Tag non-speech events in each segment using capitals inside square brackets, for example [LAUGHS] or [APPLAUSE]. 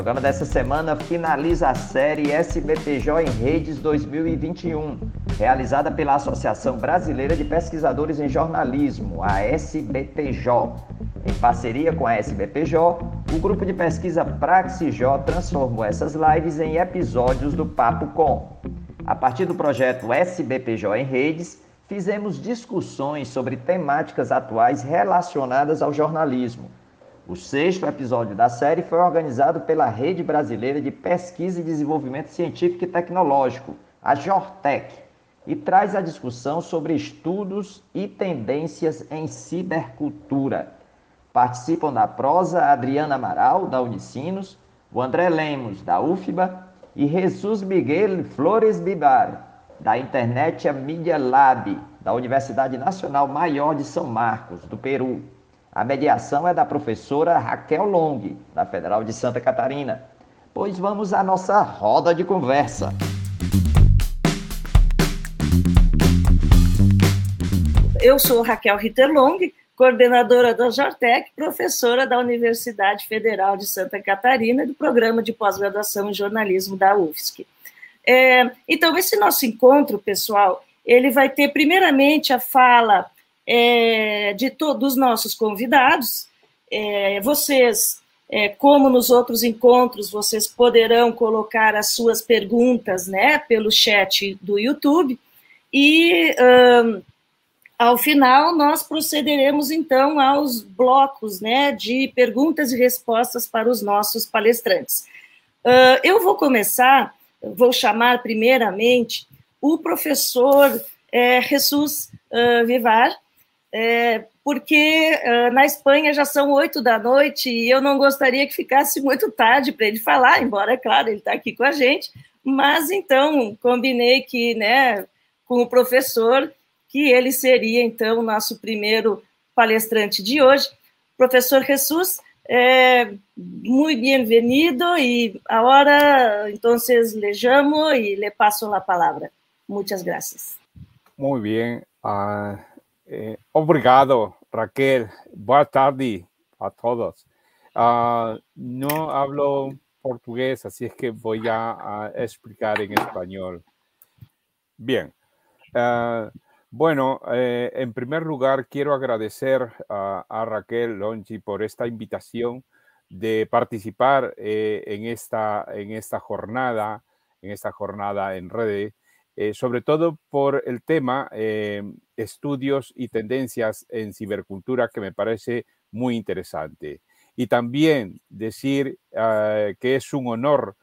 Programa dessa semana finaliza a série SBPJ em Redes 2021, realizada pela Associação Brasileira de Pesquisadores em Jornalismo, a SBPJ. Em parceria com a SBPJ, o grupo de pesquisa Praxijó transformou essas lives em episódios do Papo Com. A partir do projeto SBPJ em Redes, fizemos discussões sobre temáticas atuais relacionadas ao jornalismo o sexto episódio da série foi organizado pela Rede Brasileira de Pesquisa e Desenvolvimento Científico e Tecnológico, a JORTEC, e traz a discussão sobre estudos e tendências em cibercultura. Participam da prosa Adriana Amaral, da Unicinos, o André Lemos, da UFBA, e Jesus Miguel Flores Bibar, da Internet Media Lab, da Universidade Nacional Maior de São Marcos, do Peru. A mediação é da professora Raquel Long, da Federal de Santa Catarina. Pois vamos à nossa roda de conversa. Eu sou Raquel Ritterlong, coordenadora da Jortec, professora da Universidade Federal de Santa Catarina do programa de pós-graduação em jornalismo da UFSC. É, então, esse nosso encontro, pessoal, ele vai ter primeiramente a fala é, de todos os nossos convidados. É, vocês, é, como nos outros encontros, vocês poderão colocar as suas perguntas né, pelo chat do YouTube. E um, ao final nós procederemos então aos blocos né, de perguntas e respostas para os nossos palestrantes. Uh, eu vou começar, vou chamar primeiramente o professor é, Jesus uh, Vivar, é, porque uh, na Espanha já são oito da noite e eu não gostaria que ficasse muito tarde para ele falar, embora, é claro, ele está aqui com a gente, mas então combinei que, né, com o professor, que ele seria então o nosso primeiro palestrante de hoje. Professor Jesus, é, muito bem-vindo e agora, então, le llamo e le passo a palavra. Muitas graças. Muito bem. Uh... Eh, obrigado, Raquel. Buenas tardes a todos. Uh, no hablo portugués, así es que voy a, explicar en español. Bien. Uh, bueno, eh, en primer lugar, quiero agradecer a, a Raquel Longi por esta invitación de participar eh, en, esta, en esta jornada, en esta jornada en redes eh, sobre todo por el tema eh, estudios y tendencias en cibercultura que me parece muy interesante. Y también decir uh, que es un honor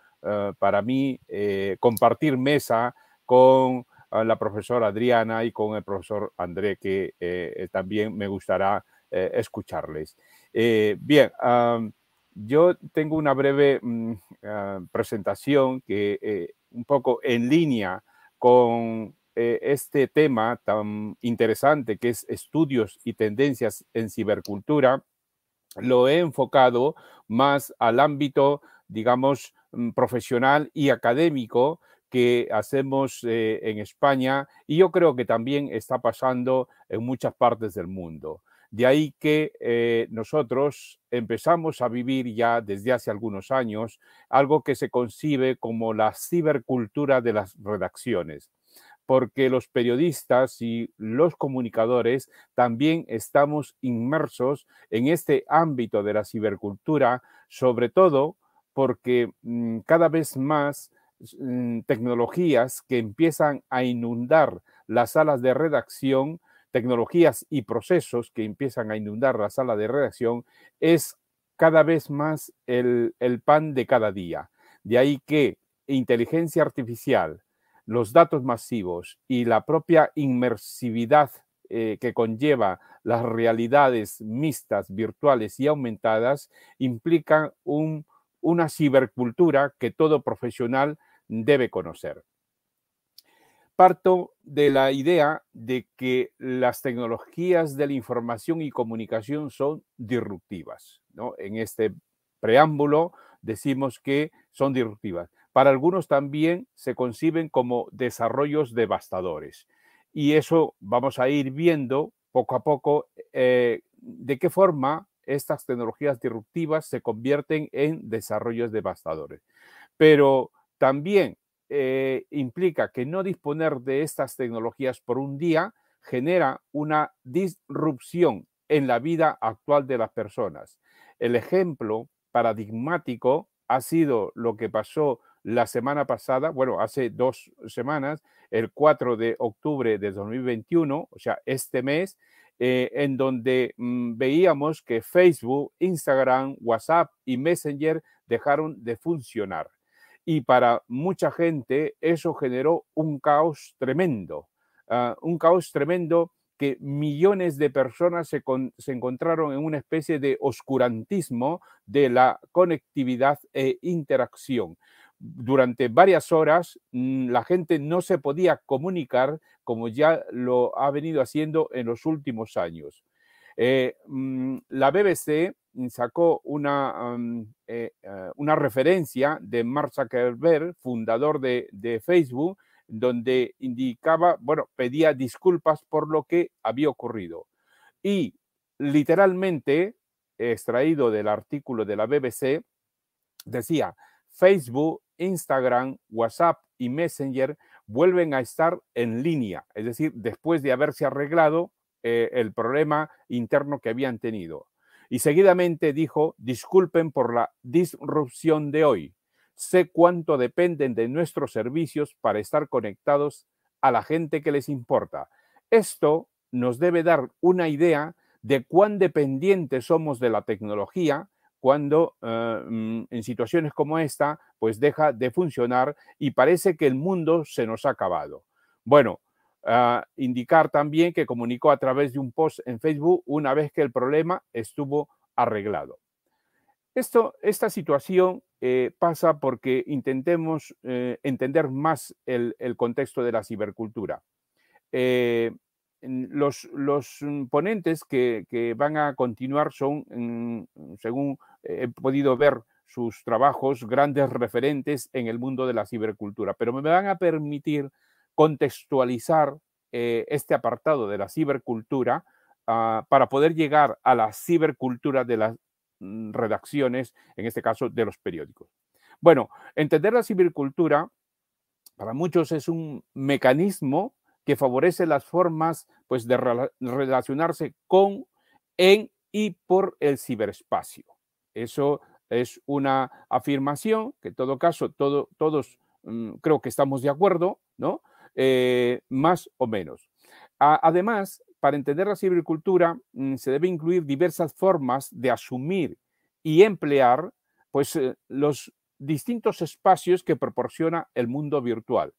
para mí eh, compartir mesa con la profesora Adriana y con el profesor André, que también me gustará escucharles. bien, yo tengo una breve um, presentación que un poco en línea con eh, este tema tan interesante que es estudios y tendencias en cibercultura, lo he enfocado más al ámbito, digamos, mm, profesional y académico que hacemos eh, en España y yo creo que también está pasando en muchas partes del mundo. De ahí que eh, nosotros empezamos a vivir ya desde hace algunos años algo que se concibe como la cibercultura de las redacciones porque los periodistas y los comunicadores también estamos inmersos en este ámbito de la cibercultura, sobre todo porque mm, cada vez más mm, tecnologías que empiezan a inundar las salas de redacción tecnologías y procesos que empiezan a inundar la sala de redacción es cada vez más el, pan de cada día. De ahí que inteligencia artificial, los datos masivos y la propia inmersividad eh, que conlleva las realidades mixtas, virtuales y aumentadas, implican una cibercultura que todo profesional debe conocer. Parto de la idea de que las tecnologías de la información y comunicación son disruptivas. ¿no? En este preámbulo decimos que son disruptivas. Para algunos también se conciben como desarrollos devastadores. Y eso vamos a ir viendo poco a poco eh, de qué forma estas tecnologías disruptivas se convierten en desarrollos devastadores. Pero también eh, implica que no disponer de estas tecnologías por un día genera una disrupción en la vida actual de las personas. El ejemplo paradigmático ha sido lo que pasó la semana pasada, bueno, hace dos semanas, el 4 de octubre de 2021, o sea, este mes, eh, en donde mm, veíamos que Facebook, Instagram, WhatsApp y Messenger dejaron de funcionar. Y para mucha gente eso generó un caos tremendo, ah, un caos tremendo que millones de personas se, encontraron en una especie de oscurantismo de la conectividad e interacción. Durante varias horas mm, la gente no se podía comunicar como ya lo ha venido haciendo en los últimos años. Eh, mm, la BBC sacó una, eh, eh, una referencia de Mark Zuckerberg, fundador de, de, Facebook, donde indicaba, bueno, pedía disculpas por lo que había ocurrido. Y literalmente, extraído del artículo de la BBC, decía, Facebook, Instagram, WhatsApp y Messenger vuelven a estar en línea, es decir, después de haberse arreglado eh, el problema interno que habían tenido. Y seguidamente dijo, disculpen por la disrupción de hoy. Sé cuánto dependen de nuestros servicios para estar conectados a la gente que les importa. Esto nos debe dar una idea de cuán dependientes somos de la tecnología cuando eh, mm, en situaciones como esta, pues deja de funcionar y parece que el mundo se nos ha acabado. Bueno, indicar también que comunicó a través de un post en Facebook una vez que el problema estuvo arreglado. Esta situación eh, pasa porque intentemos eh, entender más el, contexto de la cibercultura. Eh, los, los, ponentes que, que, van a continuar son, mm, según he podido ver sus trabajos, grandes referentes en el mundo de la cibercultura, pero me van a permitir contextualizar eh, este apartado de la cibercultura ah, para poder llegar a la cibercultura de las mm, redacciones, en este caso de los periódicos. Bueno, entender la cibercultura para muchos es un mecanismo que favorece las formas pues, de relacionarse con, en y por el ciberespacio. Eso es una afirmación que en todo caso todo, todos mm, creo que estamos de acuerdo, ¿no? Eh, más o menos. además, para entender la cibercultura mm, se debe incluir diversas formas de asumir y emplear pues, eh, los distintos espacios que proporciona el mundo virtual.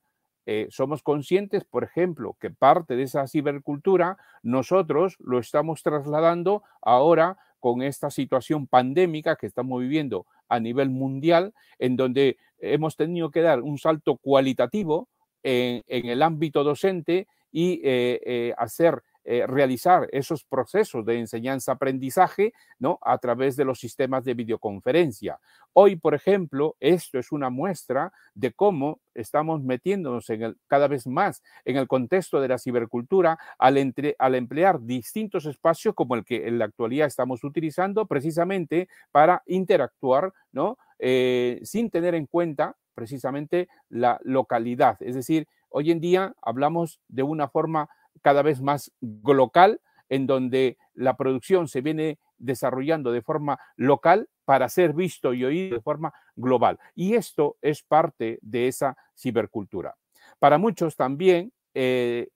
Eh, somos conscientes, por ejemplo, que parte de esa cibercultura nosotros lo estamos trasladando ahora con esta situación pandémica que estamos viviendo a nivel mundial, en donde hemos tenido que dar un salto cualitativo en, el ámbito docente y eh, eh, hacer eh, realizar esos procesos de enseñanza-aprendizaje ¿no? a través de los sistemas de videoconferencia. Hoy, por ejemplo, esto es una muestra de cómo estamos metiéndonos cada vez más en el contexto de la cibercultura al emplear distintos espacios como el que en la actualidad estamos utilizando precisamente para interactuar ¿no? sin tener en cuenta precisamente la localidad. Es decir, hoy en día hablamos de una forma cada vez más local, en donde la producción se viene desarrollando de forma local para ser visto y oído de forma global. Y esto es parte de esa cibercultura. Para muchos también eh,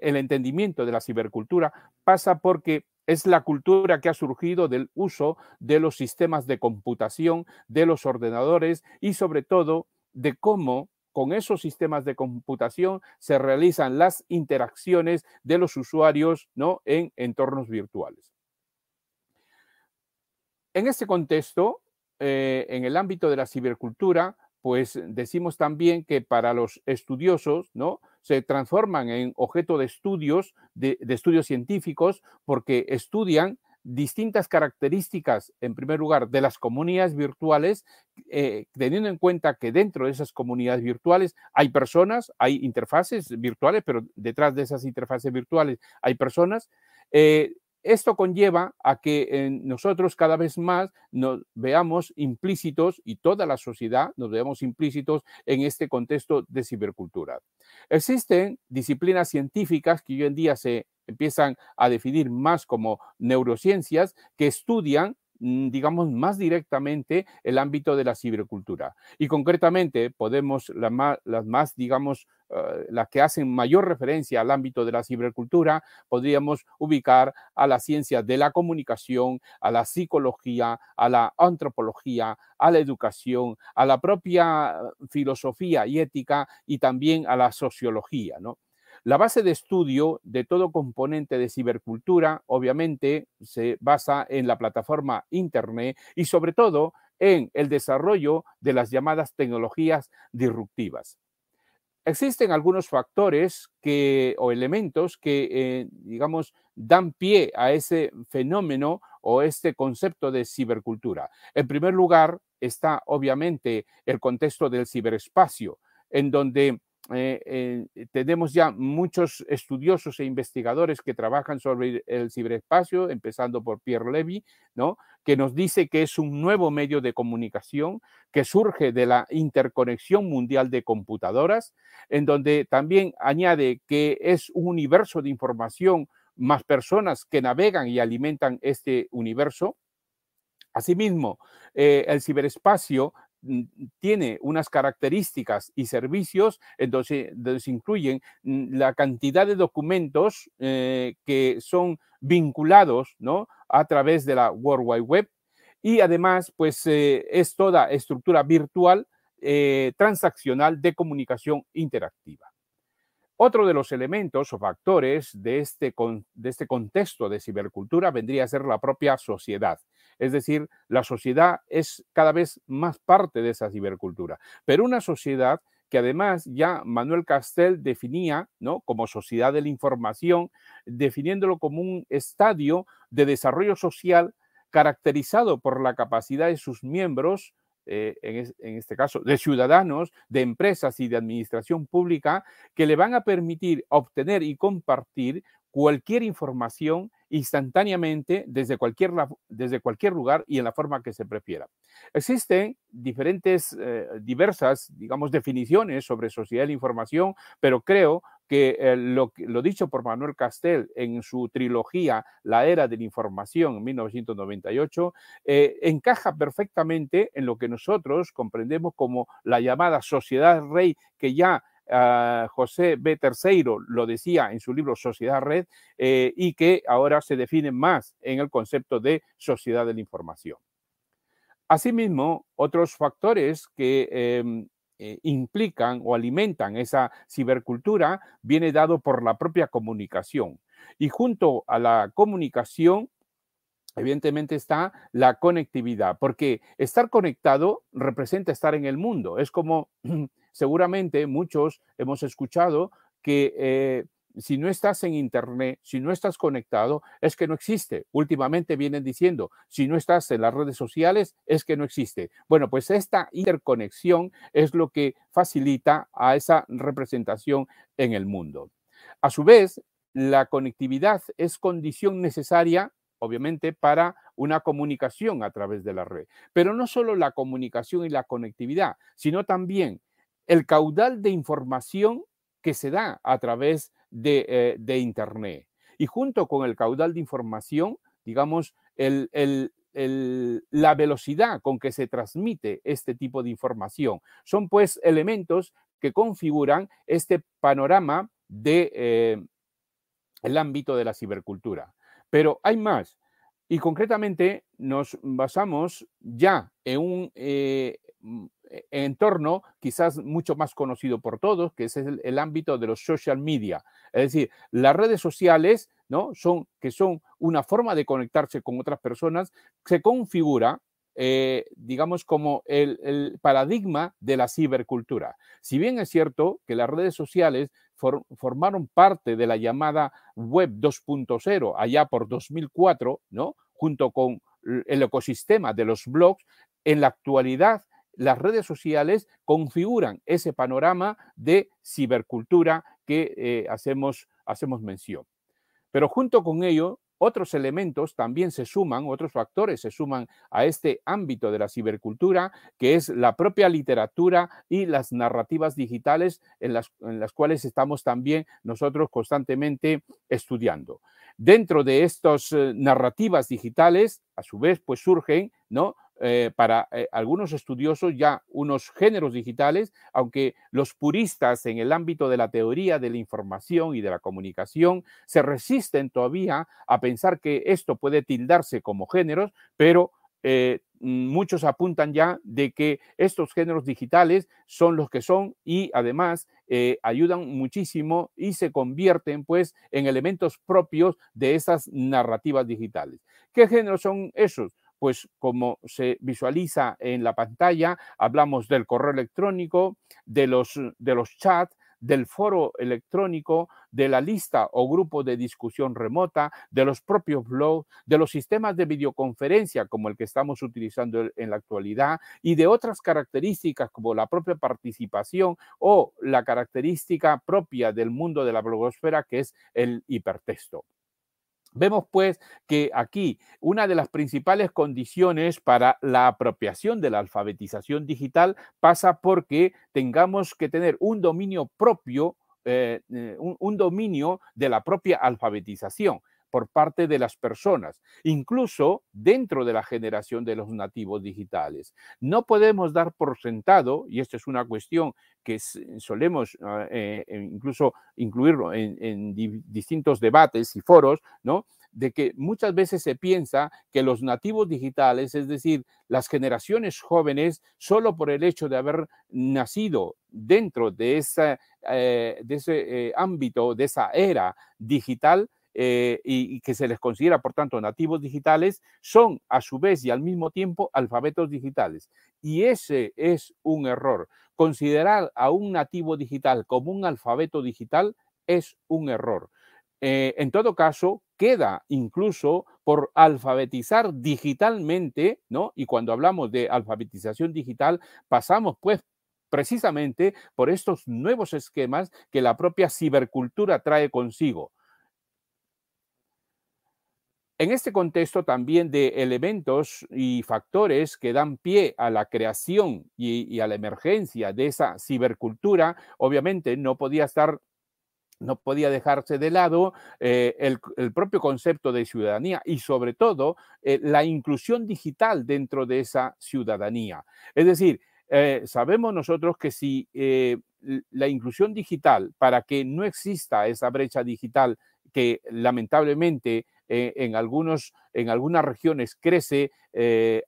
el entendimiento de la cibercultura pasa porque es la cultura que ha surgido del uso de los sistemas de computación, de los ordenadores y sobre todo de cómo con esos sistemas de computación se realizan las interacciones de los usuarios ¿no? en entornos virtuales. En este contexto, eh, en el ámbito de la cibercultura, pues decimos también que para los estudiosos, ¿no? se transforman en objeto de estudios, de, estudios científicos, porque estudian distintas características, en primer lugar, de las comunidades virtuales, eh, teniendo en cuenta que dentro de esas comunidades virtuales hay personas, hay interfaces virtuales, pero detrás de esas interfaces virtuales hay personas. Eh, esto conlleva a que nosotros cada vez más nos veamos implícitos y toda la sociedad nos veamos implícitos en este contexto de cibercultura. Existen disciplinas científicas que hoy en día se empiezan a definir más como neurociencias que estudian digamos, más directamente el ámbito de la cibercultura. Y concretamente podemos, las más, digamos, eh, las que hacen mayor referencia al ámbito de la cibercultura, podríamos ubicar a la ciencia de la comunicación, a la psicología, a la antropología, a la educación, a la propia filosofía y ética y también a la sociología, ¿no? La base de estudio de todo componente de cibercultura, obviamente, se basa en la plataforma Internet y sobre todo en el desarrollo de las llamadas tecnologías disruptivas. Existen algunos factores que, o elementos que, eh, digamos, dan pie a ese fenómeno o este concepto de cibercultura. En primer lugar, está obviamente el contexto del ciberespacio, en donde eh, eh, tenemos ya muchos estudiosos e investigadores que trabajan sobre el ciberespacio, empezando por Pierre Levy, ¿no? que nos dice que es un nuevo medio de comunicación que surge de la interconexión mundial de computadoras, en donde también añade que es un universo de información más personas que navegan y alimentan este universo. Asimismo, eh, el ciberespacio tiene unas características y servicios entonces, se incluyen la cantidad de documentos eh, que son vinculados ¿no? a través de la World Wide Web y además pues eh, es toda estructura virtual eh, transaccional de comunicación interactiva. Otro de los elementos o factores de este, de este contexto de cibercultura vendría a ser la propia sociedad. Es decir, la sociedad es cada vez más parte de esa cibercultura, pero una sociedad que además ya Manuel Castel definía ¿no? como sociedad de la información, definiéndolo como un estadio de desarrollo social caracterizado por la capacidad de sus miembros eh, en, este caso, de ciudadanos, de empresas y de administración pública, que le van a permitir obtener y compartir cualquier información instantáneamente desde cualquier, desde cualquier lugar y en la forma que se prefiera. Existen diferentes, eh, diversas, digamos, definiciones sobre sociedad de la información, pero creo que eh, lo, lo, dicho por Manuel Castel en su trilogía La Era de la Información en 1998 eh, encaja perfectamente en lo que nosotros comprendemos como la llamada sociedad rey que ya José B. Terceiro lo decía en su libro Sociedad Red eh, y que ahora se define más en el concepto de sociedad de la información. Asimismo, otros factores que em, eh, implican o alimentan esa cibercultura viene dado por la propia comunicación. Y junto a la comunicación, evidentemente está la conectividad, porque estar conectado representa estar en el mundo. Es como [CLEARS THROAT] seguramente muchos hemos escuchado que eh, si no estás en Internet, si no estás conectado, es que no existe. Últimamente vienen diciendo, si no estás en las redes sociales, es que no existe. Bueno, pues esta interconexión es lo que facilita a esa representación en el mundo. A su vez, la conectividad es condición necesaria obviamente, para una comunicación a través de la red. Pero no solo la comunicación y la conectividad, sino también el caudal de información que se da a través de, eh, Internet. Y junto con el caudal de información, digamos, la velocidad con que se transmite este tipo de información. Son pues elementos que configuran este panorama de eh, ámbito de la cibercultura. Pero hay más. Y concretamente nos basamos ya en un eh, entorno quizás mucho más conocido por todos, que es el, ámbito de los social media. Es decir, las redes sociales, ¿no? Son, que son una forma de conectarse con otras personas, se configura eh, digamos, como el, paradigma de la cibercultura. Si bien es cierto que las redes sociales formaron parte de la llamada Web 2.0 allá por 2004, ¿no? junto con el ecosistema de los blogs, en la actualidad las redes sociales configuran ese panorama de cibercultura que eh, hacemos, hacemos mención. Pero junto con ello, otros elementos también se suman, otros factores se suman a este ámbito de la cibercultura, que es la propia literatura y las narrativas digitales en las, en las cuales estamos también nosotros constantemente estudiando. Dentro de estas eh, narrativas digitales, a su vez, pues surgen ¿no? Eh, para eh, algunos estudiosos ya unos géneros digitales, aunque los puristas en el ámbito de la teoría de la información y de la comunicación se resisten todavía a pensar que esto puede tildarse como géneros, pero eh, muchos apuntan ya de que estos géneros digitales son los que son y además ayudan muchísimo y se convierten pues en elementos propios de esas narrativas digitales. ¿Qué géneros son esos? Pues como se visualiza en la pantalla, hablamos del correo electrónico, de los, de los chats, del foro electrónico, de la lista o grupo de discusión remota, de los propios blogs, de los sistemas de videoconferencia como el que estamos utilizando en la actualidad y de otras características como la propia participación o la característica propia del mundo de la blogosfera que es el hipertexto. Vemos pues que aquí una de las principales condiciones para la apropiación de la alfabetización digital pasa porque tengamos que tener un dominio propio, eh, eh, un, dominio de la propia alfabetización por parte de las personas, incluso dentro de la generación de los nativos digitales. No podemos dar por sentado, y esta es una cuestión que solemos ah, eh, incluso incluirlo en, distintos debates y foros, ¿no? de que muchas veces se piensa que los nativos digitales, es decir, las generaciones jóvenes, solo por el hecho de haber nacido dentro de, eh, de ese eh, ámbito, de esa era digital, eh, y, que se les considera, por tanto, nativos digitales, son a su vez y al mismo tiempo alfabetos digitales. Y ese es un error. Considerar a un nativo digital como un alfabeto digital es un error. Eh, en todo caso, queda incluso por alfabetizar digitalmente, ¿no? Y cuando hablamos de alfabetización digital, pasamos pues precisamente por estos nuevos esquemas que la propia cibercultura trae consigo. En este contexto también de elementos y factores que dan pie a la creación y, a la emergencia de esa cibercultura, obviamente no podía estar no podía dejarse de lado eh, el, propio concepto de ciudadanía y sobre todo eh, la inclusión digital dentro de esa ciudadanía. Es decir, eh, sabemos nosotros que si la inclusión digital, para que no exista esa brecha digital que lamentablemente eh, en, algunos, en algunas regiones crece eh,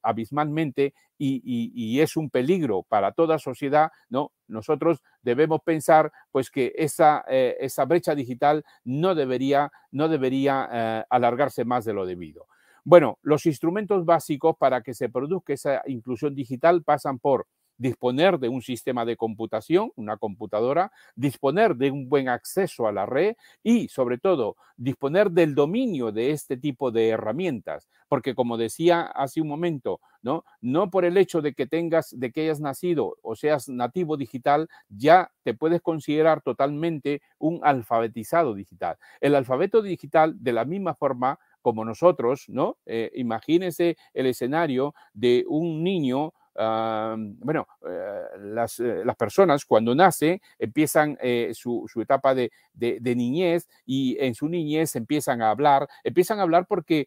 abismalmente y, es un peligro para toda sociedad, ¿no? Nosotros debemos pensar pues que esa, eh, esa brecha digital no debería, no debería alargarse más de lo debido. Bueno, los instrumentos básicos para que se produzca esa inclusión digital pasan por disponer de un sistema de computación, una computadora, disponer de un buen acceso a la red y, sobre todo, disponer del dominio de este tipo de herramientas. Porque, como decía hace un momento, ¿no? no por el hecho de que tengas, de que hayas nacido o seas nativo digital, ya te puedes considerar totalmente un alfabetizado digital. El alfabeto digital, de la misma forma, como nosotros, ¿no? Eh, imagínese el escenario de un niño bueno, eh, las, eh, las, personas cuando nacen empiezan eh, su, su, etapa de, de, niñez y en su niñez empiezan a hablar, empiezan a hablar porque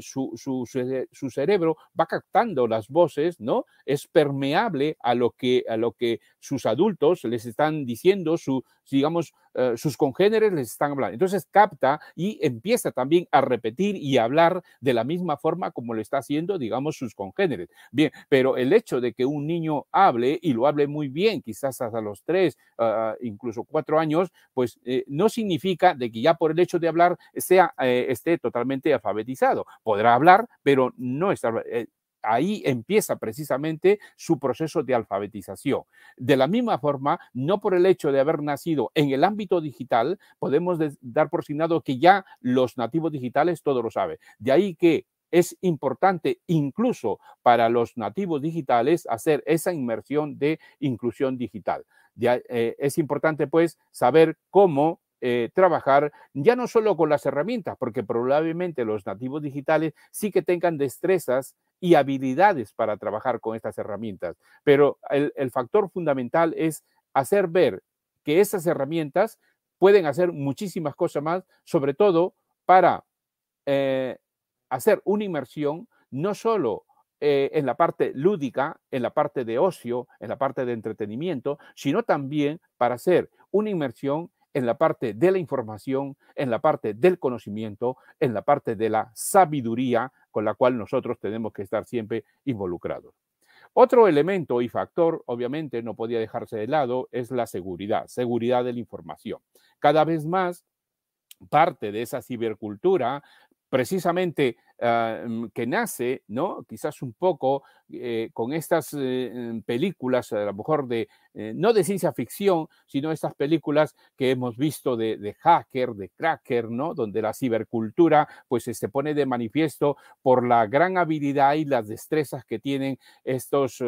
su, su, su, cerebro va captando las voces, ¿no? Es permeable a lo que, a lo que sus adultos les están diciendo, su, digamos, sus congéneres les están hablando. Entonces capta y empieza también a repetir y a hablar de la misma forma como lo está haciendo, digamos, sus congéneres. Bien, pero pero el hecho de que un niño hable y lo hable muy bien, quizás hasta los tres, ah, incluso cuatro años, pues eh, no significa de que ya por el hecho de hablar sea, eh, esté totalmente alfabetizado. Podrá hablar, pero no está, eh, ahí empieza precisamente su proceso de alfabetización. De la misma forma, no por el hecho de haber nacido en el ámbito digital, podemos dar por signado que ya los nativos digitales todo lo saben. De ahí que es importante incluso para los nativos digitales hacer esa inmersión de inclusión digital. Eh, es importante pues saber cómo eh, trabajar ya no solo con las herramientas, porque probablemente los nativos digitales sí que tengan destrezas y habilidades para trabajar con estas herramientas, pero el, factor fundamental es hacer ver que esas herramientas pueden hacer muchísimas cosas más, sobre todo para eh, hacer una inmersión no solo eh, en la parte lúdica, en la parte de ocio, en la parte de entretenimiento, sino también para hacer una inmersión en la parte de la información, en la parte del conocimiento, en la parte de la sabiduría con la cual nosotros tenemos que estar siempre involucrados. Otro elemento y factor, obviamente, no podía dejarse de lado, es la seguridad, seguridad de la información. Cada vez más parte de esa cibercultura precisamente ah, mm, que nace, ¿no? Quizás un poco eh, con estas eh, mm, películas, a lo mejor de, eh, no de ciencia ficción, sino estas películas que hemos visto de, hacker, de cracker, ¿no? Donde la cibercultura pues se pone de manifiesto por la gran habilidad y las destrezas que tienen estos,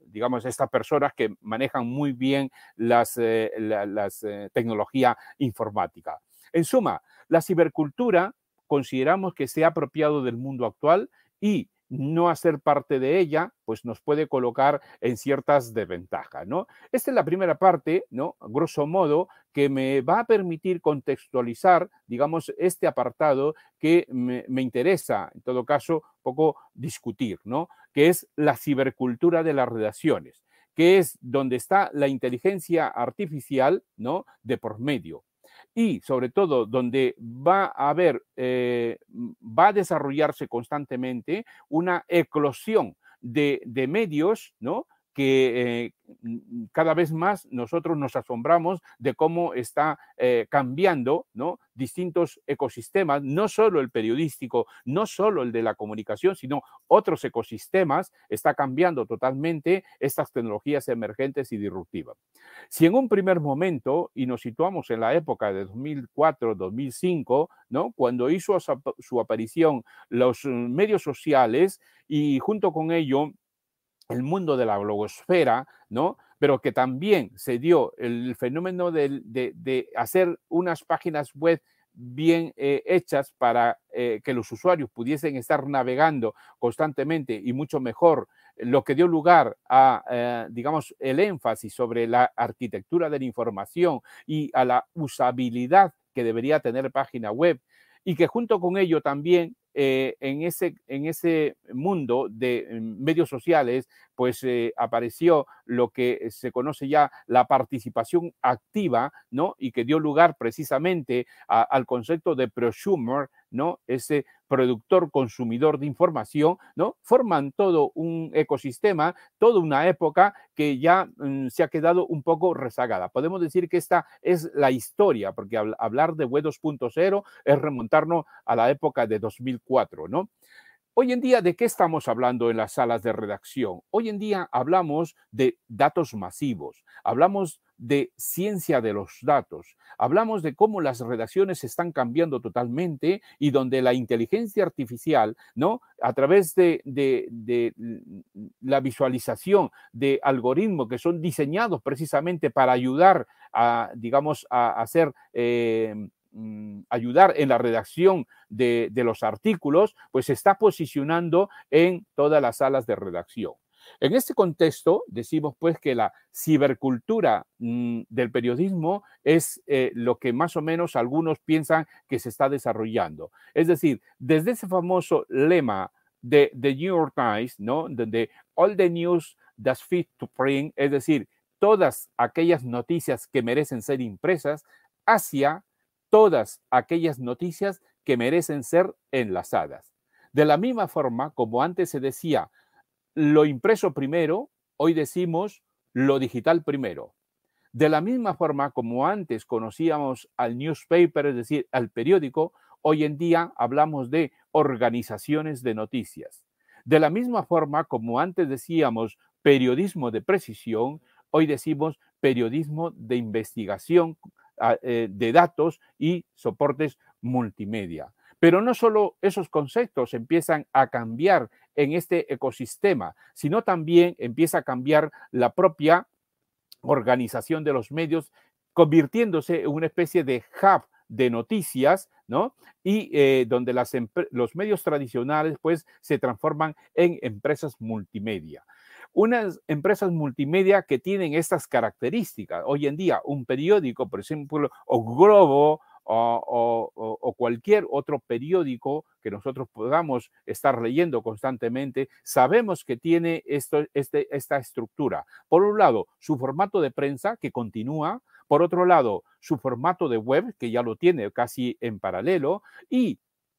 digamos, estas personas que manejan muy bien las, las tecnología informática. En suma, la cibercultura consideramos que se ha apropiado del mundo actual y no hacer parte de ella, pues nos puede colocar en ciertas desventajas, ¿no? Esta es la primera parte, ¿no? Grosso modo, que me va a permitir contextualizar, digamos, este apartado que me, me interesa, en todo caso, poco discutir, ¿no? Que es la cibercultura de las redacciones, que es donde está la inteligencia artificial, ¿no? De por medio y sobre todo donde va a haber, eh, va a desarrollarse constantemente una eclosión de, de medios, ¿no? Que eh, cada vez más nosotros nos asombramos de cómo está eh, cambiando ¿no? distintos ecosistemas, no solo el periodístico, no solo el de la comunicación, sino otros ecosistemas, está cambiando totalmente estas tecnologías emergentes y disruptivas. Si en un primer momento, y nos situamos en la época de 2004-2005, ¿no? cuando hizo su aparición los medios sociales y junto con ello el mundo de la blogosfera, ¿no? Pero que también se dio el fenómeno de, hacer unas páginas web bien eh, hechas para eh, que los usuarios pudiesen estar navegando constantemente y mucho mejor, lo que dio lugar a, eh, digamos, el énfasis sobre la arquitectura de la información y a la usabilidad que debería tener página web y que junto con ello también eh, en, ese, en ese mundo de mm, medios sociales, pues eh, apareció lo que se conoce ya la participación activa, ¿no? Y que dio lugar precisamente al concepto de prosumer, ¿no? Ese productor consumidor de información, ¿no? Forman todo un ecosistema, toda una época que ya mm, se ha quedado un poco rezagada. Podemos decir que esta es la historia, porque hablar de Web 2.0 es remontarnos a la época de 2004, ¿no? Hoy en día, ¿de qué estamos hablando en las salas de redacción? Hoy en día hablamos de datos masivos, hablamos de ciencia de los datos, hablamos de cómo las redacciones están cambiando totalmente y donde la inteligencia artificial, ¿no? A través de, la visualización de algoritmos que son diseñados precisamente para ayudar a, digamos, a hacer... Eh, Mm, ayudar en la redacción de, los artículos, pues se está posicionando en todas las salas de redacción. En este contexto, decimos pues que la cibercultura mm, del periodismo es eh, lo que más o menos algunos piensan que se está desarrollando. Es decir, desde ese famoso lema de The New York Times, ¿no? Donde all the news that's fit to print, es decir, todas aquellas noticias que merecen ser impresas, hacia todas aquellas noticias que merecen ser enlazadas. De la misma forma, como antes se decía, lo impreso primero, hoy decimos lo digital primero. De la misma forma como antes conocíamos al newspaper, es decir, al periódico, hoy en día hablamos de organizaciones de noticias. De la misma forma como antes decíamos periodismo de precisión, hoy decimos periodismo de investigación ah, eh, de datos y soportes multimedia. Pero no solo esos conceptos empiezan a cambiar en este ecosistema, sino también empieza a cambiar la propia organización de los medios, convirtiéndose en una especie de hub de noticias, ¿no? Y eh, donde los medios tradicionales, pues, se transforman en empresas multimedia. Unas empresas multimedia que tienen estas características. Hoy en día, un periódico, por ejemplo, o Globo, o, cualquier otro periódico que nosotros podamos estar leyendo constantemente, sabemos que tiene esto, este, esta estructura. Por un lado, su formato de prensa que continúa, por otro lado, su formato de web, que ya lo tiene casi en paralelo, y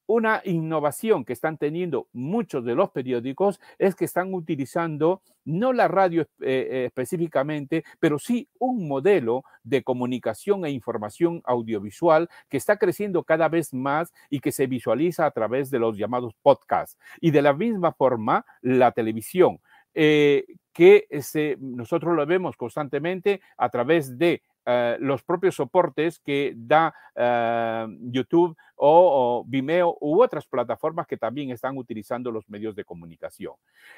una innovación que están teniendo muchos de los periódicos es que están utilizando no la radio eh, eh, específicamente, pero sí un modelo de comunicación e información audiovisual que está creciendo cada vez más y que se visualiza a través de los llamados podcasts. Y de la misma forma, la televisión. Eh, que nosotros lo vemos constantemente a través de eh, los propios soportes que da eh, YouTube o, Vimeo u otras plataformas que también están utilizando los medios de comunicación.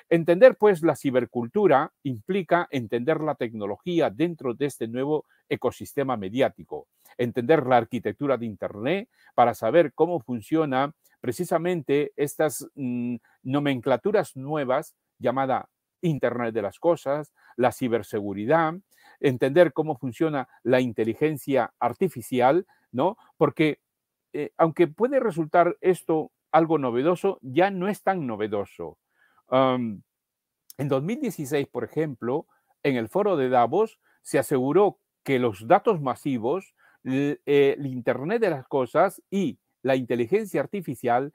Entender pues la cibercultura implica entender la tecnología dentro de este nuevo ecosistema mediático, entender la arquitectura de Internet para saber cómo funciona precisamente estas mm, nomenclaturas nuevas llamada Internet de las Cosas, la ciberseguridad, entender cómo funciona la inteligencia artificial, ¿no? Porque eh, aunque puede resultar esto algo novedoso, ya no es tan novedoso. en 2016, por ejemplo, en el foro de Davos se aseguró que los datos masivos, el Internet de las Cosas y la inteligencia artificial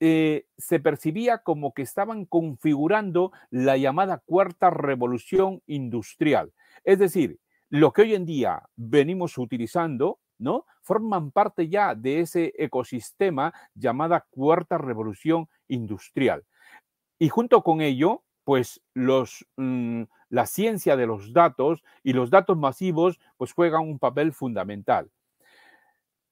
eh, se percibía como que estaban configurando la llamada cuarta revolución industrial. Es decir, lo que hoy en día venimos utilizando, ¿no? Forman parte ya de ese ecosistema llamada cuarta revolución industrial. Y junto con ello, pues los, mm, la ciencia de los datos y los datos masivos pues juegan un papel fundamental.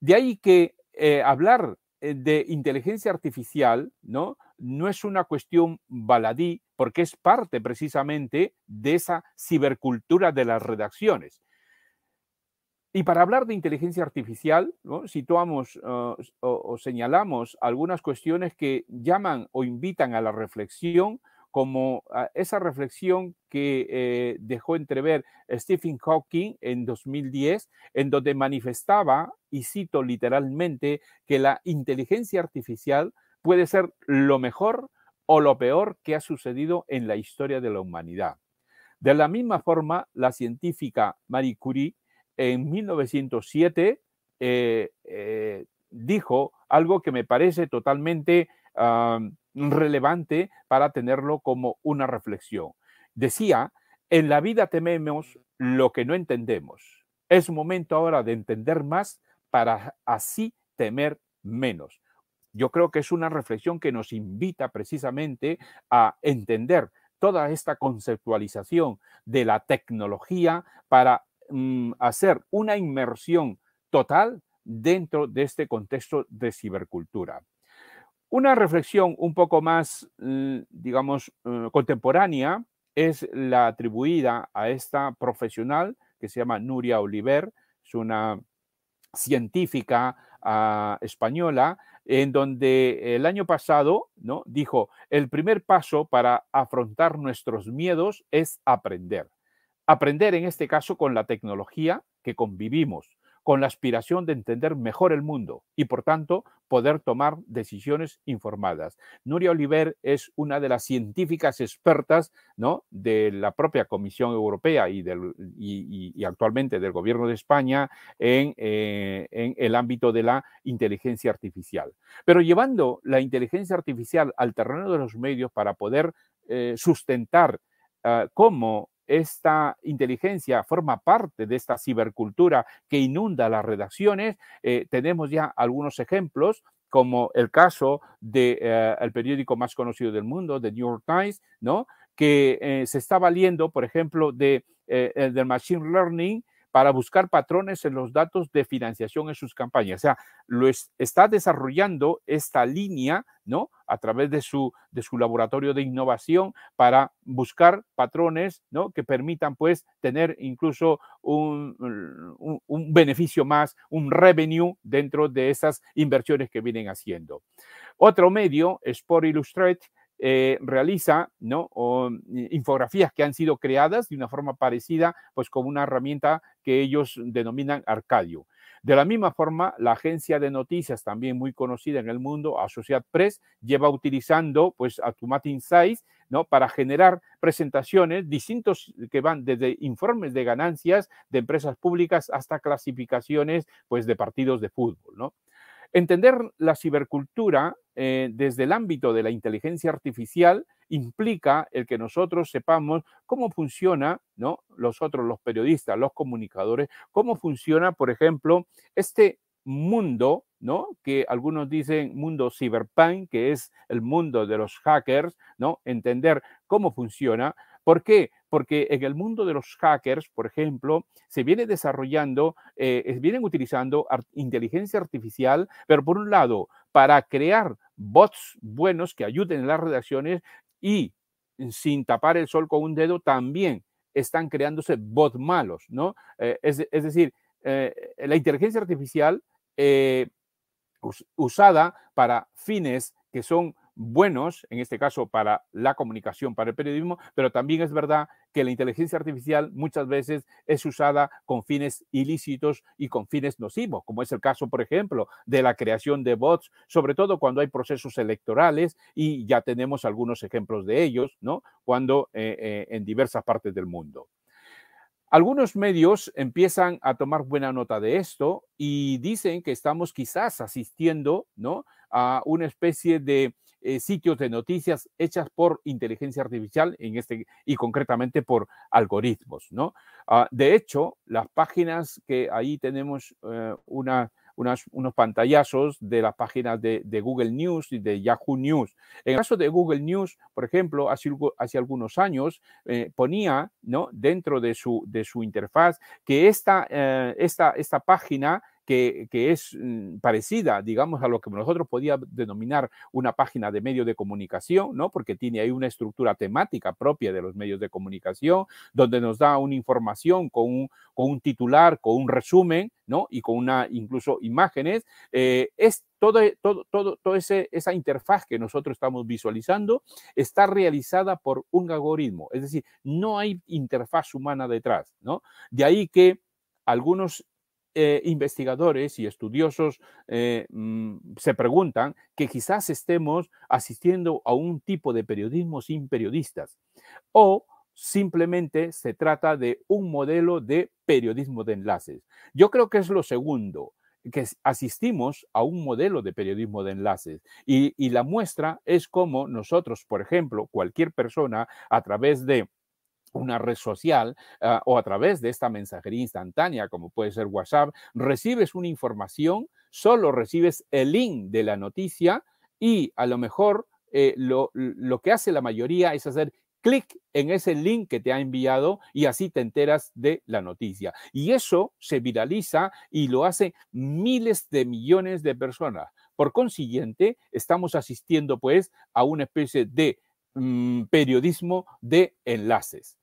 De ahí que eh, hablar de inteligencia artificial, ¿no? No es una cuestión baladí, porque es parte precisamente de esa cibercultura de las redacciones. Y para hablar de inteligencia artificial, situamos ah, o, señalamos algunas cuestiones que llaman o invitan a la reflexión como esa reflexión que eh, dejó entrever Stephen Hawking en 2010, en donde manifestaba, y cito literalmente, que la inteligencia artificial puede ser lo mejor o lo peor que ha sucedido en la historia de la humanidad. De la misma forma, la científica Marie Curie en 1907 eh, eh, dijo algo que me parece totalmente relevante para tenerlo como una reflexión. Decía, en la vida tememos lo que no entendemos. Es momento ahora de entender más para así temer menos. Yo creo que es una reflexión que nos invita precisamente a entender toda esta conceptualización de la tecnología para mm, hacer una inmersión total dentro de este contexto de cibercultura. Una reflexión un poco más, digamos, eh, contemporánea es la atribuida a esta profesional que se llama Nuria Oliver, es una científica ah, española, en donde el año pasado ¿no? dijo, el primer paso para afrontar nuestros miedos es aprender. Aprender en este caso con la tecnología que convivimos, con la aspiración de entender mejor el mundo y, por tanto, poder tomar decisiones informadas. Nuria Oliver es una de las científicas expertas de la propia Comisión Europea y, actualmente del Gobierno de España en, eh, en, el ámbito de la inteligencia artificial. Pero llevando la inteligencia artificial al terreno de los medios para poder eh, sustentar uh, cómo esta inteligencia forma parte de esta cibercultura que inunda las redacciones. Eh, tenemos ya algunos ejemplos como el caso del de, el periódico más conocido del mundo, The New York Times, ¿no? que se está valiendo, por ejemplo, de, del Machine Learning para buscar patrones en los datos de financiación en sus campañas. O sea, lo está desarrollando esta línea, ¿no? A través de su, de su laboratorio de innovación para buscar patrones, ¿no? Que permitan, pues, tener incluso un, un beneficio más, un revenue dentro de esas inversiones que vienen haciendo. Otro medio, Sport Illustrated, eh, realiza ¿no? infografías que han sido creadas de una forma parecida, pues con una herramienta que ellos denominan Arcadio. De la misma forma, la agencia de noticias, también muy conocida en el mundo, Associated Press, lleva utilizando pues Automatic Insights ¿no? para generar presentaciones distintos que van desde informes de ganancias de empresas públicas hasta clasificaciones pues, de partidos de fútbol. ¿no? Entender la cibercultura eh, desde el ámbito de la inteligencia artificial implica el que nosotros sepamos cómo funciona, ¿no? Los otros, los periodistas, los comunicadores, cómo funciona, por ejemplo, este mundo, ¿no? Que algunos dicen mundo cyberpunk, que es el mundo de los hackers, ¿no? Entender cómo funciona. ¿Por qué? Porque en el mundo de los hackers, por ejemplo, se viene desarrollando, eh, vienen utilizando inteligencia artificial, pero por un lado, para crear bots buenos que ayuden en las redacciones y sin tapar el sol con un dedo, también están creándose bots malos, ¿no? Eh, es, decir, eh, la inteligencia artificial usada para fines que son buenos, en este caso para la comunicación, para el periodismo, pero también es verdad que la inteligencia artificial muchas veces es usada con fines ilícitos y con fines nocivos, como es el caso, por ejemplo, de la creación de bots, sobre todo cuando hay procesos electorales y ya tenemos algunos ejemplos de ellos, ¿no? Cuando eh, eh, en diversas partes del mundo. Algunos medios empiezan a tomar buena nota de esto y dicen que estamos quizás asistiendo ¿no? A una especie de eh, sitios de noticias hechas por inteligencia artificial en este, y concretamente por algoritmos. ¿no? Ah, de hecho, las páginas que ahí tenemos eh, una, unos pantallazos de las páginas de, Google News y de Yahoo News. En el caso de Google News, por ejemplo, hace, hace algunos años eh, ponía ¿no? dentro de su, de su interfaz que esta, esta, esta página que, es mm, parecida, digamos, a lo que nosotros podíamos denominar una página de medio de comunicación, ¿no? Porque tiene ahí una estructura temática propia de los medios de comunicación, donde nos da una información con un, titular, con un resumen, ¿no? Y con una, incluso imágenes. Eh, es todo, todo, todo, todo ese, esa interfaz que nosotros estamos visualizando está realizada por un algoritmo, es decir, no hay interfaz humana detrás, ¿no? De ahí que algunos eh, investigadores y estudiosos eh, mm, se preguntan que quizás estemos asistiendo a un tipo de periodismo sin periodistas o simplemente se trata de un modelo de periodismo de enlaces. Yo creo que es lo segundo que asistimos a un modelo de periodismo de enlaces y, y la muestra es como nosotros, por ejemplo, cualquier persona a través de una red social ah, o a través de esta mensajería instantánea, como puede ser WhatsApp, recibes una información, solo recibes el link de la noticia y a lo mejor eh, lo, lo que hace la mayoría es hacer clic en ese link que te ha enviado y así te enteras de la noticia. Y eso se viraliza y lo hace miles de millones de personas. Por consiguiente, estamos asistiendo pues a una especie de mm, periodismo de enlaces.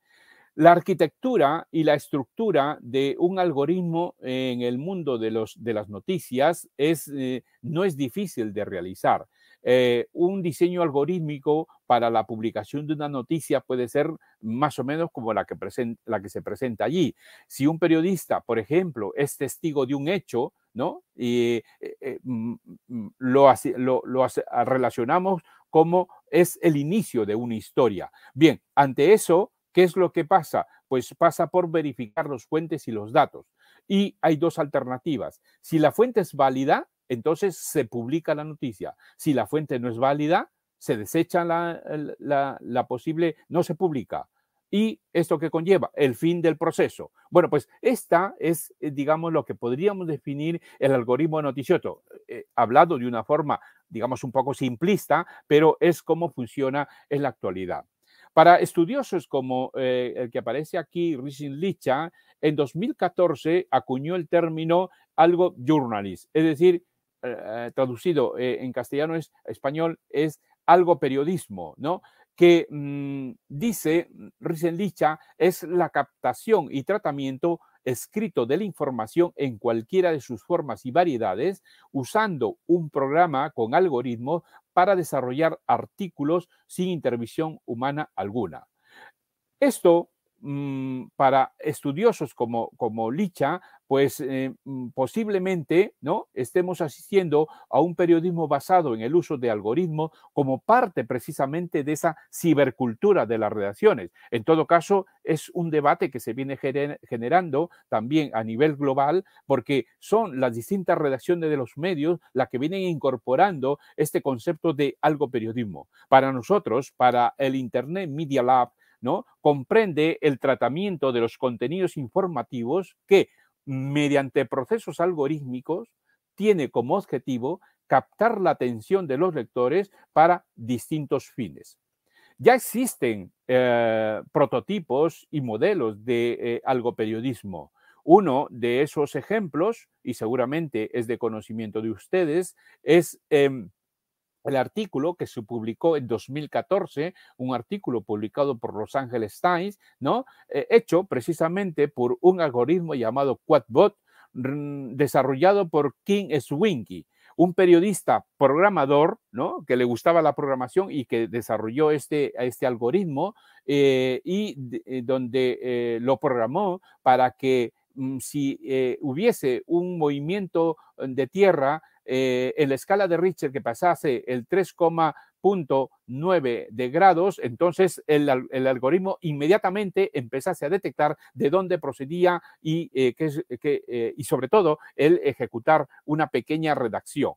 La arquitectura y la estructura de un algoritmo en el mundo de, los, de las noticias es, eh, no es difícil de realizar. Eh, un diseño algorítmico para la publicación de una noticia puede ser más o menos como la que, la que se presenta allí. Si un periodista, por ejemplo, es testigo de un hecho, ¿no? Y eh, mm, mm, lo, lo, relacionamos como es el inicio de una historia. Bien, ante eso, ¿Qué es lo que pasa? Pues pasa por verificar los fuentes y los datos. Y hay dos alternativas. Si la fuente es válida, entonces se publica la noticia. Si la fuente no es válida, se desecha la, posible, no se publica. y esto que conlleva el fin del proceso. Bueno, pues esta es, eh, digamos, lo que podríamos definir el algoritmo noticioso, eh, hablado de una forma, digamos, un poco simplista, pero es cómo funciona en la actualidad. Para estudiosos como eh, el que aparece aquí, Rishin Licha, en 2014 acuñó el término algo journalist, es decir, traducido en castellano es español es algo periodismo, ¿no? que mm, dice Licha es la captación y tratamiento escrito de la información en cualquiera de sus formas y variedades, usando un programa con algoritmos para desarrollar artículos sin intervención humana alguna. Esto Mm, para estudiosos como, como Licha, pues eh, mm, posiblemente ¿no? estemos asistiendo a un periodismo basado en el uso de algoritmos como parte precisamente de esa cibercultura de las redacciones. En todo caso, es un debate que se viene generando también a nivel global porque son las distintas redacciones de los medios las que vienen incorporando este concepto de algo periodismo. Para nosotros, para el Internet Media Lab, ¿no? Comprende el tratamiento de los contenidos informativos que, mediante procesos algorítmicos, tiene como objetivo captar la atención de los lectores para distintos fines. Ya existen eh, prototipos y modelos de eh, algoperiodismo. Uno de esos ejemplos, y seguramente es de conocimiento de ustedes, es em, el artículo que se publicó en 2014, un artículo publicado por Los Angeles Times, ¿no? Eh, hecho precisamente por un algoritmo llamado Quadbot, desarrollado por King Swinky, un periodista programador, ¿no? Que le gustaba la programación y que desarrolló este, este algoritmo eh, y eh, donde lo programó para que mm, si hubiese un movimiento de tierra eh, en la escala de Richter que pasase el 3,9 de grados, entonces el, algoritmo inmediatamente empezase a detectar de dónde procedía y, eh, eh, y sobre todo el ejecutar una pequeña redacción.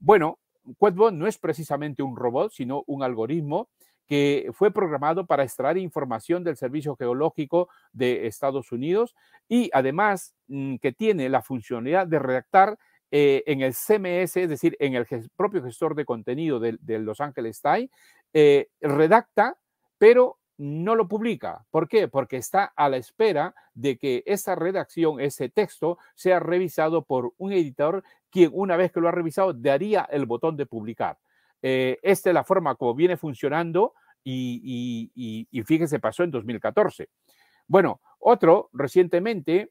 bueno, Quadbot no es precisamente un robot, sino un algoritmo que fue programado para extraer información del Servicio Geológico de Estados Unidos y además mm, que tiene la funcionalidad de redactar eh, en el CMS, es decir, en el propio gestor de contenido de, Los Ángeles Times, eh, redacta, pero no lo publica. ¿Por qué? Porque está a la espera de que esa redacción, ese texto, sea revisado por un editor, quien una vez que lo ha revisado, daría el botón de publicar. Eh, esta es la forma como viene funcionando y, y, fíjese, pasó en 2014. Bueno, otro recientemente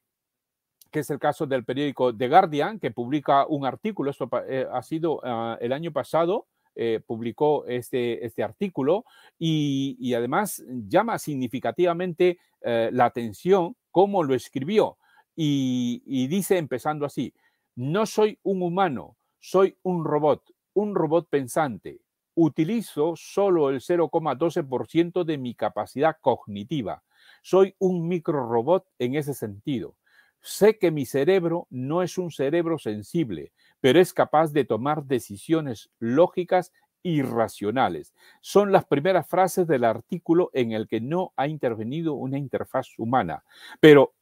que es el caso del periódico The Guardian, que publica un artículo, esto eh, ha sido ah, el año pasado, eh, publicó este, este artículo y, además llama significativamente eh, la atención cómo lo escribió y dice empezando así, no soy un humano, soy un robot, un robot pensante. Utilizo solo el 0,12% de mi capacidad cognitiva. Soy un microrobot en ese sentido Sé que mi cerebro no es un cerebro sensible, pero es capaz de tomar decisiones lógicas y racionales. Son las primeras frases del artículo en el que no ha intervenido una interfaz humana. Pero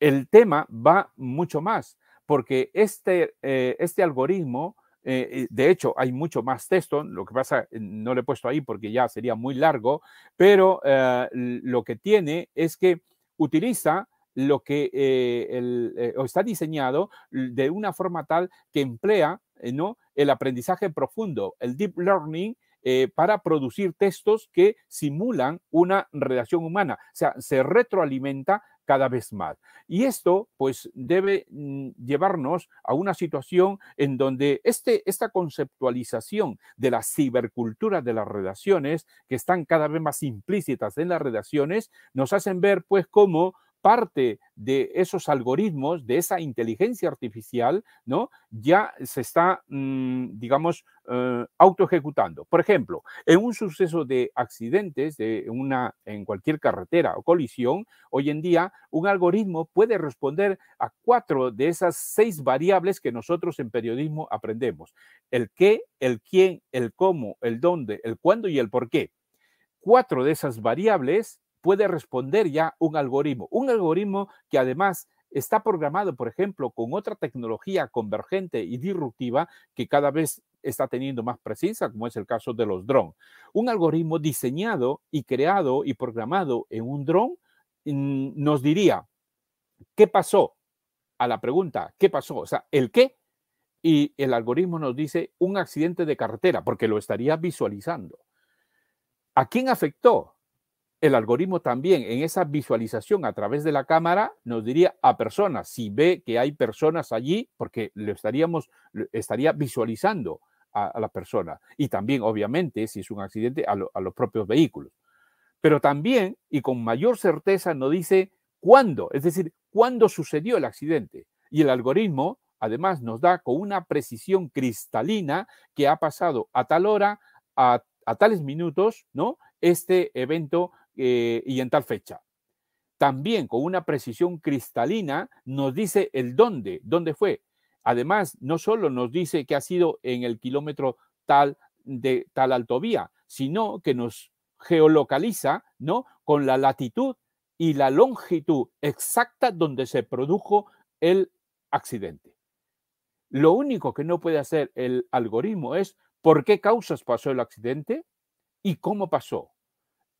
el tema va mucho más, porque este, eh, este algoritmo, eh, eh, de hecho, hay mucho más texto, lo que pasa, no lo he puesto ahí porque ya sería muy largo, pero lo que tiene es que utiliza lo que eh, eh, está diseñado de una forma tal que emplea eh, ¿no? el aprendizaje profundo, el deep learning, para producir textos que simulan una redacción humana. O sea, se retroalimenta cada vez más. Y esto, pues, debe mm, llevarnos a una situación en donde este, esta conceptualización de la cibercultura de las redacciones, que están cada vez más implícitas en las redacciones, nos hacen ver, pues, cómo parte de esos algoritmos, de esa inteligencia artificial, ¿no? Ya se está, mm, digamos, eh, auto ejecutando. Por ejemplo, en un suceso de accidentes de una, en cualquier carretera o colisión, hoy en día un algoritmo puede responder a cuatro de esas seis variables que nosotros en periodismo aprendemos. El qué, el quién, el cómo, el dónde, el cuándo y el por qué. cuatro de esas variables puede responder ya un algoritmo. Un algoritmo que además está programado, por ejemplo, con otra tecnología convergente y disruptiva que cada vez está teniendo más precisa, como es el caso de los drones. Un algoritmo diseñado y creado y programado en un dron mm, nos diría, ¿qué pasó? A la pregunta, ¿qué pasó? O sea, el qué. Y el algoritmo nos dice un accidente de carretera, porque lo estaría visualizando. ¿A quién afectó? El algoritmo también en esa visualización a través de la cámara nos diría a personas, si ve que hay personas allí, porque lo estaríamos, estaría visualizando a, la persona. Y también, obviamente, si es un accidente, a, a los propios vehículos. Pero también, y con mayor certeza, nos dice cuándo, es decir, cuándo sucedió el accidente. Y el algoritmo, además, nos da con una precisión cristalina que ha pasado a tal hora, a, a tales minutos, ¿no? Este evento eh, y en tal fecha. También con una precisión cristalina nos dice el dónde, dónde fue. Además, no solo nos dice que ha sido en el kilómetro tal de tal altovía, sino que nos geolocaliza, ¿no? Con la latitud y la longitud exacta donde se produjo el accidente. Lo único que no puede hacer el algoritmo es por qué causas pasó el accidente y cómo pasó.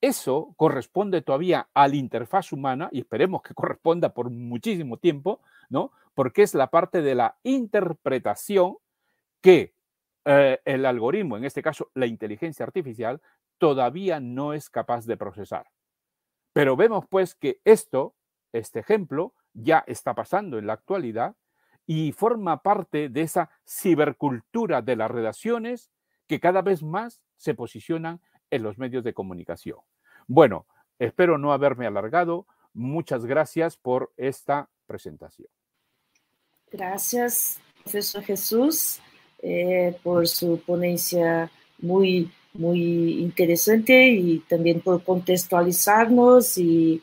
Eso corresponde todavía a la interfaz humana y esperemos que [LAUGHS] corresponda por muchísimo tiempo, ¿no? Porque es la parte de la interpretación que eh, el algoritmo, en este caso la inteligencia artificial, todavía no es capaz de procesar. Pero vemos pues que esto, este ejemplo, ya está pasando en la actualidad y forma parte de esa cibercultura de las relaciones que cada vez más se posicionan en los medios de comunicación. Bueno, espero no haberme alargado. Muchas gracias por esta presentación. Gracias, profesor Jesús, eh, por su ponencia muy, muy interesante y también por contextualizarnos y,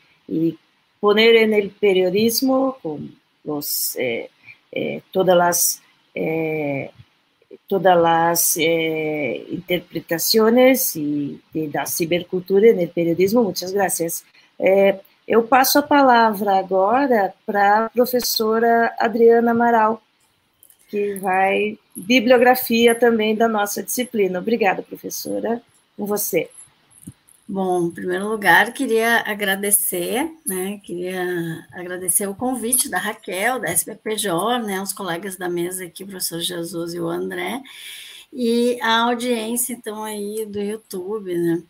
poner en el periodismo con los, eh, eh, todas las todas las eh, interpretações e da cibercultura no periodismo. Muitas graças. É, eu passo a palavra agora para a professora Adriana Amaral, que vai bibliografia também da nossa disciplina. Obrigada, professora. Com você. Bom, em primeiro lugar, queria agradecer, né? Queria agradecer o convite da Raquel, da SPPJ, né? Os colegas da mesa aqui, o professor Jesus e o André, e a audiência, então, aí do YouTube, né?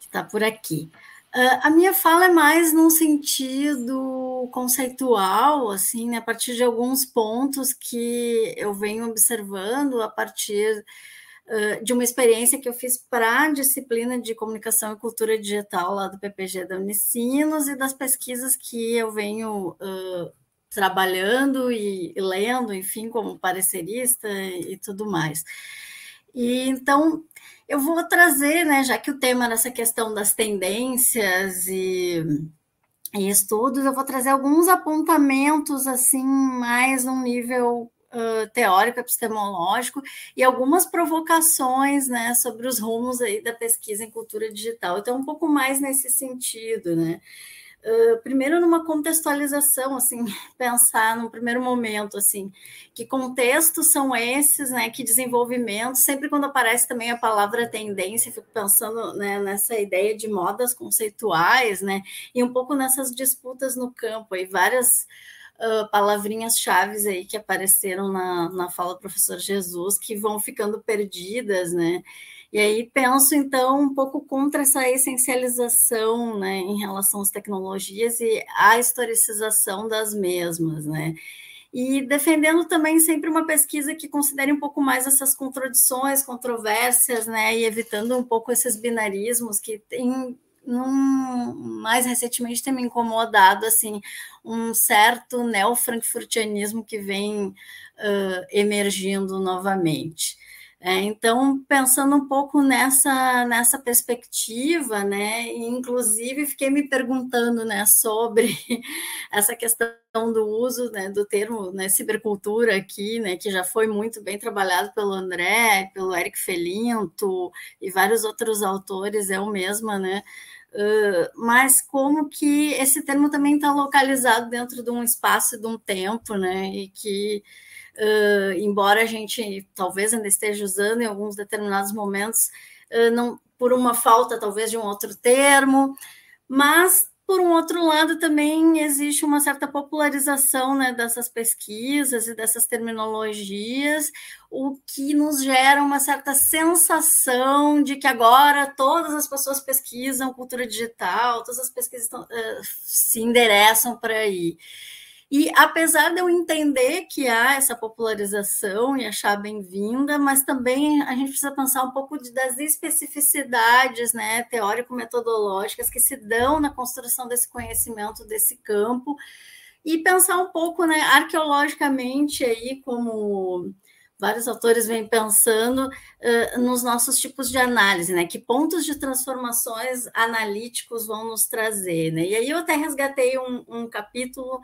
Que está por aqui. Uh, a minha fala é mais num sentido conceitual, assim, né, a partir de alguns pontos que eu venho observando a partir de uma experiência que eu fiz para a disciplina de comunicação e cultura digital lá do PPG da Unicinos e das pesquisas que eu venho uh, trabalhando e, e, lendo, enfim, como parecerista e, e tudo mais. E então eu vou trazer, né, já que o tema nessa questão das tendências e, e estudos, eu vou trazer alguns apontamentos assim mais num nível teórico epistemológico e algumas provocações né, sobre os rumos aí da pesquisa em cultura digital. Então, um pouco mais nesse sentido, né? Uh, primeiro numa contextualização, assim, [LAUGHS] pensar num primeiro momento, assim, que contextos são esses, né, que desenvolvimento, sempre quando aparece também a palavra tendência, fico pensando né, nessa ideia de modas conceituais, né, e um pouco nessas disputas no campo, aí várias uh, palavrinhas chaves aí que apareceram na, na fala do professor Jesus, que vão ficando perdidas, né? E aí penso, então, um pouco contra essa essencialização né, em relação às tecnologias e a historicização das mesmas, né? E defendendo também sempre uma pesquisa que considere um pouco mais essas contradições, controvérsias, né? E evitando um pouco esses binarismos que tem num, mais recentemente tem me incomodado assim um certo neofrankfurtianismo que vem uh, emergindo novamente. É, então, pensando um pouco nessa, nessa perspectiva, né, inclusive fiquei me perguntando né, sobre [LAUGHS] essa questão do uso né, do termo né, cibercultura aqui, né, que já foi muito bem trabalhado pelo André, pelo Eric Felinto e vários outros autores, eu mesma, né, Uh, mas como que esse termo também está localizado dentro de um espaço, de um tempo, né? E que uh, embora a gente talvez ainda esteja usando em alguns determinados momentos, uh, não por uma falta talvez de um outro termo, mas por um outro lado também existe uma certa popularização né, dessas pesquisas e dessas terminologias, o que nos gera uma certa sensação de que agora todas as pessoas pesquisam cultura digital, todas as pesquisas uh, se endereçam para aí. E apesar de eu entender que há essa popularização e achar bem-vinda, mas também a gente precisa pensar um pouco de, das especificidades né, teórico-metodológicas que se dão na construção desse conhecimento desse campo e pensar um pouco né, arqueologicamente aí como vários autores vêm pensando uh, nos nossos tipos de análise, né? Que pontos de transformações analíticos vão nos trazer, né? E aí eu até resgatei um, um capítulo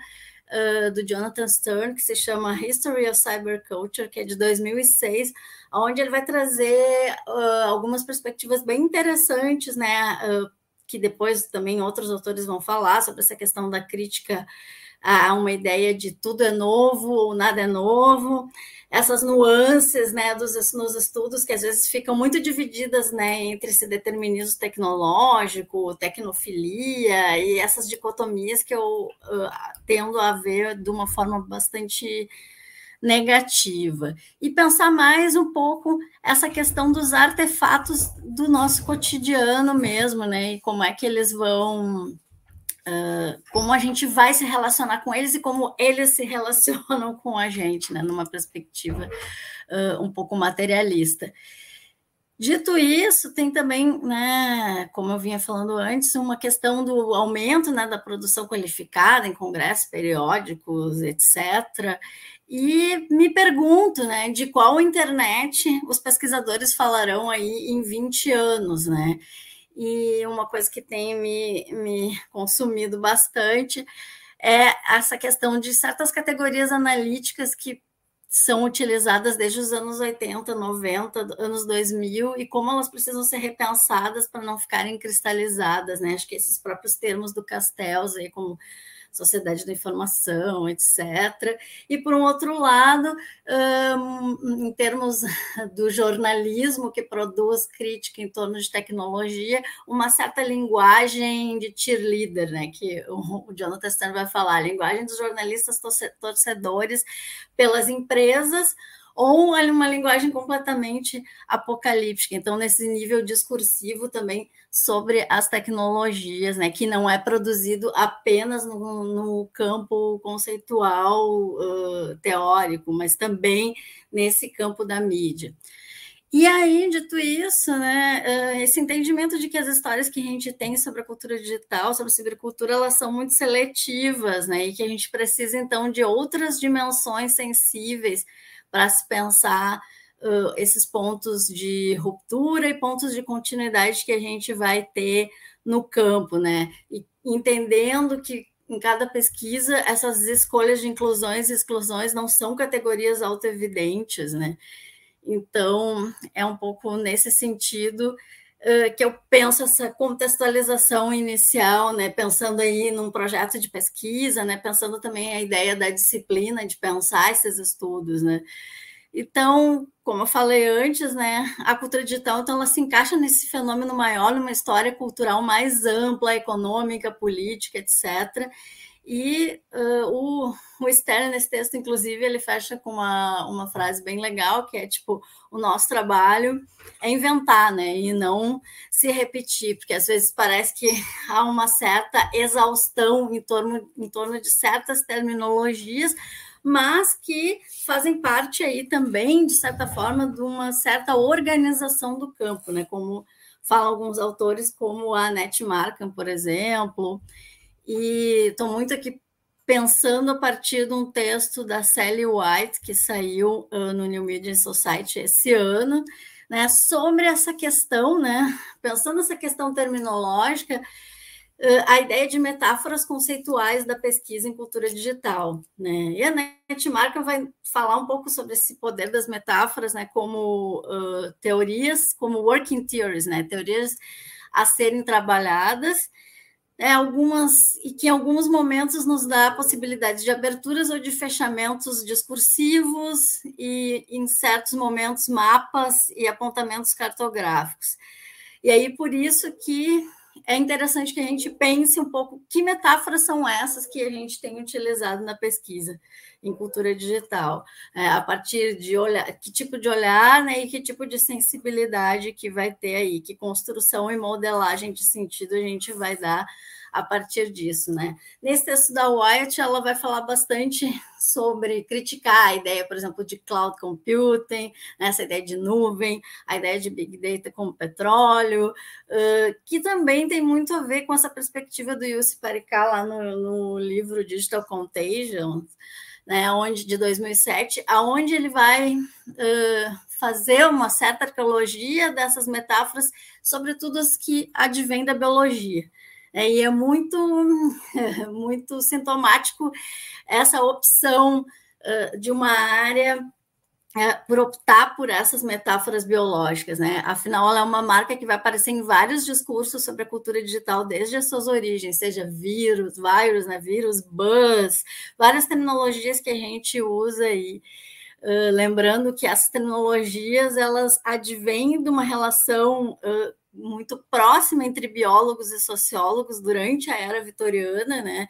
uh, do Jonathan Stern, que se chama History of Cyberculture, que é de 2006, onde ele vai trazer uh, algumas perspectivas bem interessantes, né? Uh, que depois também outros autores vão falar sobre essa questão da crítica a uma ideia de tudo é novo ou nada é novo, essas nuances né, dos, nos estudos que às vezes ficam muito divididas né, entre esse determinismo tecnológico, tecnofilia e essas dicotomias que eu uh, tendo a ver de uma forma bastante negativa e pensar mais um pouco essa questão dos artefatos do nosso cotidiano mesmo, né? E como é que eles vão como a gente vai se relacionar com eles e como eles se [LAUGHS] relacionam com a gente, né, numa perspectiva uh, um pouco materialista. Dito isso, tem também, né, como eu vinha falando antes, uma questão do aumento né, da produção qualificada em congressos periódicos, etc. E me pergunto, né, de qual internet os pesquisadores falarão aí em 20 anos, né? E uma coisa que tem me, me consumido bastante é essa questão de certas categorias analíticas que são utilizadas desde os anos 80, 90, anos 2000 e como elas precisam ser repensadas para não ficarem cristalizadas, né? Acho que esses próprios termos do Castells aí como sociedade da informação, etc. E, por um outro lado, um, em termos [LAUGHS] do jornalismo que produz crítica em torno de tecnologia, uma certa linguagem de cheerleader, né, que o Jonathan Stern vai falar, a linguagem dos jornalistas torcedores pelas empresas, ou uma linguagem completamente apocalíptica. Então, nesse nível discursivo também sobre as tecnologias, né, que não é produzido apenas no, no campo conceitual uh, teórico, mas também nesse campo da mídia. E aí, dito isso, né, esse entendimento de que as histórias que a gente tem sobre a cultura digital, sobre a cibercultura, elas são muito seletivas, né, e que a gente precisa, então, de outras dimensões sensíveis para se pensar uh, esses pontos de ruptura e pontos de continuidade que a gente vai ter no campo, né? E entendendo que em cada pesquisa essas escolhas de inclusões e exclusões não são categorias autoevidentes, né? Então, é um pouco nesse sentido que eu penso essa contextualização inicial, né? Pensando aí num projeto de pesquisa, né? Pensando também a ideia da disciplina de pensar esses estudos, né? Então, como eu falei antes, né, a cultura digital então ela se encaixa nesse fenômeno maior, numa história cultural mais ampla, econômica, política, etc. E uh, o, o Stern, nesse texto, inclusive, ele fecha com uma, uma frase bem legal, que é tipo, o nosso trabalho é inventar, né? E não se repetir, porque às vezes parece que [LAUGHS] há uma certa exaustão em torno, em torno de certas terminologias, mas que fazem parte aí também, de certa forma, de uma certa organização do campo, né? Como falam alguns autores, como a Annette Markham, por exemplo. E estou muito aqui pensando a partir de um texto da Sally White, que saiu uh, no New Media Society esse ano, né, sobre essa questão, né, pensando essa questão terminológica, a ideia de metáforas conceituais da pesquisa em cultura digital. Né? E a Netmarker vai falar um pouco sobre esse poder das metáforas né, como uh, teorias, como working theories, né, teorias a serem trabalhadas, é, algumas e que em alguns momentos nos dá a possibilidade de aberturas ou de fechamentos discursivos e em certos momentos mapas e apontamentos cartográficos. E aí por isso que é interessante que a gente pense um pouco que metáforas são essas que a gente tem utilizado na pesquisa em cultura digital, é, a partir de olhar, que tipo de olhar né, e que tipo de sensibilidade que vai ter aí, que construção e modelagem de sentido a gente vai dar a partir disso, né? Nesse texto da Wyatt, ela vai falar bastante [LAUGHS] sobre criticar a ideia, por exemplo, de cloud computing, né? essa ideia de nuvem, a ideia de big data como petróleo, uh, que também tem muito a ver com essa perspectiva do Yussi Parikh lá no, no livro Digital Contagion, né, onde de 2007, aonde ele vai uh, fazer uma certa arqueologia dessas metáforas, sobretudo as que advêm da biologia. É, e é muito, [LAUGHS] muito sintomático essa opção uh, de uma área é, por optar por essas metáforas biológicas, né? Afinal, ela é uma marca que vai aparecer em vários discursos sobre a cultura digital desde as suas origens, seja vírus, vírus, né? Vírus, buzz, várias terminologias que a gente usa aí. Uh, lembrando que essas terminologias elas advêm de uma relação uh, muito próxima entre biólogos e sociólogos durante a era vitoriana, né,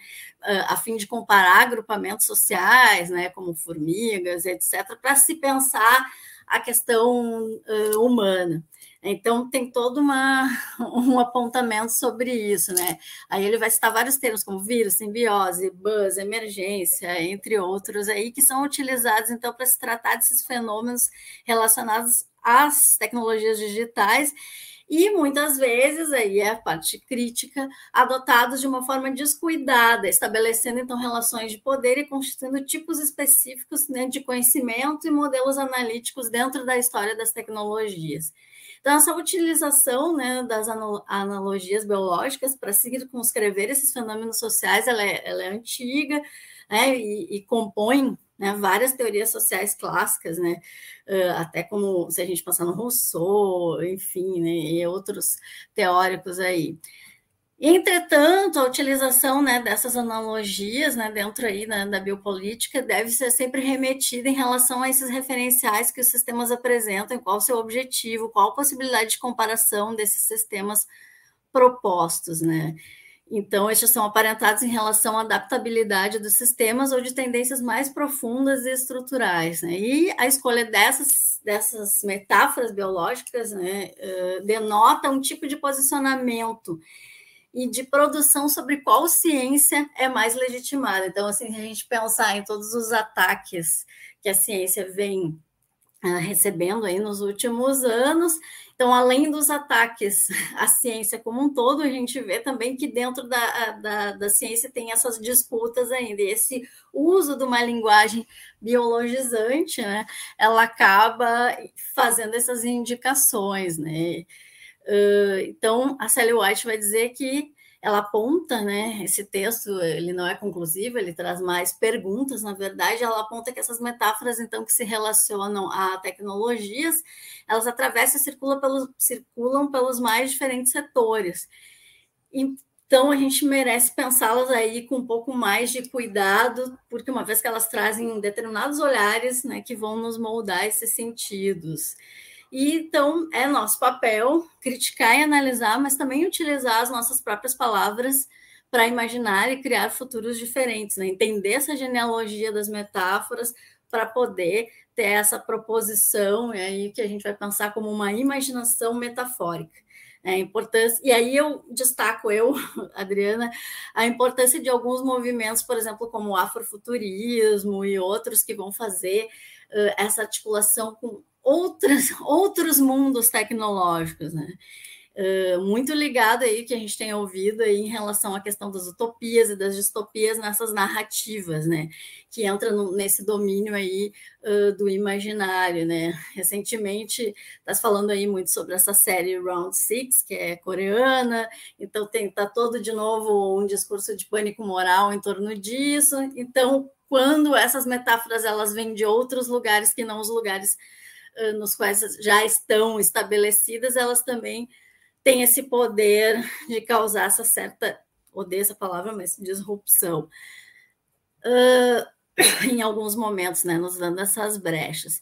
a fim de comparar agrupamentos sociais, né, como formigas, etc., para se pensar a questão uh, humana. Então, tem todo uma, [LAUGHS] um apontamento sobre isso, né? Aí ele vai citar vários termos, como vírus, simbiose, buzz, emergência, entre outros aí, que são utilizados, então, para se tratar desses fenômenos relacionados às tecnologias digitais e muitas vezes, aí é a parte crítica, adotados de uma forma descuidada, estabelecendo então relações de poder e constituindo tipos específicos né, de conhecimento e modelos analíticos dentro da história das tecnologias. Então, essa utilização né, das analogias biológicas para circunscrever esses fenômenos sociais, ela é, ela é antiga né, e, e compõe né, várias teorias sociais clássicas, né, até como se a gente passar no Rousseau, enfim, né, e outros teóricos aí. Entretanto, a utilização né, dessas analogias né, dentro aí né, da biopolítica deve ser sempre remetida em relação a esses referenciais que os sistemas apresentam, qual o seu objetivo, qual a possibilidade de comparação desses sistemas propostos, né? Então, estes são aparentados em relação à adaptabilidade dos sistemas ou de tendências mais profundas e estruturais. Né? E a escolha dessas, dessas metáforas biológicas né, denota um tipo de posicionamento e de produção sobre qual ciência é mais legitimada. Então, assim, a gente pensar em todos os ataques que a ciência vem recebendo aí nos últimos anos então, além dos ataques à ciência como um todo, a gente vê também que dentro da, da, da ciência tem essas disputas ainda. E esse uso de uma linguagem biologizante, né, ela acaba fazendo essas indicações, né? Uh, então, a Sally White vai dizer que ela aponta, né? Esse texto ele não é conclusivo, ele traz mais perguntas. Na verdade, ela aponta que essas metáforas, então, que se relacionam a tecnologias, elas atravessam e circulam pelos, circulam pelos mais diferentes setores. Então, a gente merece pensá-las aí com um pouco mais de cuidado, porque uma vez que elas trazem determinados olhares, né, que vão nos moldar esses sentidos. E então é nosso papel criticar e analisar, mas também utilizar as nossas próprias palavras para imaginar e criar futuros diferentes, né? entender essa genealogia das metáforas para poder ter essa proposição e aí que a gente vai pensar como uma imaginação metafórica. É, importância, e aí eu destaco, eu, [LAUGHS] Adriana, a importância de alguns movimentos, por exemplo, como o afrofuturismo e outros que vão fazer uh, essa articulação com outras, [LAUGHS] outros mundos tecnológicos, né? uh, muito ligado aí que a gente tem ouvido aí em relação à questão das utopias e das distopias nessas narrativas, né? Que entra no, nesse domínio aí uh, do imaginário, né? Recentemente, está falando aí muito sobre essa série Round Six, que é coreana, então tem tá todo de novo um discurso de pânico moral em torno disso. Então, quando essas metáforas elas vêm de outros lugares que não os lugares nos quais já estão estabelecidas, elas também tem esse poder de causar essa certa, odeio essa palavra, mas disrupção. Uh, em alguns momentos, né, nos dando essas brechas.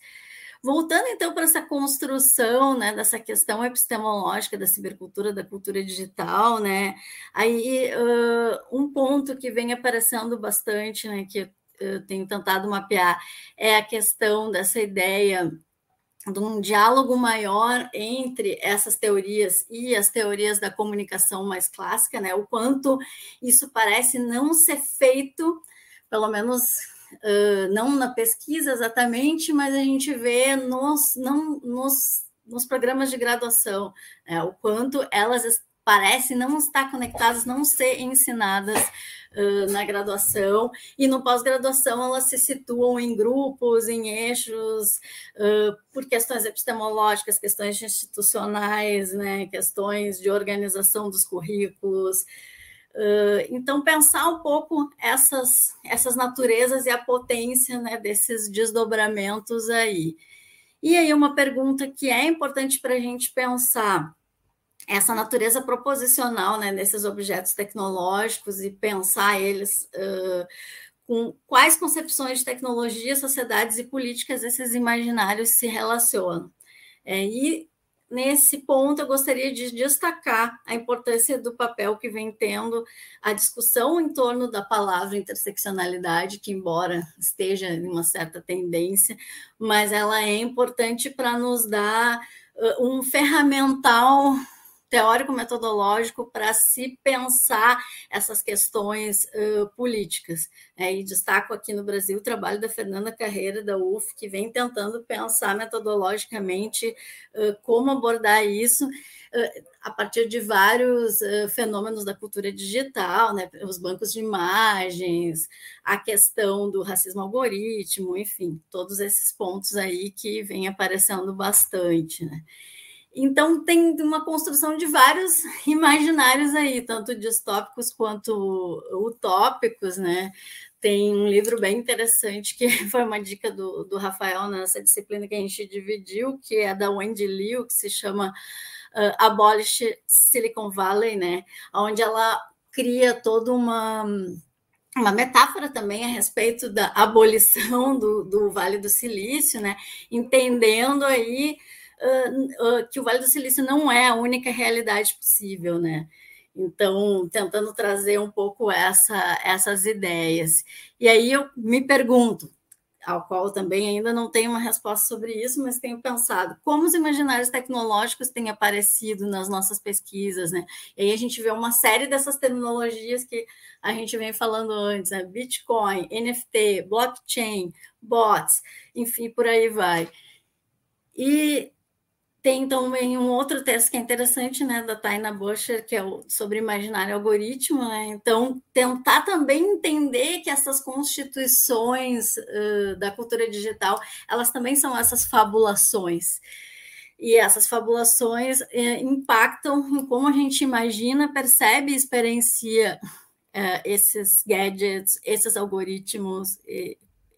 Voltando então para essa construção, né, dessa questão epistemológica da cibercultura, da cultura digital, né, aí uh, um ponto que vem aparecendo bastante, né, que eu tenho tentado mapear, é a questão dessa ideia de um diálogo maior entre essas teorias e as teorias da comunicação mais clássica, né? O quanto isso parece não ser feito, pelo menos uh, não na pesquisa exatamente, mas a gente vê nos, não, nos, nos programas de graduação, né? o quanto elas parecem não estar conectadas, não ser ensinadas uh, na graduação, e no pós-graduação elas se situam em grupos, em eixos, uh, por questões epistemológicas, questões institucionais, né, questões de organização dos currículos. Uh, então, pensar um pouco essas, essas naturezas e a potência né, desses desdobramentos aí. E aí, uma pergunta que é importante para a gente pensar essa natureza proposicional né, desses objetos tecnológicos e pensar eles uh, com quais concepções de tecnologia, sociedades e políticas esses imaginários se relacionam. É, e nesse ponto eu gostaria de destacar a importância do papel que vem tendo a discussão em torno da palavra interseccionalidade, que embora esteja em uma certa tendência, mas ela é importante para nos dar um ferramental teórico-metodológico para se pensar essas questões uh, políticas. É, e destaco aqui no Brasil o trabalho da Fernanda Carreira, da UF, que vem tentando pensar metodologicamente uh, como abordar isso uh, a partir de vários fenômenos da cultura digital, né, os bancos de imagens, a questão do racismo algoritmo, enfim, todos esses pontos aí que vem aparecendo bastante. Né? Então, tem uma construção de vários [LAUGHS] imaginários aí, tanto distópicos quanto utópicos, né? Tem um livro bem interessante, que [LAUGHS] foi uma dica do, do Rafael nessa disciplina que a gente dividiu, que é da Wendy Liu, que se chama uh, Abolish Silicon Valley, né? Onde ela cria toda uma uma metáfora também a respeito da abolição do, do Vale do Silício, né? Entendendo aí uh, uh, que o Vale do Silício não é a única realidade possível, né? Então, tentando trazer um pouco essa, essas ideias. E aí eu me pergunto, ao qual também ainda não tenho uma resposta sobre isso, mas tenho pensado como os imaginários tecnológicos têm aparecido nas nossas pesquisas, né? E aí a gente vê uma série dessas terminologias que a gente vem falando antes, né? Bitcoin, NFT, blockchain, bots, enfim, por aí vai. E tem também um outro texto que é interessante, né, da Taina Boscher, que é o, sobre imaginário algoritmo, né? Então, tentar também entender que essas constituições uh, da cultura digital, elas também são essas fabulações. E essas fabulações uh, impactam em como a gente imagina, percebe e experiencia uh, esses gadgets, esses algoritmos,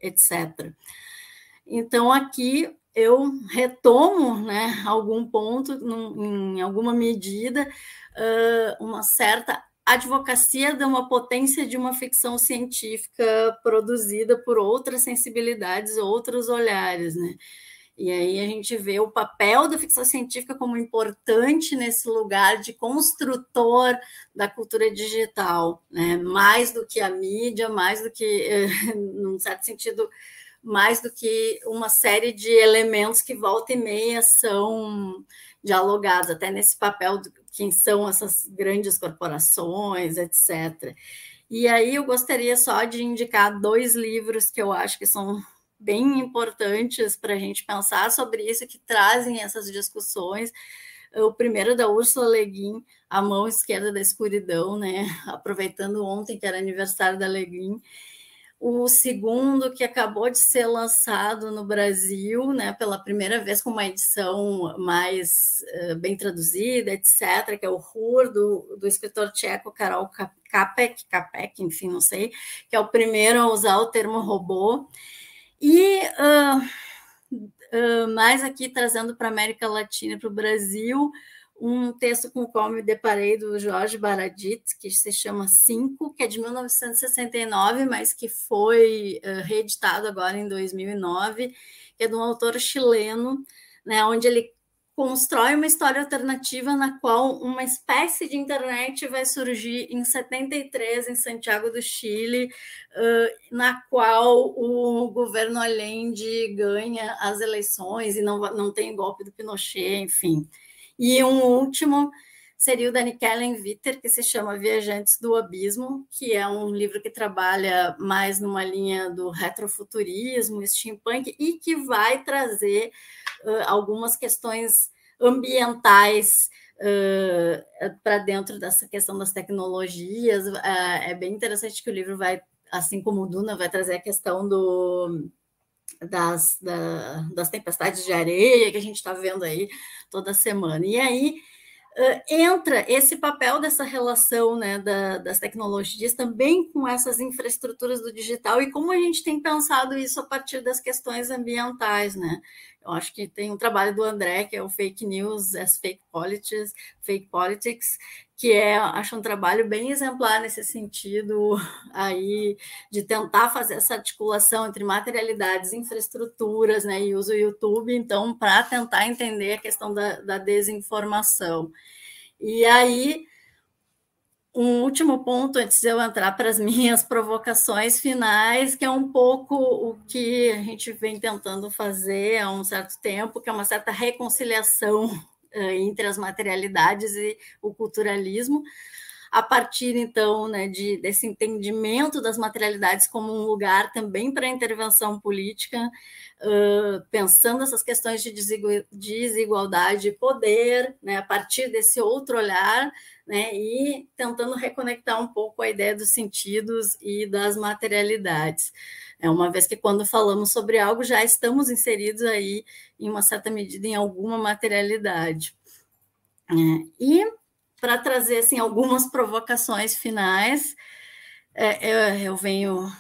etc. Então, aqui eu retomo, né, algum ponto, num, em alguma medida, uh, uma certa advocacia de uma potência de uma ficção científica produzida por outras sensibilidades, outros olhares, né? E aí a gente vê o papel da ficção científica como importante nesse lugar de construtor da cultura digital, né? mais do que a mídia, mais do que, [LAUGHS] num certo sentido, mais do que uma série de elementos que volta e meia são dialogados, até nesse papel de quem são essas grandes corporações, etc. E aí eu gostaria só de indicar dois livros que eu acho que são bem importantes para a gente pensar sobre isso, que trazem essas discussões. o primeiro da Úrsula Leguin, A Mão Esquerda da Escuridão, né? [LAUGHS] Aproveitando ontem que era aniversário da Leguin. O segundo, que acabou de ser lançado no Brasil, né, pela primeira vez com uma edição mais uh, bem traduzida, etc., que é o RUR, do, do escritor tcheco Karol Kapek, Kapek, enfim, não sei, que é o primeiro a usar o termo robô. E uh, uh, mais aqui trazendo para a América Latina e para o Brasil, um texto com o qual me deparei do Jorge Baradit, que se chama Cinco, que é de 1969, mas que foi uh, reeditado agora em 2009, que é de um autor chileno, né, onde ele constrói uma história alternativa na qual uma espécie de internet vai surgir em 73 em Santiago do Chile, uh, na qual o governo Allende ganha as eleições e não, não tem golpe do Pinochet, enfim. E um último seria o da Kellen Witter, que se chama Viajantes do Abismo, que é um livro que trabalha mais numa linha do retrofuturismo, steampunk, e que vai trazer uh, algumas questões ambientais uh, para dentro dessa questão das tecnologias. Uh, é bem interessante que o livro vai, assim como o Duna, vai trazer a questão do das, da, das tempestades de areia que a gente está vendo aí toda semana. E aí uh, entra esse papel dessa relação né, da, das tecnologias também com essas infraestruturas do digital e como a gente tem pensado isso a partir das questões ambientais, né? Eu acho que tem um trabalho do André, que é o Fake News as Fake Politics, Fake Politics, que é, acho um trabalho bem exemplar nesse sentido aí de tentar fazer essa articulação entre materialidades, infraestruturas, né, e uso o YouTube, então, para tentar entender a questão da, da desinformação. E aí, um último ponto antes de eu entrar para as [LAUGHS] minhas provocações finais, que é um pouco o que a gente vem tentando fazer há um certo tempo, que é uma certa reconciliação eh, entre as materialidades e o culturalismo, a partir então né, de, desse entendimento das materialidades como um lugar também para intervenção política, uh, pensando essas questões de desigualdade e poder, né, a partir desse outro olhar, né, e tentando reconectar um pouco a ideia dos sentidos e das materialidades. É uma vez que quando falamos sobre algo já estamos inseridos aí em uma certa medida em alguma materialidade. É, e para trazer assim algumas provocações finais, é, eu, eu, venho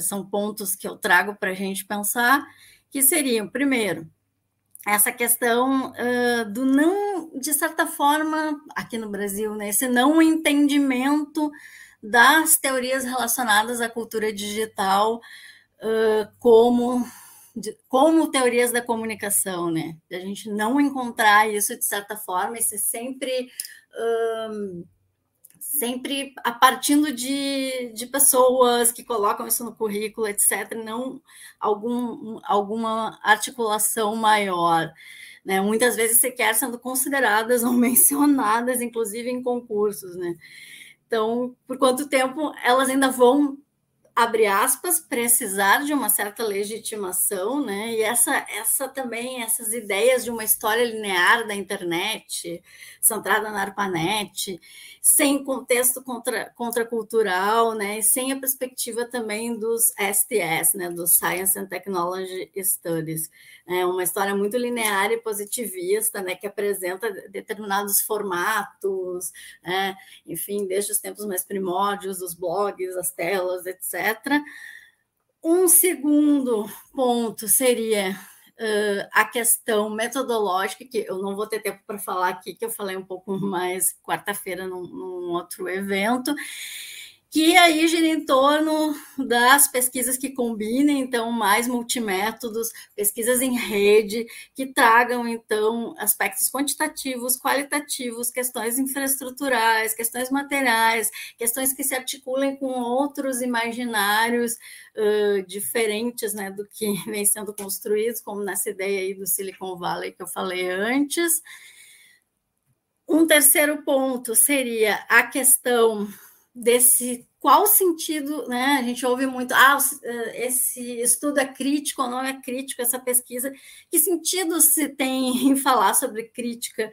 são pontos que eu trago para a gente pensar que seriam primeiro essa questão uh, do não, de certa forma, aqui no Brasil, né, esse não entendimento das teorias relacionadas à cultura digital uh, como, de, como teorias da comunicação, né? A gente não encontrar isso de certa forma ser sempre sempre a partindo de, de pessoas que colocam isso no currículo, etc., não algum, alguma articulação maior. Né? Muitas vezes sequer sendo consideradas [LAUGHS] ou mencionadas, inclusive em concursos. Né? Então, por quanto tempo elas ainda vão abre aspas, precisar de uma certa legitimação, né? E essa, essa também, essas ideias de uma história linear da internet, centrada na ARPANET, sem contexto contra, contracultural, né? E sem a perspectiva também dos STS, né? Dos Science and Technology Studies. É uma história muito linear e positivista, né? Que apresenta determinados formatos, né? enfim, desde os tempos mais primórdios, os blogs, as telas, etc um segundo ponto seria uh, a questão metodológica, que eu não vou ter tempo para falar aqui, que eu falei um pouco mais quarta-feira num, num outro evento, que aí gira em torno das pesquisas que combinem, então, mais multimétodos, pesquisas em rede, que tragam, então, aspectos quantitativos, qualitativos, questões infraestruturais, questões materiais, questões que se articulem com outros imaginários uh, diferentes né, do que [LAUGHS] vem sendo construídos, como nessa ideia aí do Silicon Valley que eu falei antes. Um terceiro ponto seria a questão desse qual sentido, né? A gente ouve muito, ah, eh, esse estudo é crítico ou não é crítico, essa pesquisa, que sentido se tem [LAUGHS] em falar sobre crítica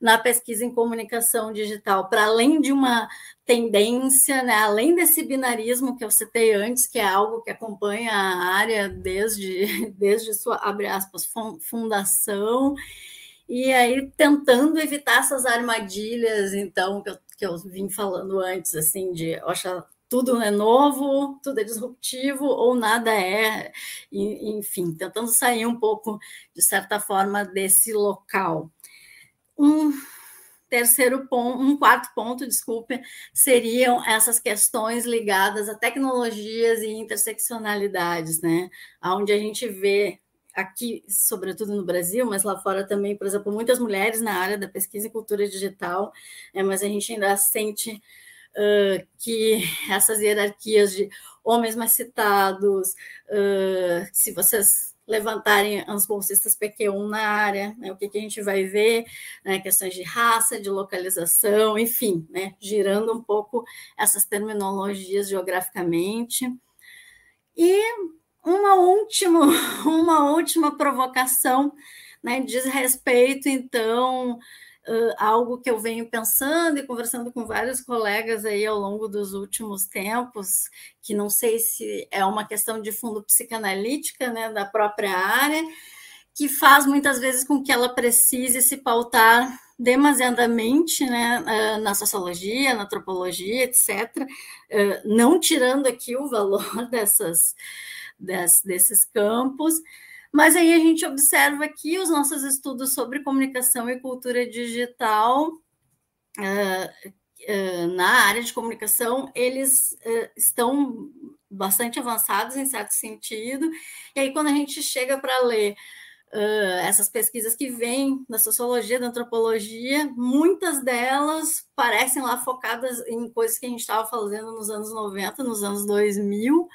na pesquisa em comunicação digital, para além de uma tendência, né, além desse binarismo que eu citei antes, que é algo que acompanha a área desde, [LAUGHS] desde sua, abre aspas, fundação, e aí tentando evitar essas armadilhas, então, que eu, que eu vim falando antes, assim, de achar tudo é novo, tudo é disruptivo ou nada é, enfim, tentando sair um pouco, de certa forma, desse local. Um terceiro ponto, um quarto ponto, desculpe, seriam essas questões ligadas a tecnologias e interseccionalidades, né? Onde a gente vê aqui, sobretudo no Brasil, mas lá fora também, por exemplo, muitas mulheres na área da pesquisa e cultura digital, é, mas a gente ainda sente uh, que [LAUGHS] essas hierarquias de homens mais citados, uh, se vocês levantarem as bolsistas PQ1 na área, né, o que, que, a gente vai ver, né, questões de raça, de localização, enfim, né, girando um pouco essas terminologias geograficamente. E uma última, [LAUGHS] uma última provocação né, diz respeito, então, uh, algo que eu venho pensando e conversando com vários colegas aí ao longo dos últimos tempos, que não sei se é uma questão de fundo psicanalítica né, da própria área, que faz muitas vezes com que ela precise se pautar demasiadamente né, na sociologia, na antropologia, etc., não tirando aqui o valor [LAUGHS] dessas, desses campos, mas aí a gente observa que os nossos estudos sobre comunicação e cultura digital uh, na área de comunicação, eles estão bastante avançados em certo sentido. E aí, quando a gente chega para ler essas pesquisas que vêm da sociologia, da antropologia, muitas delas parecem lá focadas em coisas que a gente estava fazendo nos anos 90, nos anos 2000,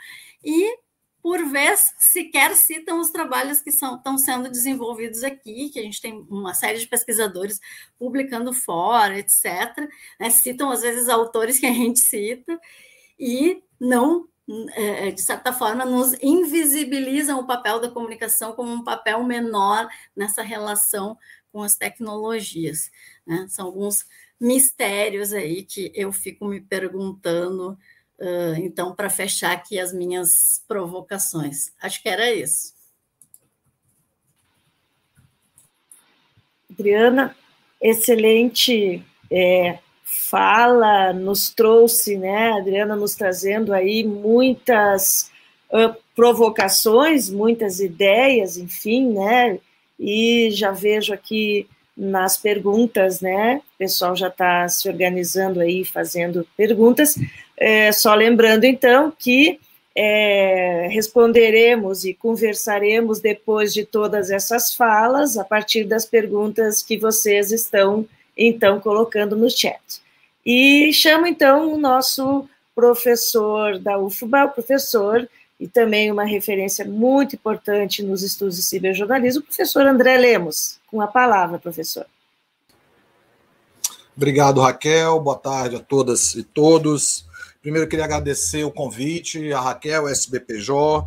e por vez, sequer citam os trabalhos que são, estão sendo desenvolvidos aqui, que a gente tem uma série de pesquisadores publicando fora, etc. Né? Citam, às vezes, autores que a gente cita, e não, de certa forma, nos invisibilizam o papel da comunicação como um papel menor nessa relação com as tecnologias. Né? São alguns mistérios aí que eu fico me perguntando então, para fechar aqui as minhas provocações. Acho que era isso. Adriana, excelente é, fala, nos trouxe, né? Adriana nos trazendo aí muitas uh, provocações, muitas ideias, enfim, né? E já vejo aqui nas perguntas, né? O pessoal já está se organizando aí, fazendo perguntas. É, só lembrando, então, que é, responderemos e conversaremos depois de todas essas falas, a partir das perguntas que vocês estão, então, colocando no chat. E chamo, então, o nosso professor da UFBA, o professor e também uma referência muito importante nos estudos de ciberjornalismo, o professor André Lemos. Com a palavra, professor. Obrigado, Raquel. Boa tarde a todas e todos. Primeiro, queria agradecer o convite, a Raquel, SBPJ.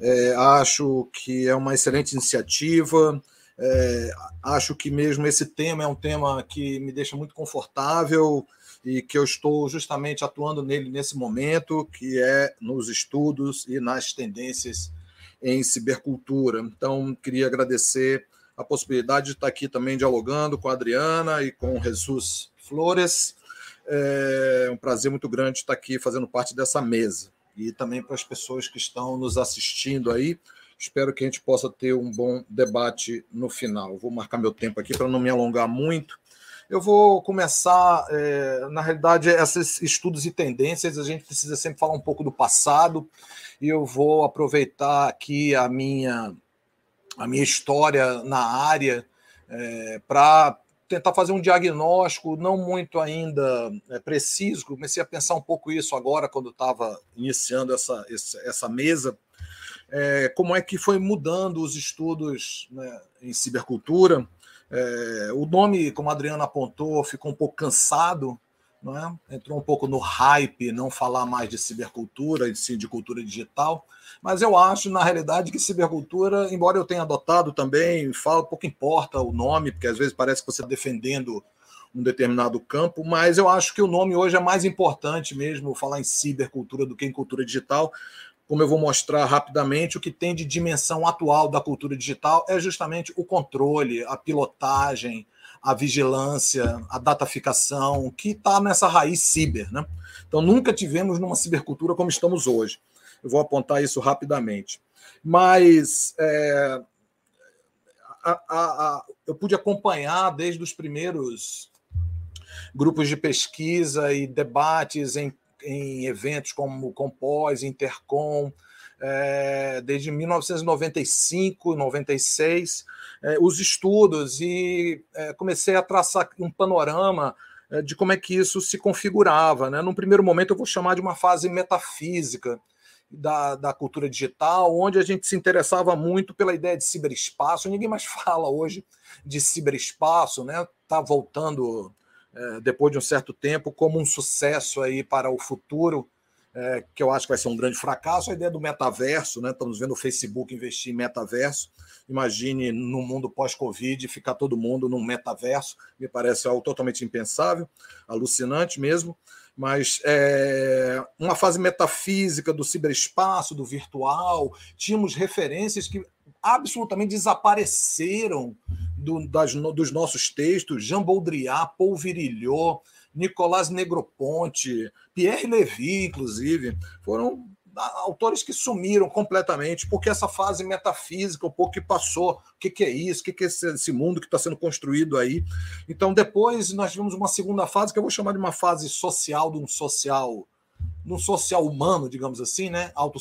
É, acho que é uma excelente iniciativa. É, acho que mesmo esse tema é um tema que me deixa muito confortável e que eu estou justamente atuando nele nesse momento, que é nos estudos e nas tendências em cibercultura. Então, queria agradecer a possibilidade de estar aqui também dialogando com a Adriana e com o Jesus Flores é um prazer muito grande estar aqui fazendo parte dessa mesa. E também para as pessoas que estão nos assistindo aí. Espero que a gente possa ter um bom debate no final. Vou marcar meu tempo aqui para não me alongar muito. Eu vou começar, é, na realidade, esses estudos e tendências, a gente precisa sempre falar um pouco do passado, e eu vou aproveitar aqui a minha, a minha história na área é, para tentar fazer um diagnóstico não muito ainda é, preciso. Comecei a pensar um pouco isso agora, quando estava iniciando essa, essa mesa. É, como é que foi mudando os estudos né, em cibercultura. É, o nome, como a Adriana apontou, ficou um pouco cansado, é? entrou um pouco no hype, não falar mais de cibercultura, e sim de cultura digital. Mas eu acho, na realidade, que cibercultura, embora eu tenha adotado também, falo, pouco importa o nome, porque às vezes parece que você está defendendo um determinado campo, mas eu acho que o nome hoje é mais importante mesmo falar em cibercultura do que em cultura digital. Como eu vou mostrar rapidamente, o que tem de dimensão atual da cultura digital é justamente o controle, a pilotagem, a vigilância, a dataficação, que está nessa raiz ciber. Né? Então, nunca tivemos numa cibercultura como estamos hoje. Eu vou apontar isso rapidamente. Mas é, a, a, a, eu pude acompanhar desde os primeiros grupos de pesquisa e debates em, em eventos como Compós, Intercom, é, desde 1995, 96, é, os estudos e é, comecei a traçar um panorama é, de como é que isso se configurava. Né? Num primeiro momento, eu vou chamar de uma fase metafísica, da, da cultura digital, onde a gente se interessava muito pela ideia de ciberespaço. Ninguém mais [LAUGHS] fala hoje de ciberespaço, né? Está voltando depois de um certo tempo como um sucesso aí para o futuro, é, que eu acho que vai ser um grande fracasso. A ideia do metaverso, né? Estamos vendo o Facebook investir em metaverso. Imagine no mundo pós-Covid ficar todo mundo num metaverso. Me parece algo totalmente impensável, alucinante mesmo mas é, uma fase metafísica do ciberespaço, do virtual, tínhamos referências que absolutamente desapareceram do, das, dos nossos textos, Jean Baudrillard, Paul Virilhot, Nicolás Negroponte, Pierre Levy, inclusive, foram autores que sumiram completamente, porque essa fase metafísica, o pouco que passou, o que, que é isso, o que, que é esse, mundo que está sendo construído aí. Então, depois nós tivemos uma segunda fase, que eu vou chamar de uma fase social, de um social, de um social humano, digamos assim, né? Auto,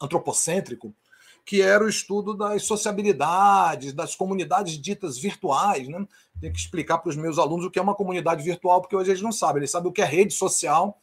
antropocêntrico, que era o estudo das sociabilidades, das comunidades ditas virtuais. Né? Tenho que explicar para os meus alunos o que é uma comunidade virtual, porque hoje eles não sabem. Eles sabem o que é rede social,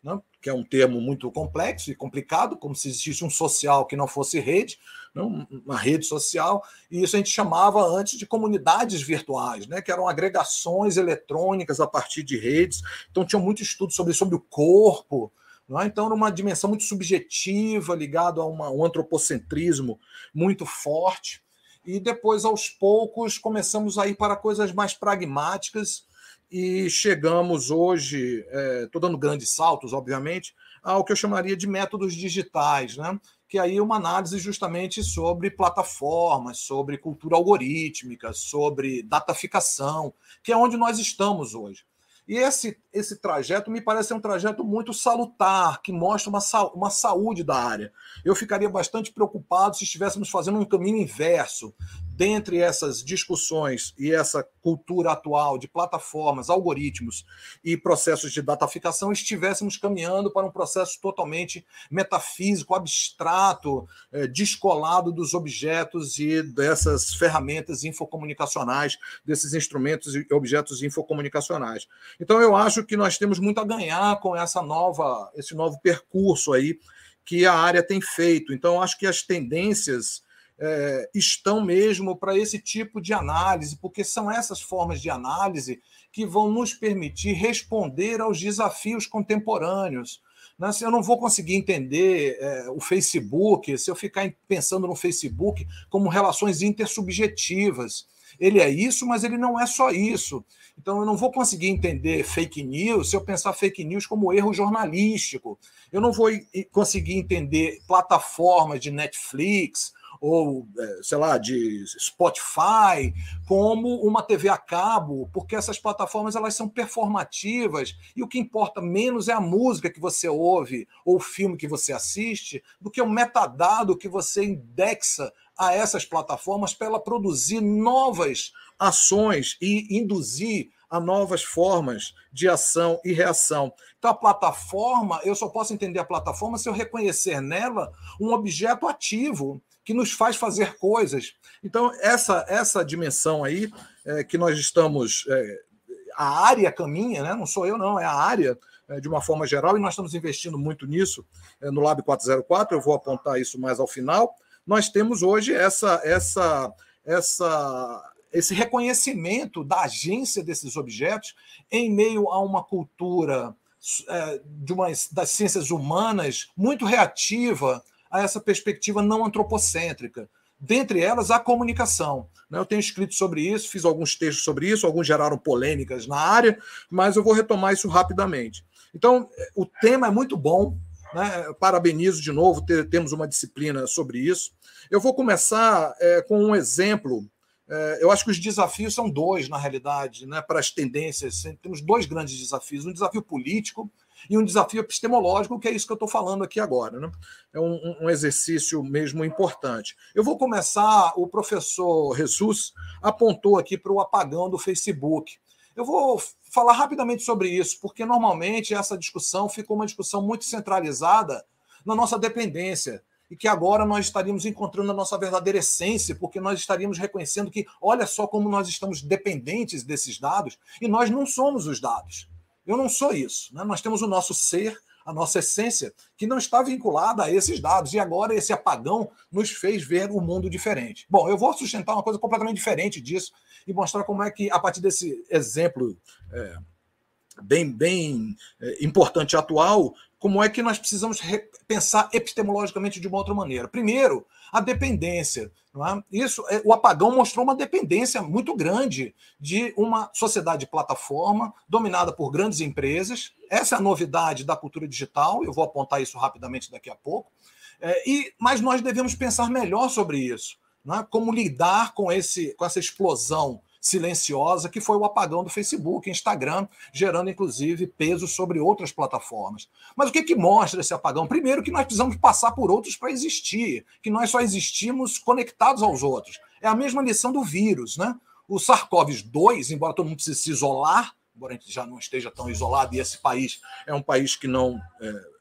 né? que é um termo muito complexo e complicado, como se existisse um social que não fosse rede, não, uma rede social, e isso a gente chamava antes de comunidades virtuais, né? que eram agregações eletrônicas a partir de redes. Então, tinha muito estudo sobre, sobre o corpo, é? então, numa dimensão muito subjetiva, ligado a uma, um antropocentrismo muito forte. E depois, aos poucos, começamos a ir para coisas mais pragmáticas e chegamos hoje, estou é, dando grandes saltos, obviamente, ao que eu chamaria de métodos digitais, né? que aí é uma análise justamente sobre plataformas, sobre cultura algorítmica, sobre dataficação, que é onde nós estamos hoje. E esse, esse trajeto me parece um trajeto muito salutar, que mostra uma, uma saúde da área. Eu ficaria bastante preocupado se estivéssemos fazendo um caminho inverso, dentre essas discussões e essa cultura atual de plataformas, algoritmos e processos de dataficação, estivéssemos caminhando para um processo totalmente metafísico, abstrato, eh, descolado dos objetos e dessas ferramentas infocomunicacionais, desses instrumentos e objetos infocomunicacionais. Então, eu acho que nós temos muito a ganhar com essa nova, esse novo percurso aí que a área tem feito. Então, acho que as tendências é, estão mesmo para esse tipo de análise, porque são essas formas de análise que vão nos permitir responder aos desafios contemporâneos. Né? Se eu não vou conseguir entender é, o Facebook, se eu ficar pensando no Facebook como relações intersubjetivas, ele é isso, mas ele não é só isso. Então, eu não vou conseguir entender fake news se eu pensar fake news como erro jornalístico. Eu não vou conseguir entender plataformas de Netflix ou, é, sei lá, de Spotify, como uma TV a cabo, porque essas plataformas elas são performativas e o que importa menos é a música que você ouve ou o filme que você assiste, do que o metadado que você indexa a essas plataformas para ela produzir novas ações e induzir a novas formas de ação e reação. Então, a plataforma, eu só posso entender a plataforma se eu reconhecer nela um objeto ativo que nos faz fazer coisas. Então, essa, essa dimensão aí é, que nós estamos. É, a área caminha, né? não sou eu, não, é a área é, de uma forma geral, e nós estamos investindo muito nisso é, no Lab 404. Eu vou apontar isso mais ao final. Nós temos hoje essa, essa, essa, esse reconhecimento da agência desses objetos em meio a uma cultura é, de uma, das ciências humanas muito reativa a essa perspectiva não antropocêntrica. dentre elas a comunicação. Né? Eu tenho escrito sobre isso, fiz alguns textos sobre isso, alguns geraram polêmicas na área, mas eu vou retomar isso rapidamente. Então, o tema é muito bom, né? parabenizo de novo, ter, temos uma disciplina sobre isso. Eu vou começar é, com um exemplo. É, eu acho que os desafios são dois, na realidade, né, para as tendências. Temos dois grandes desafios: um desafio político e um desafio epistemológico, que é isso que eu estou falando aqui agora. Né? É um, um, exercício mesmo importante. Eu vou começar, o professor Jesus apontou aqui para o apagão do Facebook. Eu vou falar rapidamente sobre isso, porque normalmente essa discussão ficou uma discussão muito centralizada na nossa dependência e que agora nós estaríamos encontrando a nossa verdadeira essência, porque nós estaríamos reconhecendo que, olha só como nós estamos dependentes desses dados e nós não somos os dados. Eu não sou isso. Né? Nós temos o nosso ser, a nossa essência, que não está vinculada a esses dados. E agora esse apagão nos fez ver o um mundo diferente. Bom, eu vou sustentar uma coisa completamente diferente disso e mostrar como é que, a partir desse exemplo é, bem, bem é, importante atual, como é que nós precisamos pensar epistemologicamente de uma outra maneira. Primeiro, a dependência. É? Isso, é, o apagão mostrou uma dependência muito grande de uma sociedade de plataforma dominada por grandes empresas. Essa é a novidade da cultura digital. Eu vou apontar isso rapidamente daqui a pouco. É, e, mas nós devemos pensar melhor sobre isso. É? Como lidar com, esse, com essa explosão silenciosa, que foi o apagão do Facebook, Instagram, gerando inclusive peso sobre outras plataformas. Mas o que, que mostra esse apagão? Primeiro, que nós precisamos passar por outros para existir, que nós só existimos conectados aos outros. É a mesma lição do vírus, né? O SARS-CoV-2, embora todo mundo precise se isolar, embora a gente já não esteja tão isolado, e esse país é um país que não. É,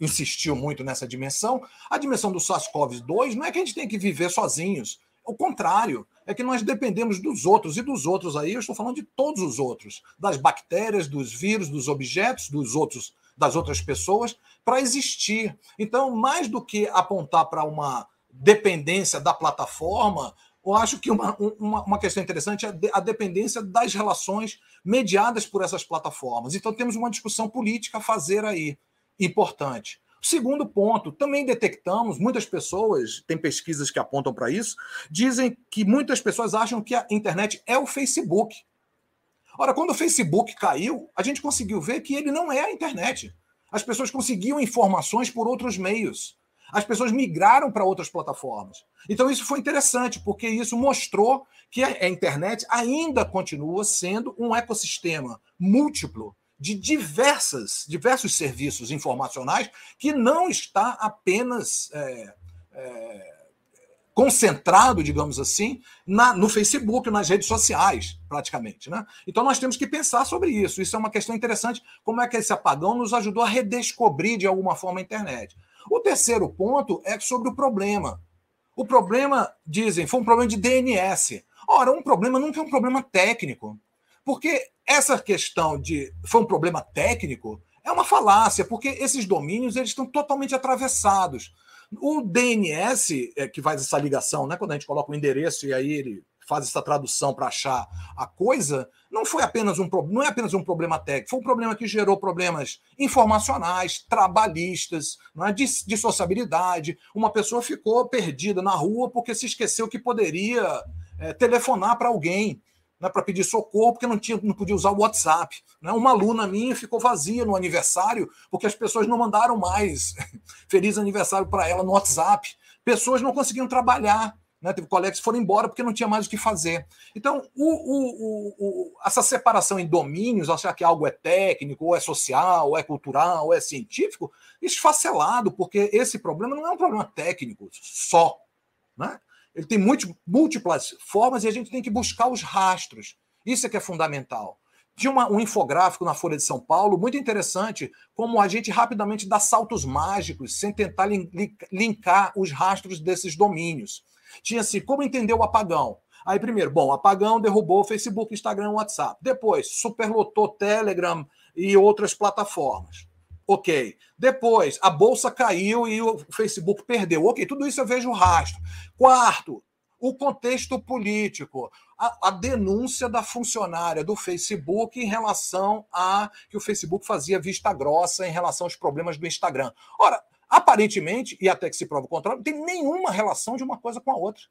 insistiu muito nessa dimensão. A dimensão do SARS-CoV-2 não é que a gente tem que viver sozinhos. O contrário, é que nós dependemos dos outros, e dos outros aí eu estou falando de todos os outros, das bactérias, dos vírus, dos objetos, dos outros, das outras pessoas, para existir. Então, mais do que apontar para uma dependência da plataforma, eu acho que uma, uma, uma, questão interessante é a dependência das relações mediadas por essas plataformas. Então, temos uma discussão política a fazer aí, importante. Segundo ponto, também detectamos, muitas pessoas, tem pesquisas que apontam para isso, dizem que muitas pessoas acham que a internet é o Facebook. Ora, quando o Facebook caiu, a gente conseguiu ver que ele não é a internet. As pessoas conseguiam informações por outros meios. As pessoas migraram para outras plataformas. Então, isso foi interessante, porque isso mostrou que a internet ainda continua sendo um ecossistema múltiplo de diversas, diversos serviços informacionais que não está apenas é, é, concentrado, digamos assim, na, no Facebook, nas redes sociais, praticamente. Né? Então nós temos que pensar sobre isso. Isso é uma questão interessante, como é que esse apagão nos ajudou a redescobrir de alguma forma a internet. O terceiro ponto é sobre o problema. O problema, dizem, foi um problema de DNS. Ora, um problema nunca é um problema técnico. Porque essa questão de foi um problema técnico é uma falácia, porque esses domínios eles estão totalmente atravessados. O DNS, é, que faz essa ligação, né, quando a gente coloca o endereço e aí ele faz essa tradução para achar a coisa, não foi apenas um não é apenas um problema técnico, foi um problema que gerou problemas informacionais, trabalhistas, não é? de sociabilidade. Uma pessoa ficou perdida na rua porque se esqueceu que poderia é, telefonar para alguém né, para pedir socorro, porque não, tinha, não podia usar o WhatsApp. Né? Uma aluna minha ficou vazia no aniversário, porque as pessoas não mandaram mais [LAUGHS] feliz aniversário para ela no WhatsApp. Pessoas não conseguiam trabalhar. Né? Teve colegas que foram embora porque não tinha mais o que fazer. Então, o, o, o, essa separação em domínios, achar que algo é técnico, ou é social, ou é cultural, ou é científico, esfacelado, porque esse problema não é um problema técnico só. Né? Ele tem múltiplas formas e a gente tem que buscar os rastros. Isso é que é fundamental. Tinha uma, um infográfico na Folha de São Paulo muito interessante, como a gente rapidamente dá saltos mágicos sem tentar linkar os rastros desses domínios. Tinha assim, como entender o apagão? Aí, primeiro, bom, apagão derrubou Facebook, Instagram, WhatsApp. Depois, superlotou Telegram e outras plataformas. Ok. Depois, a bolsa caiu e o Facebook perdeu. Ok, tudo isso eu vejo rastro. Quarto, o contexto político, a, a, denúncia da funcionária do Facebook em relação a que o Facebook fazia vista grossa em relação aos problemas do Instagram. Ora, aparentemente, e até que se prova o contrário, não tem nenhuma relação de uma coisa com a outra.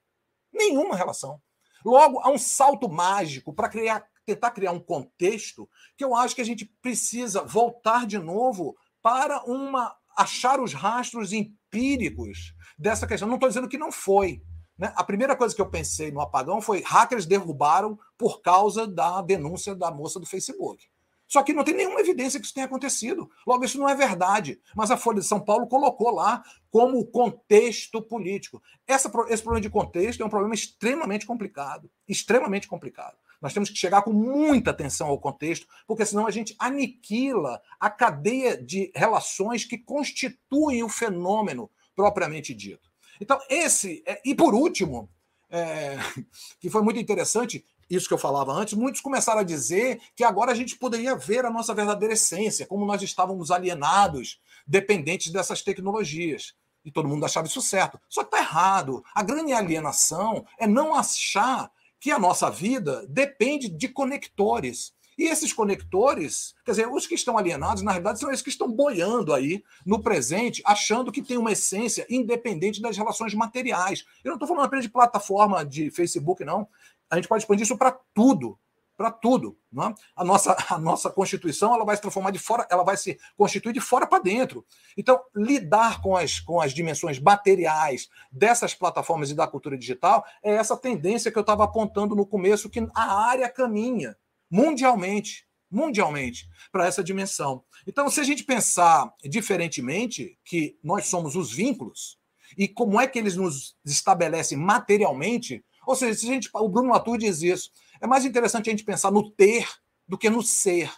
Nenhuma relação. Logo, há um salto mágico para criar, tentar criar um contexto que eu acho que a gente precisa voltar de novo para uma achar os rastros empíricos dessa questão. Não estou dizendo que não foi. Né? A primeira coisa que eu pensei no apagão foi hackers derrubaram por causa da denúncia da moça do Facebook. Só que não tem nenhuma evidência que isso tenha acontecido. Logo, isso não é verdade. Mas a Folha de São Paulo colocou lá como contexto político. Essa, esse problema de contexto é um problema extremamente complicado. Extremamente complicado. Nós temos que chegar com muita atenção ao contexto, porque senão a gente aniquila a cadeia de relações que constituem o fenômeno propriamente dito. Então, esse. É, e por último, é, [LAUGHS] que foi muito interessante, isso que eu falava antes, muitos começaram a dizer que agora a gente poderia ver a nossa verdadeira essência, como nós estávamos alienados, dependentes dessas tecnologias. E todo mundo achava isso certo. Só que está errado. A grande alienação é não achar que a nossa vida depende de conectores. E esses conectores, quer dizer, os que estão alienados, na realidade, são esses que estão boiando aí no presente, achando que tem uma essência independente das relações materiais. Eu não estou falando apenas de plataforma de Facebook, não. A gente pode expandir isso para tudo. Para tudo. Não é? a, nossa, [LAUGHS] a nossa Constituição ela vai se transformar de fora, ela vai se constituir de fora para dentro. Então, lidar com as, com as dimensões materiais dessas plataformas e da cultura digital é essa tendência que eu estava apontando no começo, que a área caminha mundialmente, mundialmente, para essa dimensão. Então, se a gente pensar diferentemente, que nós somos os vínculos, e como é que eles nos estabelecem materialmente, ou seja, se a gente, o Bruno Latour diz isso, é mais interessante a gente pensar no ter do que no ser,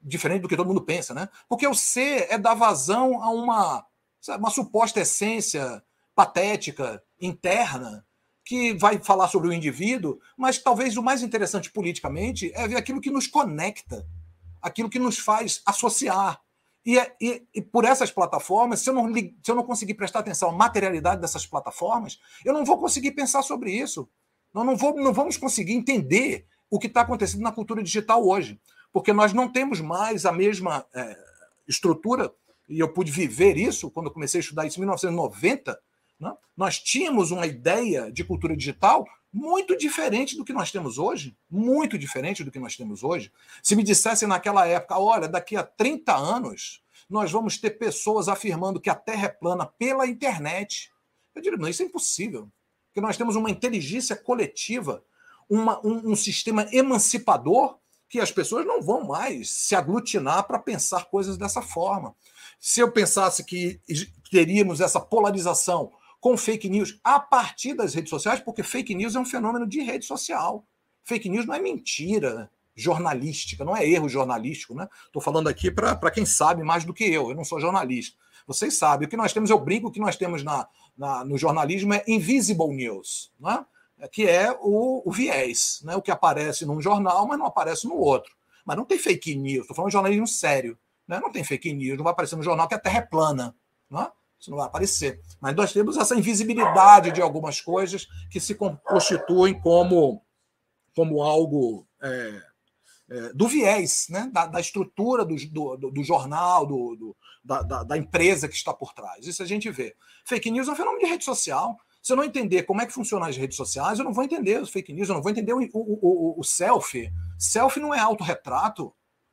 diferente do que todo mundo pensa, né? Porque o ser é dar vazão a uma, uma suposta essência patética, interna, que vai falar sobre o indivíduo, mas talvez o mais interessante politicamente é ver aquilo que nos conecta, aquilo que nos faz associar. E, é, e, e, por essas plataformas, se eu, não, se eu não conseguir prestar atenção à materialidade dessas plataformas, eu não vou conseguir pensar sobre isso. Nós não, vou, não vamos conseguir entender o que está acontecendo na cultura digital hoje, porque nós não temos mais a mesma é, estrutura, e eu pude viver isso quando eu comecei a estudar isso em 1990, né? Nós tínhamos uma ideia de cultura digital muito diferente do que nós temos hoje, muito diferente do que nós temos hoje. Se me dissessem naquela época, olha, daqui a 30 anos nós vamos ter pessoas afirmando que a Terra é plana pela internet, eu diria, não, isso é impossível. Porque nós temos uma inteligência coletiva, uma, um, um sistema emancipador que as pessoas não vão mais se aglutinar para pensar coisas dessa forma. Se eu pensasse que teríamos essa polarização com fake news a partir das redes sociais, porque fake news é um fenômeno de rede social. Fake news não é mentira jornalística, não é erro jornalístico, né? Estou falando aqui para quem sabe mais do que eu, eu não sou jornalista. Vocês sabem, o que nós temos, eu brinco, o que nós temos na, na no jornalismo é invisible news, né? que é o, o viés, né? o que aparece num jornal, mas não aparece no outro. Mas não tem fake news, estou falando de jornalismo sério. Né? Não tem fake news, não vai aparecer no jornal que a Terra é plana. Né? Isso não vai aparecer. Mas nós temos essa invisibilidade de algumas coisas que se constituem como, como algo é, é, do viés, né? da, da estrutura do, do, do jornal, do, do da, da, da, empresa que está por trás. Isso a gente vê. Fake news é um fenômeno de rede social. Se eu não entender como é que funcionam as redes sociais, eu não vou entender os fake news, eu não vou entender o, o, o, o selfie. Selfie não é autorretrato.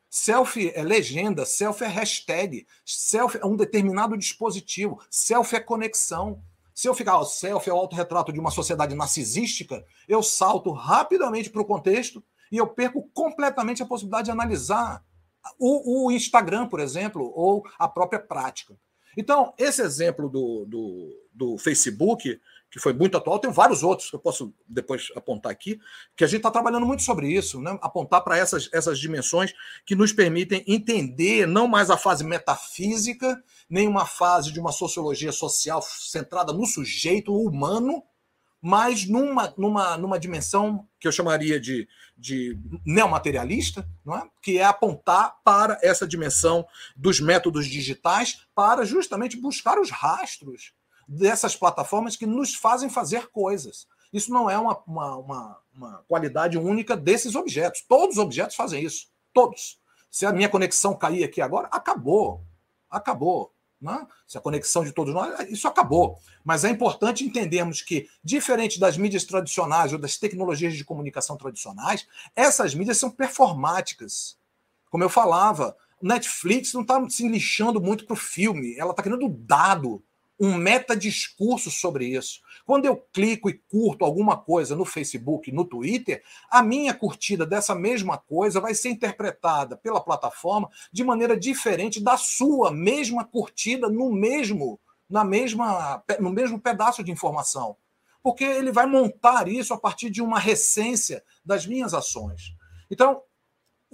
Selfie é legenda, selfie é hashtag, selfie é um determinado dispositivo, selfie é conexão. Se eu ficar, o selfie é o autorretrato de uma sociedade narcisística, eu salto rapidamente para o contexto e eu perco completamente a possibilidade de analisar o, o, Instagram, por exemplo, ou a própria prática. Então, esse exemplo do, do, do Facebook que foi muito atual. Tem vários outros que eu posso depois apontar aqui, que a gente está trabalhando muito sobre isso, né? apontar para essas, essas dimensões que nos permitem entender não mais a fase metafísica, nem uma fase de uma sociologia social centrada no sujeito humano, mas numa, numa, numa dimensão que eu chamaria de, de neomaterialista, não é? que é apontar para essa dimensão dos métodos digitais para justamente buscar os rastros dessas plataformas que nos fazem fazer coisas. Isso não é uma, uma, uma, uma qualidade única desses objetos. Todos os objetos fazem isso. Todos. Se a minha conexão cair aqui agora, acabou. Acabou. Né? se a conexão de todos nós, isso acabou. Mas é importante entendermos que, diferente das mídias tradicionais ou das tecnologias de comunicação tradicionais, essas mídias são performáticas. Como eu falava, Netflix não está se lixando muito para o filme, ela está querendo dado, um metadiscurso sobre isso. Quando eu clico e curto alguma coisa no Facebook, no Twitter, a minha curtida dessa mesma coisa vai ser interpretada pela plataforma de maneira diferente da sua mesma curtida no mesmo na mesma no mesmo pedaço de informação. Porque ele vai montar isso a partir de uma recência das minhas ações. Então,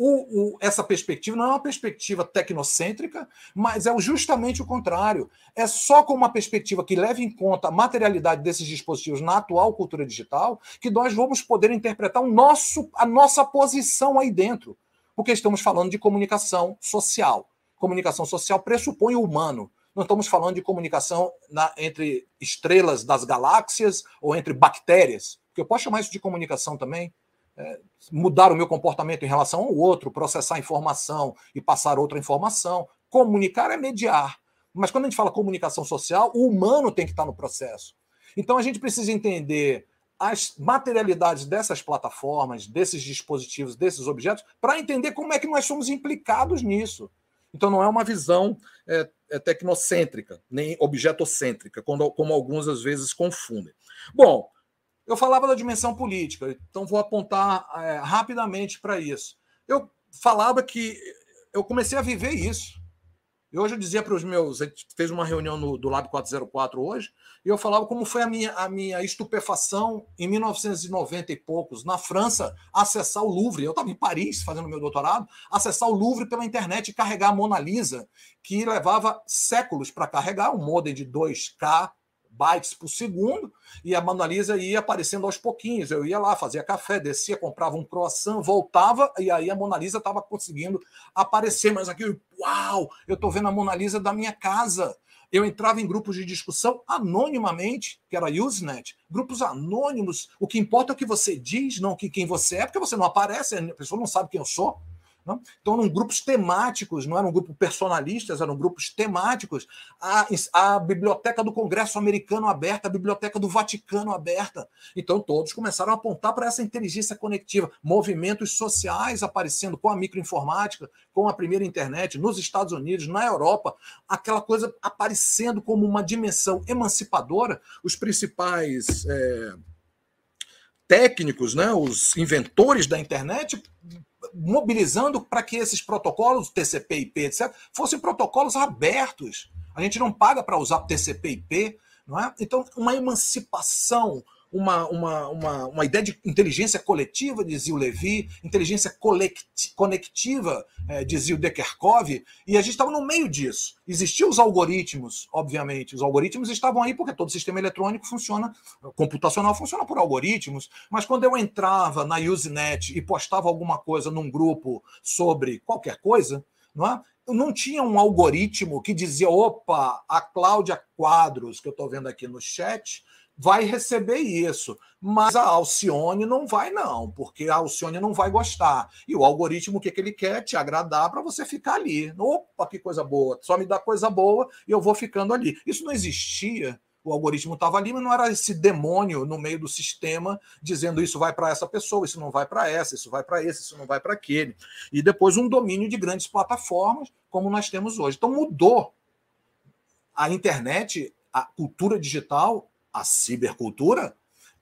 o, o, essa perspectiva não é uma perspectiva tecnocêntrica, mas é justamente o contrário. É só com uma perspectiva que leve em conta a materialidade desses dispositivos na atual cultura digital que nós vamos poder interpretar o nosso, a nossa posição aí dentro. Porque estamos falando de comunicação social. Comunicação social pressupõe o humano. Não estamos falando de comunicação na, entre estrelas das galáxias ou entre bactérias, que eu posso chamar isso de comunicação também mudar o meu comportamento em relação ao outro, processar informação e passar outra informação. Comunicar é mediar. Mas quando a gente fala comunicação social, o humano tem que estar no processo. Então a gente precisa entender as materialidades dessas plataformas, desses dispositivos, desses objetos, para entender como é que nós somos implicados nisso. Então não é uma visão é, é tecnocêntrica, nem objetocêntrica, como, como alguns às vezes confundem. Bom, eu falava da dimensão política, então vou apontar é, rapidamente para isso. Eu falava que eu comecei a viver isso. E hoje eu dizia para os meus. A gente fez uma reunião no, do Lab 404 hoje, e eu falava como foi a minha, a minha estupefação em 1990 e poucos, na França, acessar o Louvre. Eu estava em Paris fazendo meu doutorado, acessar o Louvre pela internet e carregar a Mona Lisa, que levava séculos para carregar, um modem de 2K, bytes por segundo, e a Mona Lisa ia aparecendo aos pouquinhos. Eu ia lá, fazia café, descia, comprava um croissant, voltava, e aí a Mona Lisa estava conseguindo aparecer. Mas aqui, uau, eu estou vendo a Mona Lisa da minha casa. Eu entrava em grupos de discussão anonimamente, que era Usenet, grupos anônimos. O que importa é o que você diz, não que quem você é, porque você não aparece, a pessoa não sabe quem eu sou. Não? Então, eram grupos temáticos, não eram grupos personalistas, eram grupos temáticos. A, a Biblioteca do Congresso Americano aberta, a Biblioteca do Vaticano aberta. Então, todos começaram a apontar para essa inteligência conectiva. Movimentos sociais aparecendo com a microinformática, com a primeira internet, nos Estados Unidos, na Europa, aquela coisa aparecendo como uma dimensão emancipadora. Os principais. É técnicos, né, os inventores da internet, mobilizando para que esses protocolos, TCP, IP, etc., fossem protocolos abertos. A gente não paga para usar TCP, IP, não é? Então, uma emancipação uma, uma, uma, uma ideia de inteligência coletiva, dizia o Levi, inteligência conectiva, é, dizia o Dekerkov, e a gente estava no meio disso. Existiam os algoritmos, obviamente, os algoritmos estavam aí porque todo sistema eletrônico funciona, computacional funciona por algoritmos, mas quando eu entrava na Usenet e postava alguma coisa num grupo sobre qualquer coisa, não é? não tinha um algoritmo que dizia, opa, a Cláudia Quadros, que eu estou vendo aqui no chat, vai receber isso. Mas a Alcione não vai, não, porque a Alcione não vai gostar. E o algoritmo, o que, que ele quer? Te agradar para você ficar ali. Opa, que coisa boa! Só me dá coisa boa e eu vou ficando ali. Isso não existia. O algoritmo estava ali, mas não era esse demônio no meio do sistema dizendo isso vai para essa pessoa, isso não vai para essa, isso vai para esse, isso não vai para aquele. E depois um domínio de grandes plataformas, como nós temos hoje. Então mudou. A internet, a cultura digital, a cibercultura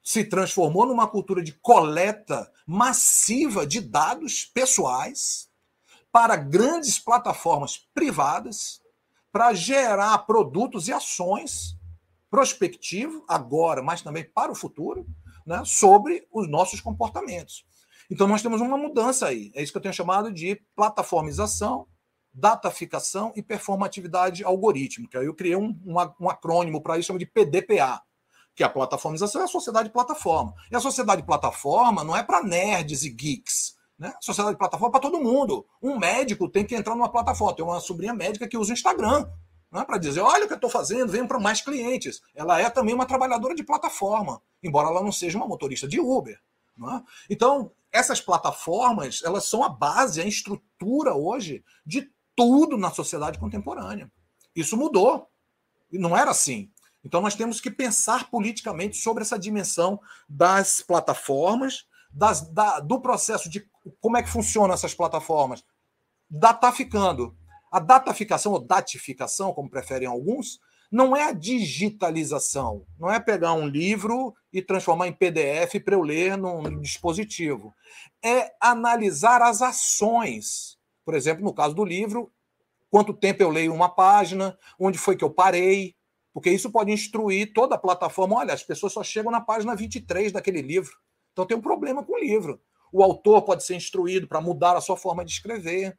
se transformou numa cultura de coleta massiva de dados pessoais para grandes plataformas privadas para gerar produtos e ações prospectivo agora, mas também para o futuro, né, sobre os nossos comportamentos. Então nós temos uma mudança aí. É isso que eu tenho chamado de plataformização, dataficação e performatividade algorítmica. Eu criei um, um, um acrônimo para isso, chama de PDPA, que a plataformização é a sociedade plataforma. E a sociedade plataforma não é para nerds e geeks. Né? A sociedade plataforma é para todo mundo. Um médico tem que entrar numa plataforma. Tem uma sobrinha médica que usa o Instagram né? para dizer: olha o que eu estou fazendo, venho para mais clientes. Ela é também uma trabalhadora de plataforma, embora ela não seja uma motorista de Uber. Né? Então, essas plataformas elas são a base, a estrutura hoje de tudo na sociedade contemporânea. Isso mudou. E não era assim. Então nós temos que pensar politicamente sobre essa dimensão das plataformas, das, da, do processo de como é que funcionam essas plataformas. Dataficando. A dataficação, ou datificação, como preferem alguns, não é a digitalização, não é pegar um livro e transformar em PDF para eu ler num dispositivo. É analisar as ações. Por exemplo, no caso do livro, quanto tempo eu leio uma página, onde foi que eu parei, porque isso pode instruir toda a plataforma. Olha, as pessoas só chegam na página 23 daquele livro. Então tem um problema com o livro. O autor pode ser instruído para mudar a sua forma de escrever.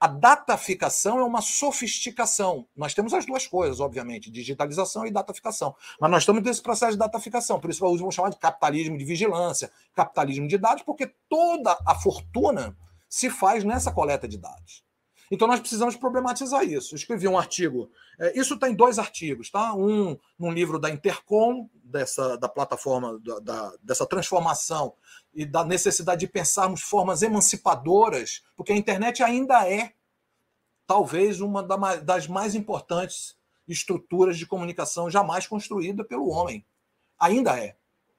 A dataficação é uma sofisticação. Nós temos as duas coisas, obviamente, digitalização e dataficação. Mas nós estamos nesse processo de dataficação. Por isso, vou chamar de capitalismo de vigilância, capitalismo de dados, porque toda a fortuna se faz nessa coleta de dados. Então nós precisamos problematizar isso. Eu escrevi um artigo, é, isso está em dois artigos, tá? Um num livro da Intercom, dessa da plataforma da, da, dessa transformação e da necessidade de pensarmos formas emancipadoras, porque a internet ainda é talvez uma das mais importantes estruturas de comunicação jamais construída pelo homem. Ainda é,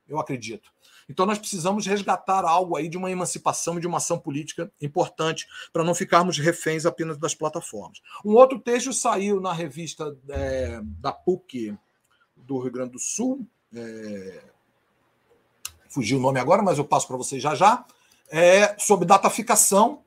eu acredito. Então nós precisamos resgatar algo aí de uma emancipação e de uma ação política importante para não ficarmos reféns apenas das plataformas. Um outro texto saiu na revista é, da PUC do Rio Grande do Sul, é, fugiu o nome agora, mas eu passo para vocês já já, é, sobre dataficação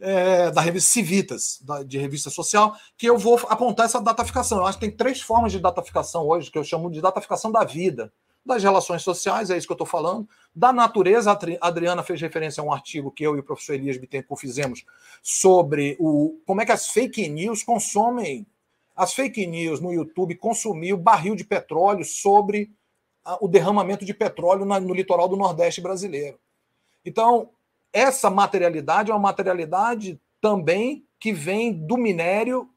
é, da revista Civitas, da, de revista social, que eu vou apontar essa dataficação. Eu acho que tem três formas de dataficação hoje, que eu chamo de dataficação da vida das relações sociais, é isso que eu estou falando, da natureza. A Adriana fez referência a um artigo que eu e o professor Elias Bittencourt fizemos sobre o, como é que as fake news consomem. As fake news no YouTube consumiu barril de petróleo sobre o derramamento de petróleo no litoral do Nordeste brasileiro. Então, essa materialidade é uma materialidade também que vem do minério,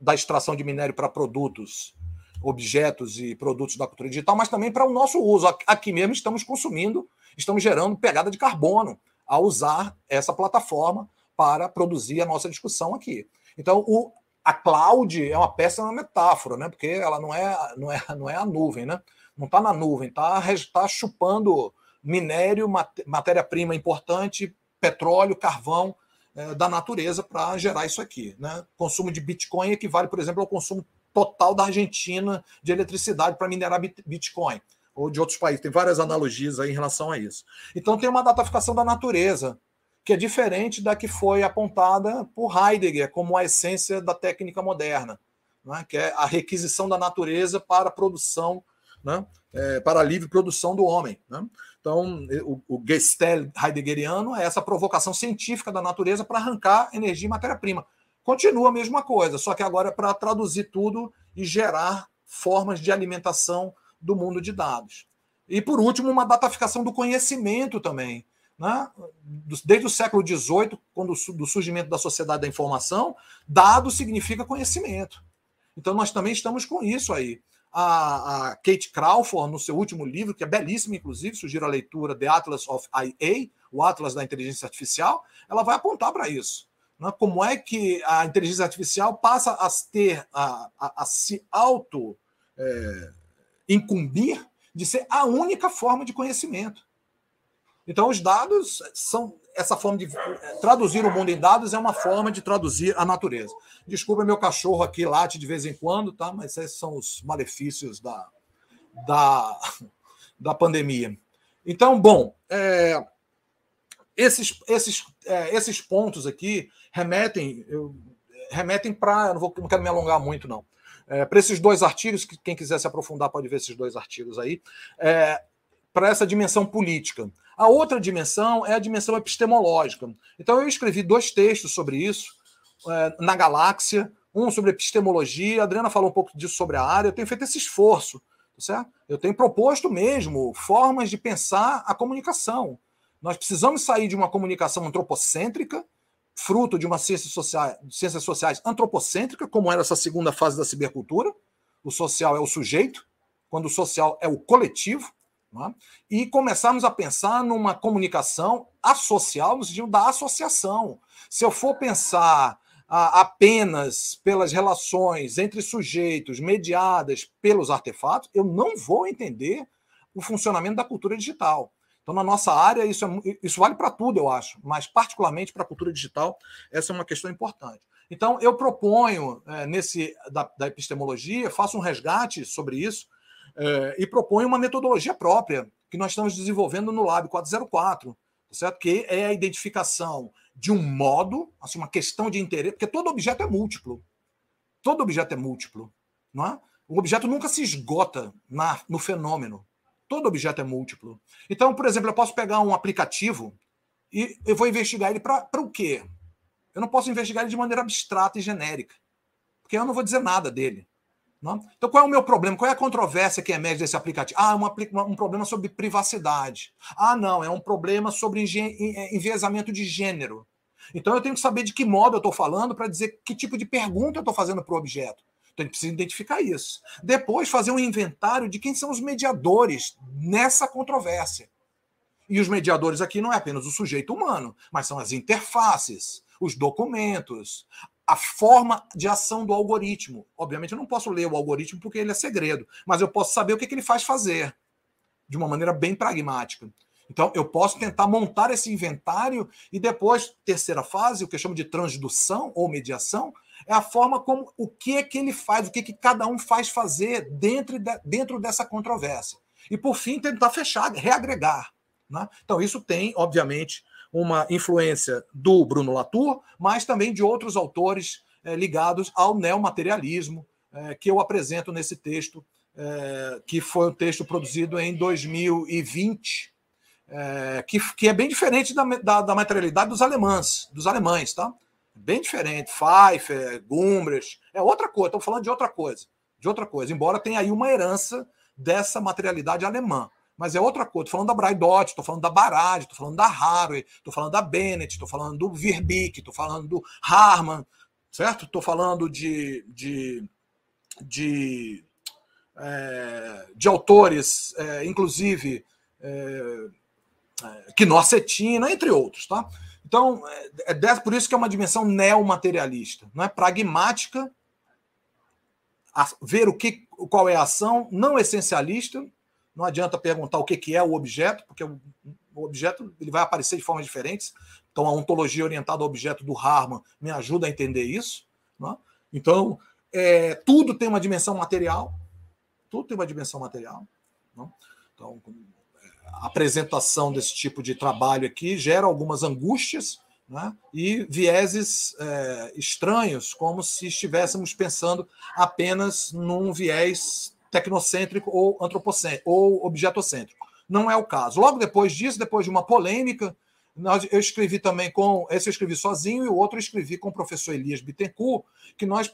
da extração de minério para produtos objetos e produtos da cultura digital, mas também para o nosso uso. Aqui mesmo estamos consumindo, estamos gerando pegada de carbono ao usar essa plataforma para produzir a nossa discussão aqui. Então, o, a cloud é uma péssima metáfora, né? porque ela não é, não é, não é a nuvem, né? não está na nuvem, está tá chupando minério, matéria-prima importante, petróleo, carvão é, da natureza para gerar isso aqui. Né? Consumo de Bitcoin equivale, por exemplo, ao consumo total da Argentina de eletricidade para minerar Bitcoin, ou de outros países. Tem várias analogias aí em relação a isso. Então tem uma dataficação da natureza, que é diferente da que foi apontada por Heidegger como a essência da técnica moderna, né? que é a requisição da natureza para a produção, né? É, para a livre produção do homem. Né? Então, o, o heideggeriano é essa provocação científica da natureza para arrancar energia e matéria-prima. Continua a mesma coisa, só que agora é para traduzir tudo e gerar formas de alimentação do mundo de dados. E, por último, uma dataficação do conhecimento também. Né? Desde o século XVIII, quando do surgimento da sociedade da informação, dado significa conhecimento. Então, nós também estamos com isso aí. A, a, Kate Crawford, no seu último livro, que é belíssimo, inclusive, sugiro a leitura The Atlas of IA, o Atlas da Inteligência Artificial, ela vai apontar para isso. Né? Como é que a inteligência artificial passa a ter, a, a, a se auto é, incumbir de ser a única forma de conhecimento. Então, os dados são essa forma de traduzir o mundo em dados é uma forma de traduzir a natureza. Desculpa, meu cachorro aqui late de vez em quando, tá? Mas esses são os malefícios da, da, [LAUGHS] da pandemia. Então, bom, é, esses, esses, é, esses pontos aqui remetem, remetem para. Não, não quero me alongar muito, não. É, para esses dois artigos, que quem quiser se aprofundar pode ver esses dois artigos aí, é, para essa dimensão política. A outra dimensão é a dimensão epistemológica. Então, eu escrevi dois textos sobre isso é, na Galáxia, um sobre epistemologia, a Adriana falou um pouco disso sobre a área, eu tenho feito esse esforço, tá certo? Eu tenho proposto mesmo formas de pensar a comunicação. Nós precisamos sair de uma comunicação antropocêntrica, fruto de uma ciência social, ciências sociais antropocêntrica, como era essa segunda fase da cibercultura. O social é o sujeito, quando o social é o coletivo, é? e começarmos a pensar numa comunicação associal, no sentido da associação. Se eu for pensar apenas pelas relações entre sujeitos mediadas pelos artefatos, eu não vou entender o funcionamento da cultura digital. Então, na nossa área, isso, é, isso vale para tudo, eu acho, mas particularmente para a cultura digital, essa é uma questão importante. Então, eu proponho, é, nesse da, da, epistemologia, faço um resgate sobre isso é, e proponho uma metodologia própria que nós estamos desenvolvendo no Lab 404, tá certo? que é a identificação de um modo, assim, uma questão de interesse, porque todo objeto é múltiplo. Todo objeto é múltiplo. Não é? O objeto nunca se esgota na, no fenômeno. Todo objeto é múltiplo. Então, por exemplo, eu posso pegar um aplicativo e eu vou investigar ele para o quê? Eu não posso investigar ele de maneira abstrata e genérica, porque eu não vou dizer nada dele. Não? Então, qual é o meu problema? Qual é a controvérsia que emerge desse aplicativo? Ah, é um problema sobre privacidade. Ah, não, é um problema sobre é, enviesamento de gênero. Então, eu tenho que saber de que modo eu estou falando para dizer que tipo de pergunta eu estou fazendo para o objeto. Então, ele precisa identificar isso. Depois, fazer um inventário de quem são os mediadores nessa controvérsia. E os mediadores aqui não é apenas o sujeito humano, mas são as interfaces, os documentos, a forma de ação do algoritmo. Obviamente, eu não posso ler o algoritmo porque ele é segredo, mas eu posso saber o que, que ele faz fazer, de uma maneira bem pragmática. Então, eu posso tentar montar esse inventário e depois, terceira fase, o que eu chamo de transdução ou mediação, é a forma como o que é que ele faz, o que, é que cada um faz fazer dentro, de, dentro dessa controvérsia. E, por fim, tentar fechar, reagregar. Né? Então, isso tem, obviamente, uma influência do Bruno Latour, mas também de outros autores é, ligados ao neomaterialismo, é, que eu apresento nesse texto, é, que foi um texto produzido em 2020, que, que é bem diferente da, da, da materialidade dos alemães, dos alemães, tá? Bem diferente. Pfeiffer, Gumbrecht, é outra coisa, estou falando de outra coisa, de outra coisa, embora tenha aí uma herança dessa materialidade alemã mas é outra coisa. Estou falando da Braidot, estou falando da Barad, estou falando da Harvey, estou falando da Bennett, estou falando do Verbeek, estou falando do Harman, certo? Estou falando de, de, de, é, de autores, é, inclusive é, é Quinocetina, entre outros, tá? Então, é, é por isso que é uma dimensão neomaterialista, não é pragmática, a, ver o que, qual é a ação, não essencialista, não adianta perguntar o que, que é o objeto, porque o, objeto ele vai aparecer de formas diferentes. Então, a ontologia orientada ao objeto do Harman me ajuda a entender isso. Né? Então, é, tudo tem uma dimensão material. Tudo tem uma dimensão material. Né? Então, apresentação desse tipo de trabalho aqui gera algumas angústias né? e vieses é, estranhos, como se estivéssemos pensando apenas num viés tecnocêntrico ou antropocêntrico ou objetocêntrico. Não é o caso. Logo depois disso, depois de uma polêmica, eu escrevi também com. Esse eu escrevi sozinho e o outro eu escrevi com o professor Elias Bittencourt, que nós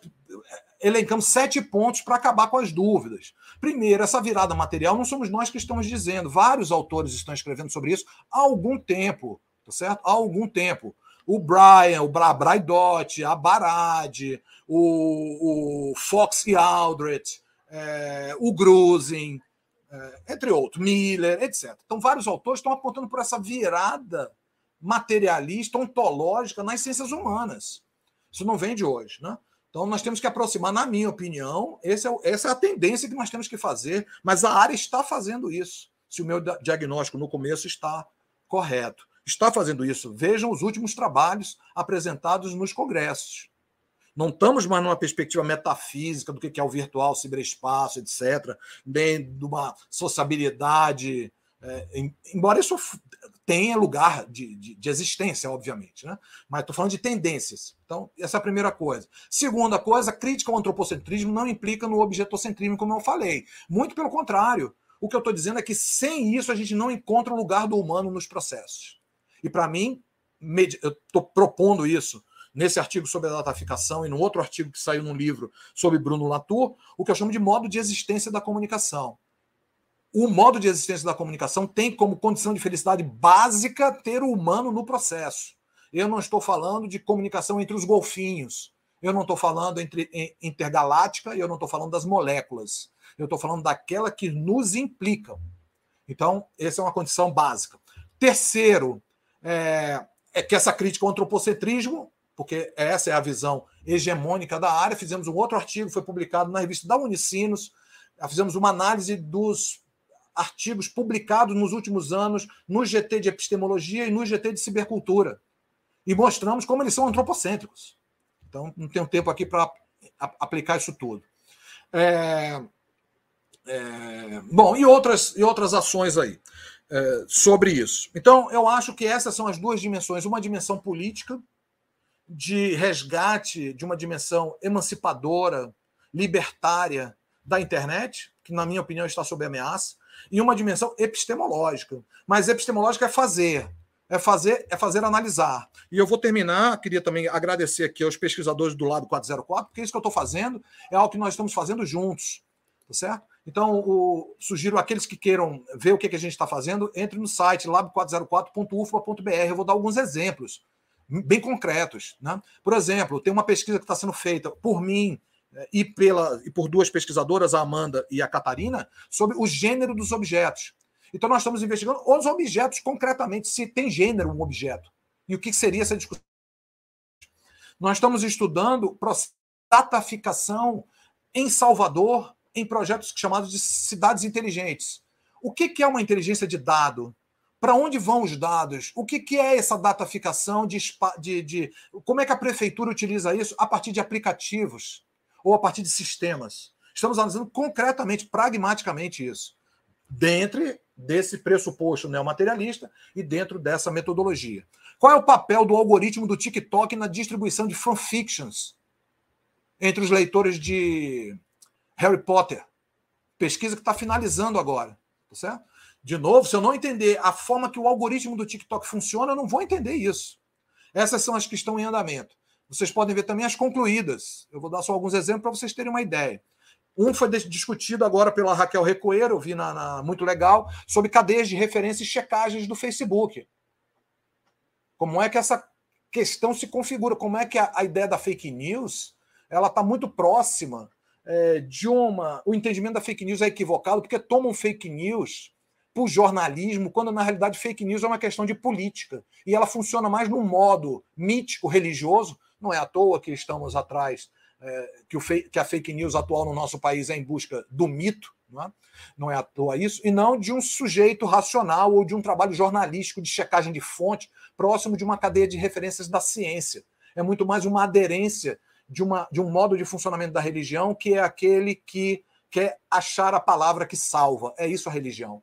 elencamos sete pontos para acabar com as dúvidas. Primeiro, essa virada material não somos nós que estamos dizendo. Vários autores estão escrevendo sobre isso há algum tempo, tá certo? Há algum tempo. O Brian, o Bra Braidot, a Barad, o, o Fox e Aldrich, é, o Grusin, é, entre outros, Miller, etc. Então, vários autores estão apontando por essa virada materialista, ontológica nas ciências humanas. Isso não vem de hoje. Né? Então, nós temos que aproximar, na minha opinião, é, essa é a tendência que nós temos que fazer, mas a área está fazendo isso. Se o meu diagnóstico no começo está correto. Está fazendo isso. Vejam os últimos trabalhos apresentados nos congressos. Não estamos mais numa perspectiva metafísica do que é o virtual, ciberespaço, etc., nem de uma sociabilidade, é, embora isso tenha lugar de, de, de existência, obviamente, né? mas estou falando de tendências. Então, essa é a primeira coisa. Segunda coisa, crítica ao antropocentrismo não implica no objetocentrismo, como eu falei. Muito pelo contrário. O que eu estou dizendo é que sem isso a gente não encontra o lugar do humano nos processos. E para mim, eu estou propondo isso nesse artigo sobre a dataficação e no outro artigo que saiu num livro sobre Bruno Latour, o que eu chamo de modo de existência da comunicação. O modo de existência da comunicação tem como condição de felicidade básica ter o humano no processo. Eu não estou falando de comunicação entre os golfinhos. Eu não estou falando entre intergaláctica e eu não estou falando das moléculas. Eu estou falando daquela que nos implicam. Então, essa é uma condição básica. Terceiro, é, é que essa crítica ao antropocentrismo porque essa é a visão hegemônica da área. Fizemos um outro artigo, foi publicado na revista da Unicinos. Fizemos uma análise dos artigos publicados nos últimos anos no GT de epistemologia e no GT de cibercultura. E mostramos como eles são antropocêntricos. Então, não tenho tempo aqui para aplicar isso tudo. É, é, bom, e outras, e outras ações aí é, sobre isso. Então, eu acho que essas são as duas dimensões: uma dimensão política, de resgate de uma dimensão emancipadora, libertária da internet, que, na minha opinião, está sob ameaça, e uma dimensão epistemológica. Mas epistemológica é fazer, é fazer, é fazer analisar. E eu vou terminar, queria também agradecer aqui aos pesquisadores do lado 404, porque isso que eu estou fazendo é algo que nós estamos fazendo juntos, tá certo? Então, o, sugiro aqueles que queiram ver o que, que a gente está fazendo, entre no site lab404.ufba.br. Eu vou dar alguns exemplos bem concretos. Né? Por exemplo, tem uma pesquisa que está sendo feita por mim e, pela, e por duas pesquisadoras, a Amanda e a Catarina, sobre o gênero dos objetos. Então, nós estamos investigando os objetos concretamente, se tem gênero um objeto. E o que seria essa discussão? Nós estamos estudando dataficação em Salvador em projetos chamados de cidades inteligentes. O que é uma inteligência de dado? Para onde vão os dados? O que, que é essa dataficação de, de, de. Como é que a prefeitura utiliza isso a partir de aplicativos ou a partir de sistemas? Estamos analisando concretamente, pragmaticamente isso, dentro desse pressuposto neomaterialista e dentro dessa metodologia. Qual é o papel do algoritmo do TikTok na distribuição de fanfictions entre os leitores de Harry Potter? Pesquisa que está finalizando agora, tá certo? De novo, se eu não entender a forma que o algoritmo do TikTok funciona, eu não vou entender isso. Essas são as que estão em andamento. Vocês podem ver também as concluídas. Eu vou dar só alguns exemplos para vocês terem uma ideia. Um foi discutido agora pela Raquel Recoeiro, eu vi na, na, muito legal, sobre cadeias de referência e checagens do Facebook. Como é que essa questão se configura? Como é que a, a ideia da fake news ela está muito próxima é, de uma. O entendimento da fake news é equivocado, porque tomam fake news por jornalismo, quando na realidade fake news é uma questão de política. E ela funciona mais num modo mítico, religioso. Não é à toa que estamos atrás, é, que, fake, que a fake news atual no nosso país é em busca do mito, não é? não é à toa isso, e não de um sujeito racional ou de um trabalho jornalístico de checagem de fonte próximo de uma cadeia de referências da ciência. É muito mais uma aderência de, uma, de um modo de funcionamento da religião que é aquele que quer achar a palavra que salva. É isso a religião.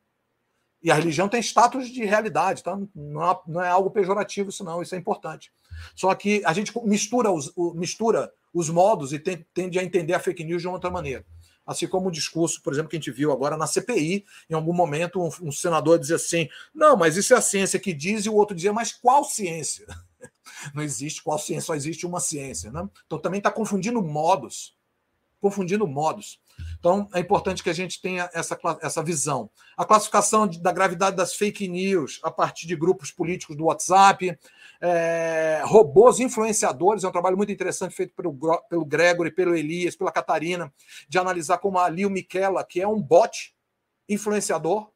E a religião tem status de realidade, tá? não, é, não é algo pejorativo, isso isso é importante. Só que a gente mistura os, mistura os modos e tende a entender a fake news de uma outra maneira. Assim como o discurso, por exemplo, que a gente viu agora na CPI, em algum momento um, um senador dizia assim: não, mas isso é a ciência que diz, e o outro dizia, mas qual ciência? [LAUGHS] Não existe qual ciência, só existe uma ciência. Né? Então também está confundindo modos. Confundindo modos. Então, é importante que a gente tenha essa, essa visão. A classificação de, da gravidade das fake news a partir de grupos políticos do WhatsApp, é, robôs influenciadores, é um trabalho muito interessante feito pelo, pelo Gregory, pelo Elias, pela Catarina, de analisar como a Lil Michela, que é um bot influenciador,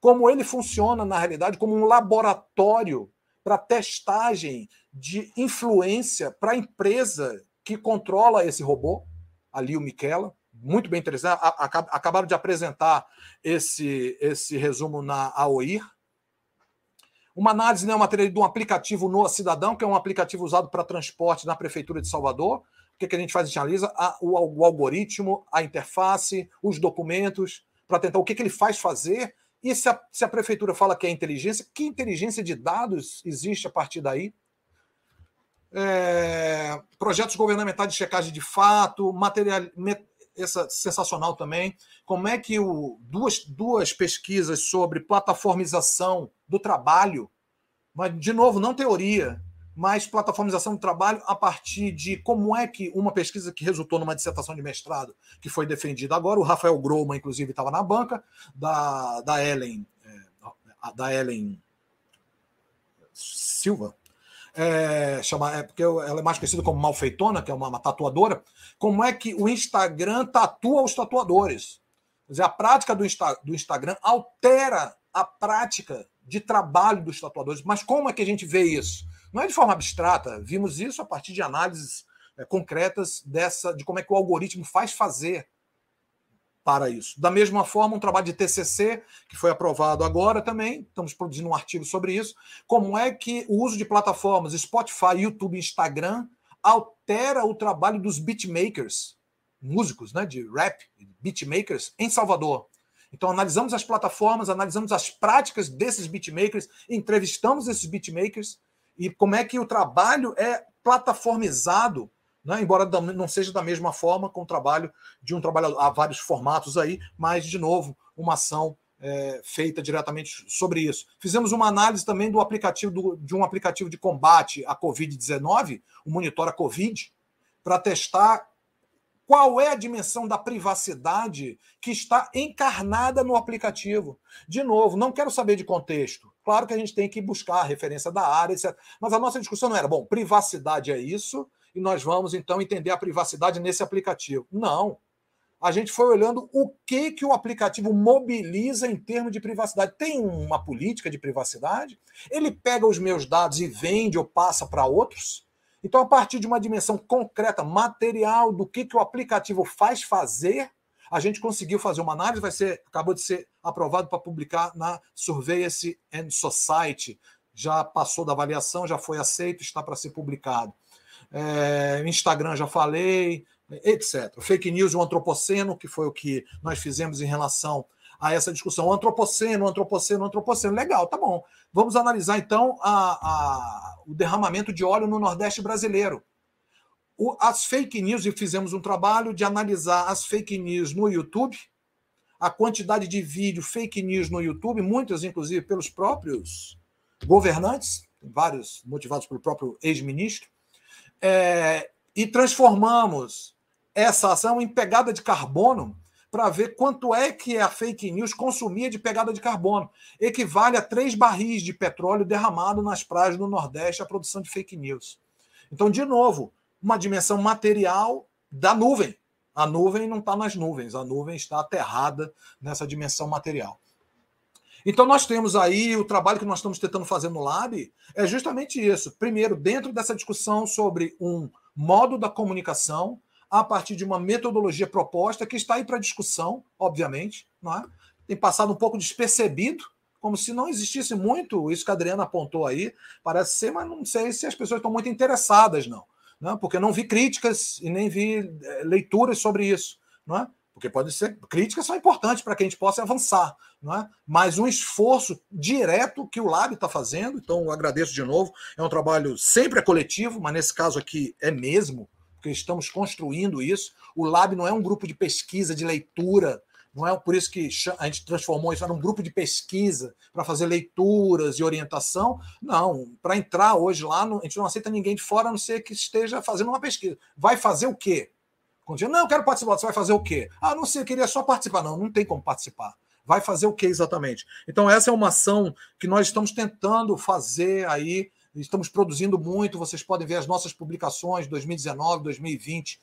como ele funciona, na realidade, como um laboratório para testagem de influência para a empresa que controla esse robô, a Lil Michela muito bem interessante. Acabaram de apresentar esse, esse resumo na AOIR. Uma análise neomaterial de um aplicativo no Cidadão, que é um aplicativo usado para transporte na Prefeitura de Salvador. O que, que a gente faz? A gente analisa a, o, o, algoritmo, a interface, os documentos, para tentar o que, que ele faz fazer. E se a, se a Prefeitura fala que é inteligência, que inteligência de dados existe a partir daí? É, projetos governamentais de checagem de fato, material, essa sensacional também. Como é que o, duas, duas pesquisas sobre plataformização do trabalho, mas, de novo, não teoria, mas plataformização do trabalho a partir de como é que uma pesquisa que resultou numa dissertação de mestrado que foi defendida agora, o Rafael Groma, inclusive, estava na banca, da, da Ellen, é, da Ellen Silva, é, chama, é, porque ela é mais conhecida como Malfeitona, que é uma, uma, tatuadora, como é que o Instagram tatua os tatuadores. Quer dizer, a prática do, Insta, do Instagram altera a prática de trabalho dos tatuadores. Mas como é que a gente vê isso? Não é de forma abstrata, vimos isso a partir de análises é, concretas dessa de como é que o algoritmo faz fazer para isso. Da mesma forma, um trabalho de TCC, que foi aprovado agora também, estamos produzindo um artigo sobre isso, como é que o uso de plataformas Spotify, YouTube Instagram altera o trabalho dos beatmakers, músicos né, de rap, beatmakers, em Salvador. Então, analisamos as plataformas, analisamos as práticas desses beatmakers, entrevistamos esses beatmakers e como é que o trabalho é plataformizado né? embora não seja da mesma forma com o trabalho de um trabalhador. Há vários formatos aí, mas, de novo, uma ação é, feita diretamente sobre isso. Fizemos uma análise também do aplicativo do, de um aplicativo de combate à Covid-19, o Monitora Covid, para testar qual é a dimensão da privacidade que está encarnada no aplicativo. De novo, não quero saber de contexto. Claro que a gente tem que buscar a referência da área, etc. Mas a nossa discussão não era, bom, privacidade é isso, e nós vamos então entender a privacidade nesse aplicativo. Não. A gente foi olhando o que que o aplicativo mobiliza em termos de privacidade. Tem uma política de privacidade? Ele pega os meus dados e vende ou passa para outros? Então, a partir de uma dimensão concreta, material, do que, que o aplicativo faz fazer, a gente conseguiu fazer uma análise, vai ser, acabou de ser aprovado para publicar na Surveillance and Society. Já passou da avaliação, já foi aceito, está para ser publicado é, Instagram já falei, etc. Fake news o antropoceno, que foi o que nós fizemos em relação a essa discussão. Antropoceno, antropoceno, antropoceno. Legal, tá bom. Vamos analisar então a, a, o derramamento de óleo no Nordeste brasileiro. O, as fake news, e fizemos um trabalho de analisar as fake news no YouTube, a quantidade de vídeo fake news no YouTube, muitas inclusive pelos próprios governantes, vários motivados pelo próprio ex-ministro, é, e transformamos essa ação em pegada de carbono para ver quanto é que a fake news consumia de pegada de carbono. Equivale a três barris de petróleo derramado nas praias do Nordeste a produção de fake news. Então, de novo, uma dimensão material da nuvem. A nuvem não está nas nuvens, a nuvem está aterrada nessa dimensão material. Então, nós temos aí o trabalho que nós estamos tentando fazer no Lab é justamente isso. Primeiro, dentro dessa discussão sobre um modo da comunicação, a partir de uma metodologia proposta que está aí para discussão, obviamente, não é? tem passado um pouco despercebido, como se não existisse muito isso que a Adriana apontou aí, parece ser, mas não sei se as pessoas estão muito interessadas, não. não é? Porque não vi críticas e nem vi eh, leituras sobre isso. Não é? Porque pode ser críticas são importantes para que a gente possa avançar, não é? Mas um esforço direto que o Lab está fazendo, então eu agradeço de novo. É um trabalho sempre é coletivo, mas nesse caso aqui é mesmo, porque estamos construindo isso. O Lab não é um grupo de pesquisa, de leitura, não é por isso que a gente transformou isso num grupo de pesquisa para fazer leituras e orientação. Não, para entrar hoje lá, a gente não aceita ninguém de fora, a não ser que esteja fazendo uma pesquisa. Vai fazer o quê? Quando diz, não, eu quero participar, você vai fazer o quê? Ah, não sei, eu queria só participar. Não, não tem como participar. Vai fazer o quê exatamente? Então, essa é uma ação que nós estamos tentando fazer aí, estamos produzindo muito. Vocês podem ver as nossas publicações de 2019, 2020,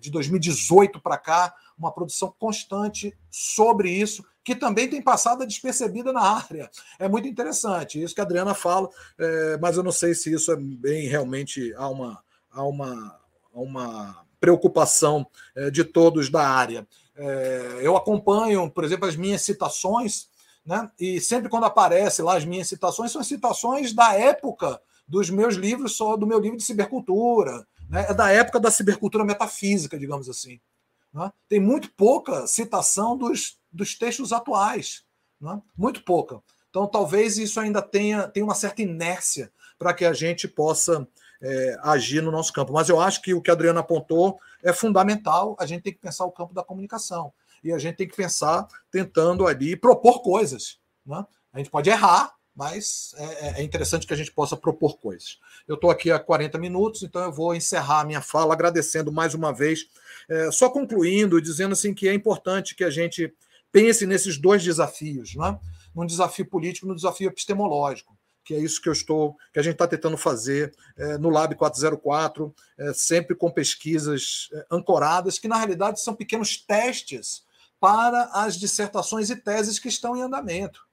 de 2018 para cá, uma produção constante sobre isso, que também tem passado despercebida na [LAUGHS] área. É muito interessante, isso que a Adriana fala, é, mas eu não sei se isso é bem realmente há uma, há uma, há uma preocupação é, de todos da área. É, eu acompanho, por exemplo, as minhas citações, né? e sempre quando aparece lá as minhas citações, são citações da época dos meus livros, só do meu livro de cibercultura, né? é da época da cibercultura metafísica, digamos assim. Né? Tem muito pouca citação dos, dos textos atuais, né? muito pouca. Então, talvez isso ainda tenha, tenha uma certa inércia para que a gente possa é, agir no nosso campo. Mas eu acho que o que a Adriana apontou é fundamental. A gente tem que pensar o campo da comunicação. E a gente tem que pensar tentando ali propor coisas. Né? A gente pode errar, mas é, é, é interessante que a gente possa propor coisas. Eu estou aqui há 40 minutos, então eu vou encerrar a minha fala agradecendo mais uma vez, é, só concluindo, dizendo assim que é importante que a gente pense nesses dois desafios, né? num desafio político e num desafio epistemológico que é isso que eu estou, que a gente está tentando fazer é, no Lab 404, é, sempre com pesquisas é, ancoradas, que na realidade são pequenos testes para as dissertações e teses que estão em andamento.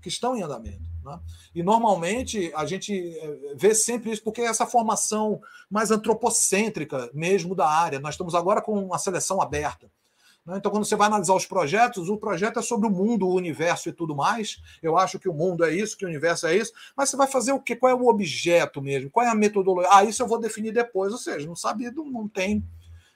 Que estão em andamento. Né? E normalmente a gente eh, vê sempre isso porque é essa formação mais antropocêntrica mesmo da área. Nós estamos agora com uma seleção aberta. Né? Então, quando você vai analisar os projetos, o projeto é sobre o mundo, o universo e tudo mais. Eu acho que o mundo é isso, que o universo é isso. Mas você vai fazer o quê? Qual é o objeto mesmo? Qual é a metodologia? Ah, isso eu vou definir depois. Ou seja, não sabe, não tem.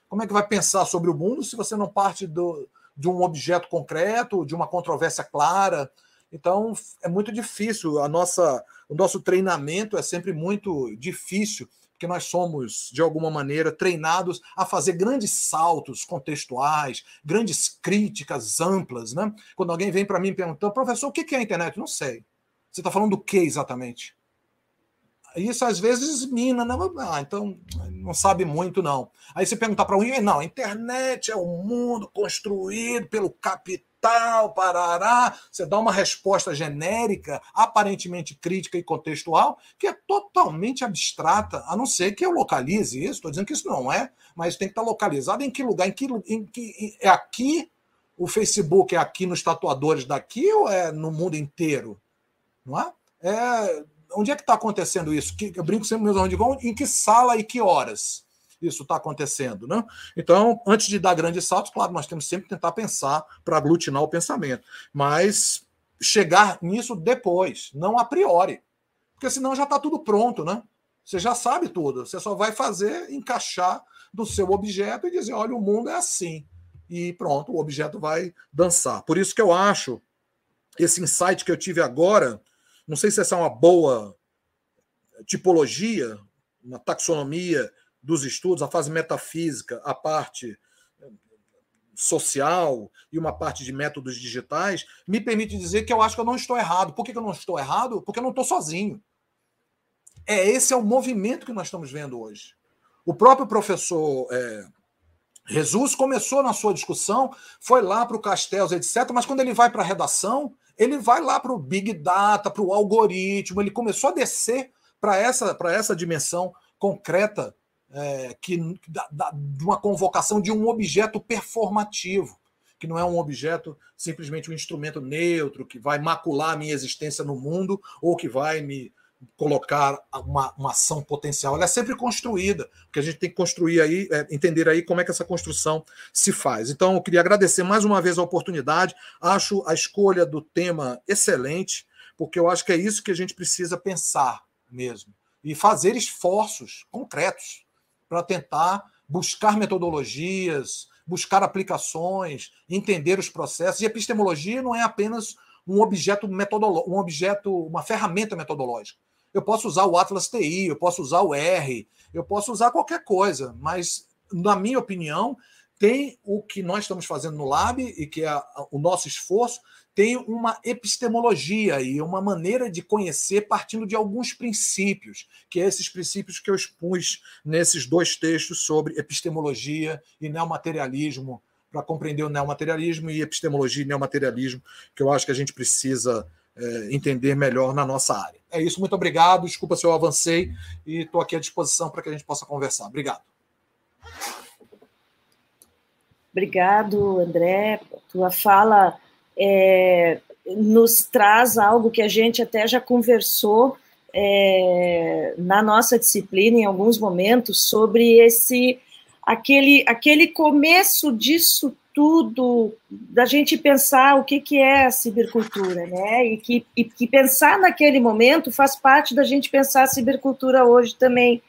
Como é que vai pensar sobre o mundo se você não parte do, de um objeto concreto, de uma controvérsia clara? Então, é muito difícil. A nossa, o nosso treinamento é sempre muito difícil porque nós somos, de alguma maneira, treinados a fazer grandes saltos contextuais, grandes críticas amplas. Né? Quando alguém vem para mim perguntando, professor, o que é a internet? Não sei. Você está falando do que exatamente? Isso às vezes mina, né? Ah, então não sabe muito, não. Aí você perguntar para alguém, não, a internet é um mundo construído pelo capital tal, parará. Você dá uma resposta genérica, aparentemente crítica e contextual, que é totalmente abstrata, a não ser que eu localize isso. Estou dizendo que isso não é, mas tem que estar localizado em que lugar, em que, em que é aqui. O Facebook é aqui nos tatuadores daqui ou é no mundo inteiro? Não é? é onde é que está acontecendo isso? Eu brinco sempre com meus amigos, em que sala e que horas? Isso está acontecendo. Né? Então, antes de dar grandes saltos, claro, nós temos sempre que tentar pensar para aglutinar o pensamento, mas chegar nisso depois, não a priori, porque senão já está tudo pronto, né? Você já sabe tudo, você só vai fazer, encaixar do seu objeto e dizer: olha, o mundo é assim. E pronto, o objeto vai dançar. Por isso que eu acho esse insight que eu tive agora, não sei se essa é uma boa tipologia, uma taxonomia dos estudos, a fase metafísica, a parte eh, social e uma parte de métodos digitais, me permite dizer que eu acho que eu não estou errado. Por que eu não estou errado? Porque eu não estou sozinho. É esse é o movimento que nós estamos vendo hoje. O próprio professor é, Jesus começou na sua discussão, foi lá para o Castells, etc., mas quando ele vai para a redação, ele vai lá para o Big Data, para o algoritmo, ele começou a descer para essa, essa dimensão concreta é, que, da, da, de uma convocação de um objeto performativo, que não é um objeto simplesmente um instrumento neutro que vai macular a minha existência no mundo ou que vai me colocar uma, uma ação potencial. Ela é sempre construída, porque a gente tem que construir aí, é, entender aí como é que essa construção se faz. Então, eu queria agradecer mais uma vez a oportunidade. Acho a escolha do tema excelente, porque eu acho que é isso que a gente precisa pensar mesmo e fazer esforços concretos para tentar buscar metodologias, buscar aplicações, entender os processos. E epistemologia não é apenas um objeto metodológico, um objeto, uma ferramenta metodológica. Eu posso usar o Atlas TI, eu posso usar o R, eu posso usar qualquer coisa, mas, na minha opinião, tem o que nós estamos fazendo no Lab e que é o nosso esforço, tem uma epistemologia e uma maneira de conhecer partindo de alguns princípios, que é esses princípios que eu expus nesses dois textos sobre epistemologia e neomaterialismo, para compreender o neomaterialismo e epistemologia e neomaterialismo, que eu acho que a gente precisa é, entender melhor na nossa área. É isso, muito obrigado. Desculpa se eu avancei e estou aqui à disposição para que a gente possa conversar. Obrigado. Obrigado, André. Tua fala é, nos traz algo que a gente até já conversou é, na nossa disciplina em alguns momentos sobre esse aquele aquele começo disso tudo da gente pensar o que que é a cibercultura, né? E que, e que pensar naquele momento faz parte da gente pensar a cibercultura hoje também.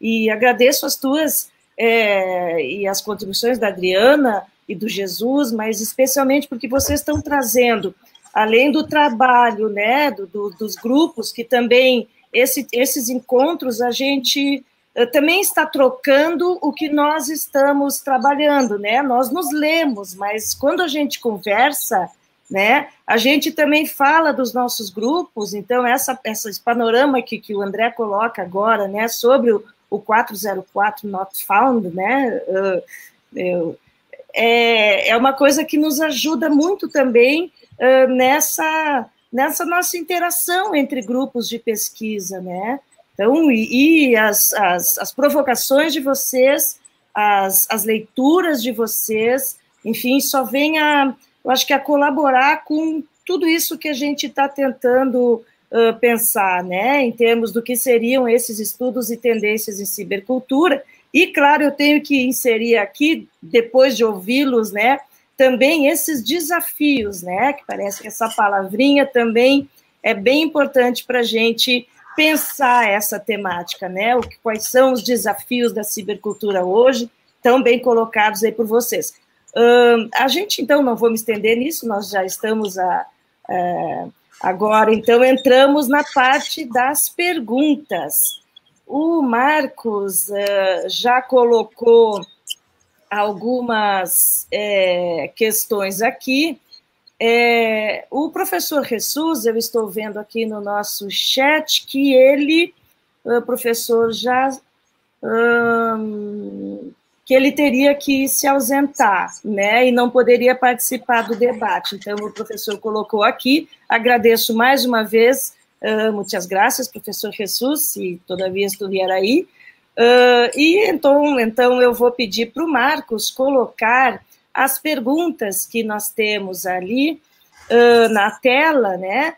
E agradeço as tuas é, e as contribuições da Adriana e do Jesus, mas especialmente porque vocês estão trazendo, além do trabalho, né, do, do, dos grupos, que também esse, esses encontros a gente uh, também está trocando o que nós estamos trabalhando, né? Nós nos lemos, mas quando a gente conversa, né, a gente também fala dos nossos grupos, então essa, essa esse panorama que, que o André coloca agora, né, sobre o, o 404 Not Found, né, uh, eu, é, é uma coisa que nos ajuda muito também uh, nessa, nessa nossa interação entre grupos de pesquisa, né? Então, e, e as, as, as, provocações de vocês, as, as leituras de vocês, enfim, só vem a, eu acho que a colaborar com tudo isso que a gente está tentando uh, pensar, né, em termos do que seriam esses estudos e tendências em cibercultura. E, claro, eu tenho que inserir aqui, depois de ouvi-los, né, também esses desafios, né, que parece que essa palavrinha também é bem importante para a gente pensar essa temática, né, o quais são os desafios da cibercultura hoje, tão bem colocados aí por vocês. A gente, então, não vou me estender nisso, nós já estamos a, a Agora, então, entramos na parte das perguntas. O Marcos uh, já colocou algumas é, questões aqui. É, o professor Jesus, eu estou vendo aqui no nosso chat que ele, professor já que ele teria que se ausentar, né, e não poderia participar do debate. Então, o professor colocou aqui, agradeço mais uma vez, uh, muitas graças, professor Jesus, se todavia estiver aí, uh, e então, então eu vou pedir para o Marcos colocar as perguntas que nós temos ali uh, na tela, né,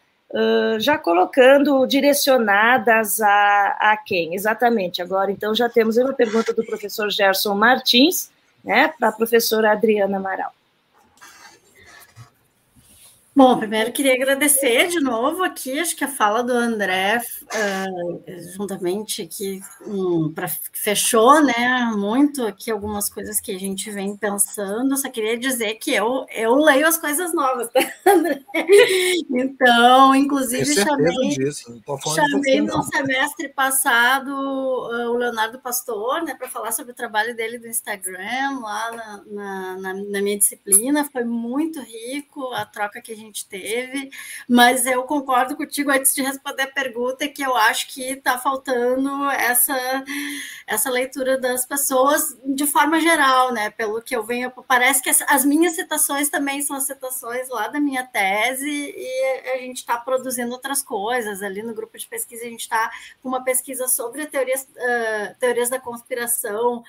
já colocando direcionadas a, a quem? Exatamente. Agora, então, já temos uma pergunta do professor Gerson Martins, né, para a professora Adriana Amaral. Bom, primeiro queria agradecer de novo aqui, acho que a fala do André, uh, juntamente aqui, um, pra, fechou, né, muito aqui algumas coisas que a gente vem pensando, só queria dizer que eu, eu leio as coisas novas, [LAUGHS] tá, André? Então, inclusive, chamei, disso, chamei no semestre passado uh, o Leonardo Pastor, né, para falar sobre o trabalho dele do Instagram, lá na, na, na minha disciplina, foi muito rico a troca que a gente gente teve, mas eu concordo contigo antes de responder a pergunta que eu acho que está faltando essa, essa leitura das pessoas de forma geral, né? Pelo que eu venho, parece que as, as minhas citações também são as citações lá da minha tese e a gente está produzindo outras coisas ali no grupo de pesquisa. A gente está com uma pesquisa sobre teorias, uh, teorias da conspiração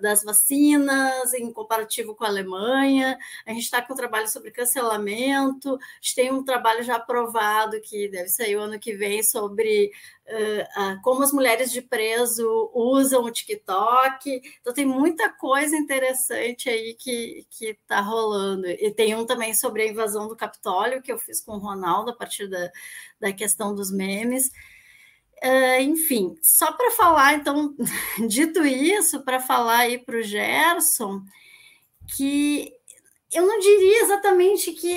das vacinas, em comparativo com a Alemanha. A gente está com um trabalho sobre cancelamento, a gente tem um trabalho já aprovado, que deve sair o ano que vem, sobre uh, como as mulheres de preso usam o TikTok. Então, tem muita coisa interessante aí que está rolando. E tem um também sobre a invasão do Capitólio, que eu fiz com o Ronaldo, a partir da, da questão dos memes. Uh, enfim, só para falar, então, [LAUGHS] dito isso, para falar aí para o Gerson, que eu não diria exatamente que,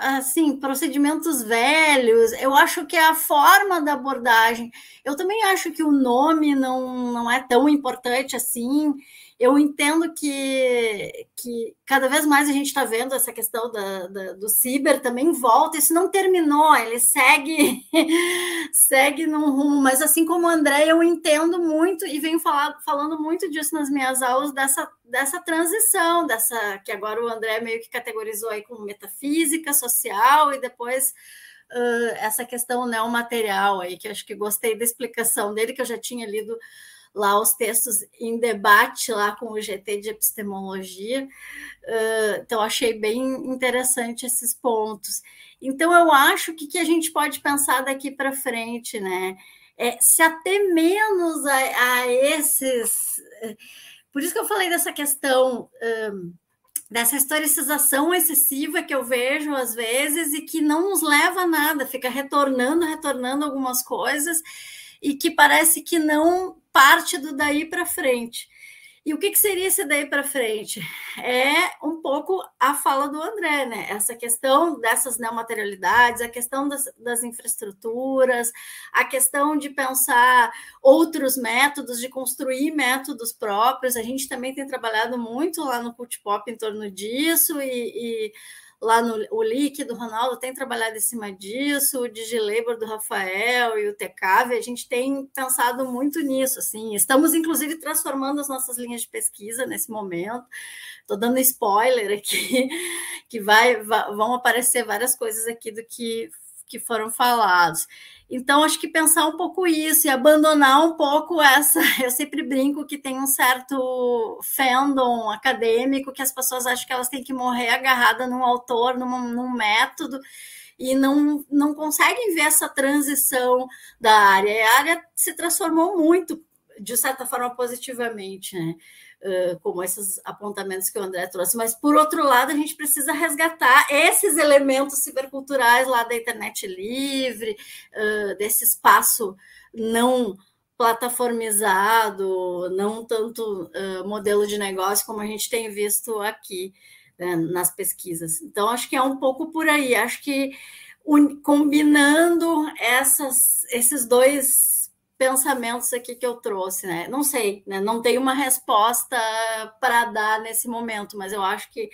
assim, procedimentos velhos, eu acho que é a forma da abordagem. Eu também acho que o nome não, não é tão importante assim eu entendo que, que cada vez mais a gente está vendo essa questão da, da, do ciber também volta, isso não terminou, ele segue [LAUGHS] segue num rumo, mas assim como o André, eu entendo muito e venho falar, falando muito disso nas minhas aulas, dessa, dessa transição, dessa que agora o André meio que categorizou aí como metafísica, social e depois uh, essa questão neomaterial aí, que acho que gostei da explicação dele, que eu já tinha lido lá os textos em debate lá com o GT de epistemologia. Uh, então, achei bem interessante esses pontos. Então, eu acho que que a gente pode pensar daqui para frente, né? É, se ater menos a, a, esses. Por isso que eu falei dessa questão. Um, dessa historicização excessiva que eu vejo às vezes e que não nos leva a nada, fica retornando, retornando algumas coisas e que parece que não parte do daí para frente. E o que, que seria esse daí para frente? É um pouco a fala do André, né? Essa questão dessas neomaterialidades, a questão das, das infraestruturas, a questão de pensar outros métodos, de construir métodos próprios. A gente também tem trabalhado muito lá no Cult Pop em torno disso e, e lá no o Leak do Ronaldo tem trabalhado em cima disso, o DigiLabor do Rafael e o TKV, a gente tem pensado muito nisso, assim, estamos inclusive transformando as nossas linhas de pesquisa nesse momento, estou dando spoiler aqui, [LAUGHS] que vai, vai, vão aparecer várias coisas aqui do que, que foram falados. Então, acho que pensar um pouco isso e abandonar um pouco essa. [LAUGHS] Eu sempre brinco que tem um certo fandom acadêmico que as pessoas acham que elas têm que morrer agarrada num autor, num, num método. e não, não conseguem ver essa transição da área. A área se transformou muito, de certa forma, positivamente, né? Como esses apontamentos que o André trouxe, mas por outro lado, a gente precisa resgatar esses elementos ciberculturais lá da internet livre, desse espaço não plataformizado, não tanto modelo de negócio como a gente tem visto aqui né, nas pesquisas. Então, acho que é um pouco por aí. Acho que combinando essas, esses dois pensamentos aqui que eu trouxe, né? Não sei, né? não tenho uma resposta para dar nesse momento, mas eu acho que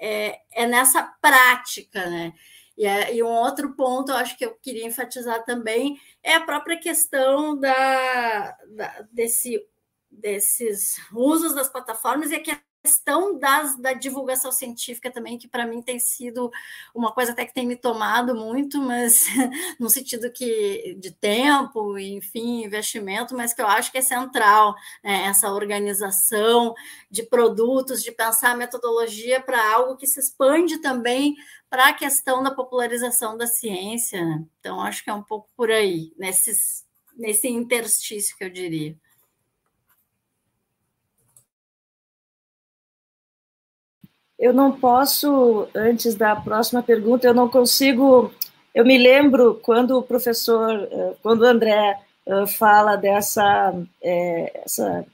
é, é nessa prática, né? E, é, e, um outro ponto, eu acho que eu queria enfatizar também, é a própria questão da, da desse, desses usos das plataformas e a questão das, da divulgação científica também, que para mim tem sido uma coisa até que tem me tomado muito, mas [LAUGHS] no sentido que de tempo, enfim, investimento, mas que eu acho que é central né, essa organização de produtos, de pensar a metodologia para algo que se expande também para a questão da popularização da ciência. Né? Então, acho que é um pouco por aí, nesses, nesse interstício que eu diria. Eu não posso, antes da próxima pergunta, eu não consigo. Eu me lembro quando o professor, eh, quando o André eh, fala dessa eh, essa,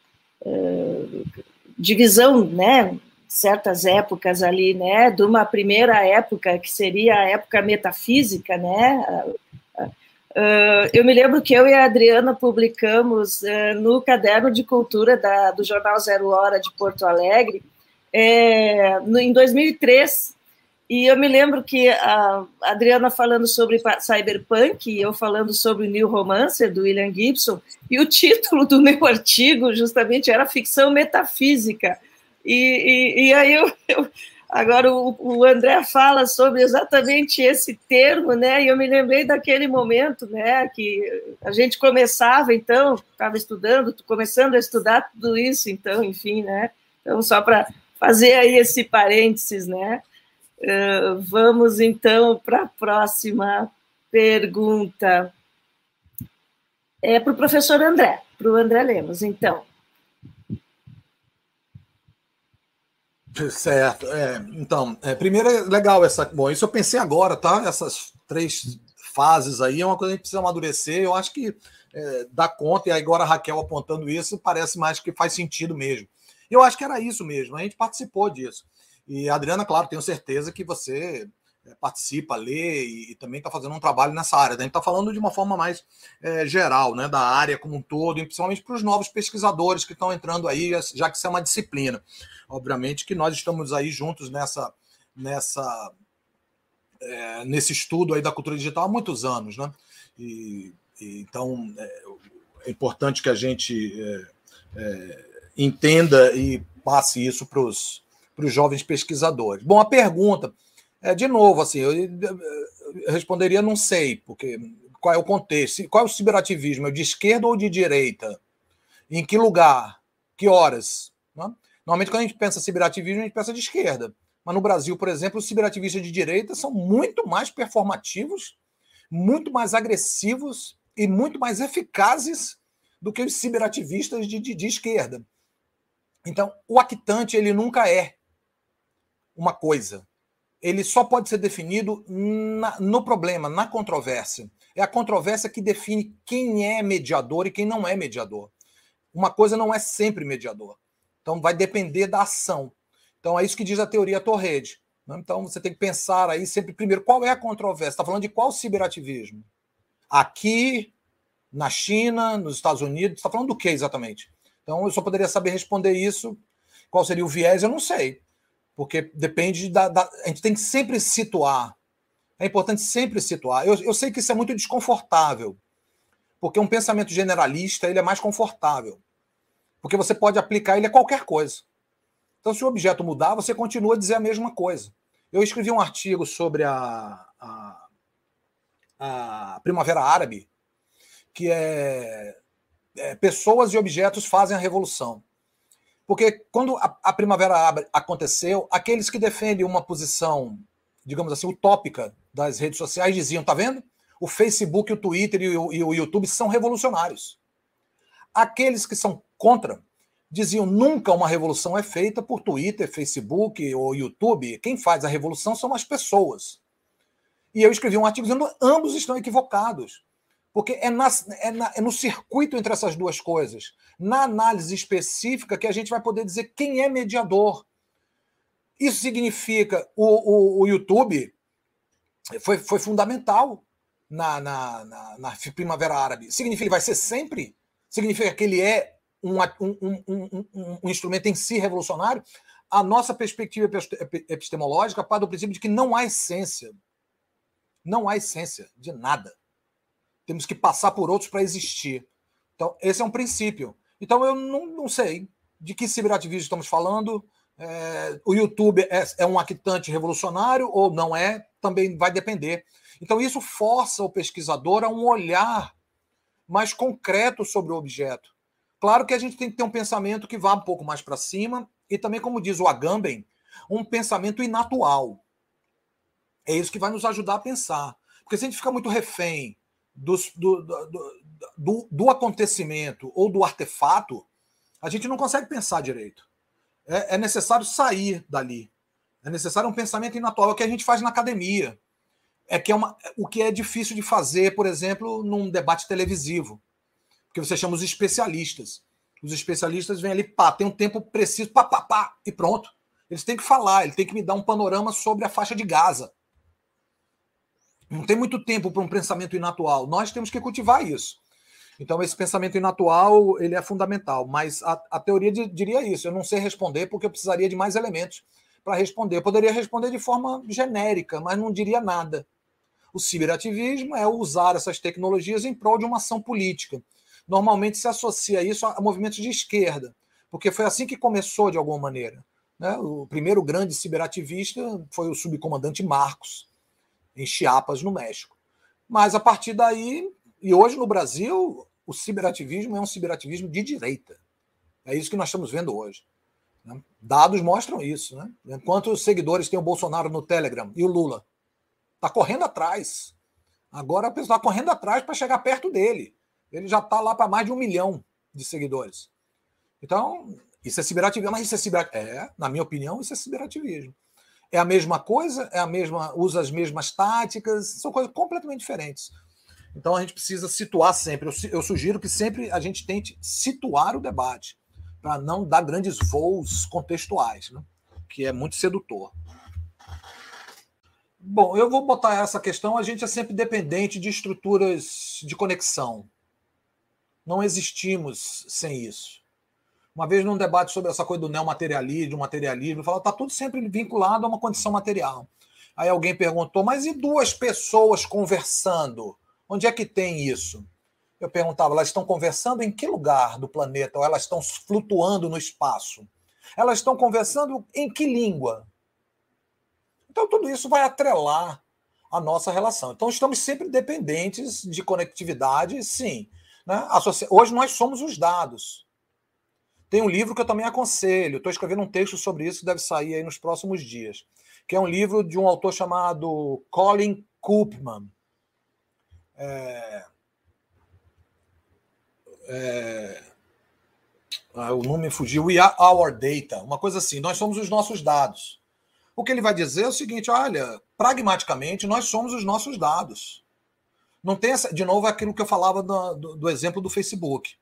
divisão, né, certas épocas ali, né, de uma primeira época que seria a época metafísica, né, eu me lembro que eu e a Adriana publicamos no caderno de cultura da, do jornal Zero Hora de Porto Alegre é, no, em 2003, e eu me lembro que a Adriana falando sobre cyberpunk, e eu falando sobre o New Romancer, do William Gibson, e o título do meu [LAUGHS] artigo justamente era ficção metafísica. E, e, e aí eu, eu agora o, o, André fala sobre exatamente esse termo, né? E eu me lembrei daquele momento, né? Que a gente começava, então, estava estudando, começando a estudar tudo isso, então, enfim, né? Então, só para fazer aí esse parênteses, né? Uh, vamos então para a próxima pergunta. É para o professor André, para o André Lemos, então. Certo. É, então, é, primeiro é legal essa. Bom, isso eu pensei agora, tá? Essas três fases aí é uma coisa que a gente precisa amadurecer. Eu acho que é, dá conta, e agora a Raquel apontando isso, parece mais que faz sentido mesmo. Eu acho que era isso mesmo, a gente participou disso. E, Adriana, claro, tenho certeza que você eh, participa, lê e, e também está fazendo um trabalho nessa área. Né? A gente está falando de uma forma mais é, geral, né, da área como um todo, e principalmente para os novos pesquisadores que estão entrando aí, já que isso é uma disciplina. Obviamente que nós estamos aí juntos nessa, nessa, é, nesse estudo aí da cultura digital há muitos anos, né? E, e então é, é, importante que a gente entenda e passe isso para os jovens pesquisadores. Bom, a pergunta é de novo assim, eu, responderia não sei, porque qual é o contexto? Qual é o ciberativismo? É de esquerda ou de direita? Em que lugar? Que horas? Né? Normalmente, quando a gente pensa ciberativismo, a gente pensa de esquerda. Mas no Brasil, por exemplo, os ciberativistas de direita são muito mais performativos, muito mais agressivos e muito mais eficazes do que os ciberativistas de, de, de esquerda. Então, o actante ele nunca é uma coisa. Ele só pode ser definido na, no problema, na controvérsia. É a controvérsia que define quem é mediador e quem não é mediador. Uma coisa não é sempre mediador. Então, vai depender da ação. Então, é isso que diz a teoria Torrede. Né? Então, você tem que pensar aí sempre, primeiro, qual é a controvérsia? Está falando de qual ciberativismo? Aqui, na China, nos Estados Unidos, está falando do que exatamente? Então, eu só poderia saber responder isso. Qual seria o viés? Eu não sei. Porque depende da. da a gente tem que sempre situar. É importante sempre situar. Eu, eu sei que isso é muito desconfortável. Porque um pensamento generalista ele é mais confortável. Porque você pode aplicar ele a qualquer coisa. Então, se o objeto mudar, você continua a dizer a mesma coisa. Eu escrevi um artigo sobre a, a, a Primavera Árabe, que é é, pessoas e objetos fazem a revolução. Porque quando a, a Primavera Árabe aconteceu, aqueles que defendem uma posição digamos assim, utópica das redes sociais diziam: tá vendo? O Facebook, o Twitter e o, e o YouTube são revolucionários. Aqueles que são contra diziam nunca uma revolução é feita por Twitter, Facebook ou YouTube. Quem faz a revolução são as pessoas. E eu escrevi um artigo dizendo ambos estão equivocados. Porque é, na, é, na, é, no circuito entre essas duas coisas, na análise específica, que a gente vai poder dizer quem é mediador. Isso significa o, o, o YouTube foi, foi fundamental na, na, na, na, Primavera Árabe. Significa que vai ser sempre? Significa que ele é um, um, um, um instrumento em si revolucionário? A nossa perspectiva epistemológica parte do princípio de que não há essência. Não há essência de nada. Temos que passar por outros para existir. Então, esse é um princípio. Então, eu não, não sei de que ciberativismo estamos falando. É, o YouTube é, é um actante revolucionário ou não é? Também vai depender. Então, isso força o pesquisador a um olhar mais concreto sobre o objeto. Claro que a gente tem que ter um pensamento que vá um pouco mais para cima e também, como diz o Agamben, um pensamento inatual. É isso que vai nos ajudar a pensar. Porque se a gente fica muito refém dos, do, do, do, do, acontecimento ou do artefato, a gente não consegue pensar direito. É, é, necessário sair dali. É necessário um pensamento inatual, o que a gente faz na academia. É que é uma, o que é difícil de fazer, por exemplo, num debate televisivo. Porque você chama os especialistas. Os especialistas vêm ali, pá, tem um tempo preciso, pá, pá, pá, e pronto. Eles têm que falar, ele tem que me dar um panorama sobre a faixa de Gaza. Não tem muito tempo para um pensamento inatual. Nós temos que cultivar isso. Então, esse pensamento inatual ele é fundamental. Mas a, a teoria de, diria isso. Eu não sei responder porque eu precisaria de mais elementos para responder. Eu poderia responder de forma genérica, mas não diria nada. O ciberativismo é usar essas tecnologias em prol de uma ação política. Normalmente se associa isso a movimentos de esquerda, porque foi assim que começou de alguma maneira. Né? O primeiro grande ciberativista foi o subcomandante Marcos, em Chiapas, no México. Mas a partir daí, e hoje no Brasil, o ciberativismo é um ciberativismo de direita. É isso que nós estamos vendo hoje. Né? Dados mostram isso. Né? Quantos seguidores tem o Bolsonaro no Telegram e o Lula? Está correndo atrás. Agora a pessoa está correndo atrás para chegar perto dele. Ele já está lá para mais de um milhão de seguidores. Então, isso é ciberativismo. Mas isso é ciberativismo. É, na minha opinião, isso é ciberativismo. É a mesma coisa, é a mesma, usa as mesmas táticas, são coisas completamente diferentes. Então a gente precisa situar sempre. Eu, eu sugiro que sempre a gente tente situar o debate, para não dar grandes voos contextuais, né? que é muito sedutor. Bom, eu vou botar essa questão. A gente é sempre dependente de estruturas de conexão. Não existimos sem isso. Uma vez num debate sobre essa coisa do neomaterialismo, materialismo, falou está tudo sempre vinculado a uma condição material. Aí alguém perguntou, mas e duas pessoas conversando? Onde é que tem isso? Eu perguntava, elas estão conversando em que lugar do planeta? Ou elas estão flutuando no espaço? Elas estão conversando em que língua? Então, tudo isso vai atrelar a nossa relação. Então, estamos sempre dependentes de conectividade, sim. Né? Hoje nós somos os dados. Tem um livro que eu também aconselho, estou escrevendo um texto sobre isso, deve sair aí nos próximos dias, que é um livro de um autor chamado Colin Koopman. É... É... Ah, o nome fugiu, We Are Our Data, uma coisa assim, nós somos os nossos dados. O que ele vai dizer é o seguinte: olha, pragmaticamente, nós somos os nossos dados. Não tem essa, de novo, aquilo que eu falava do, do, do exemplo do Facebook.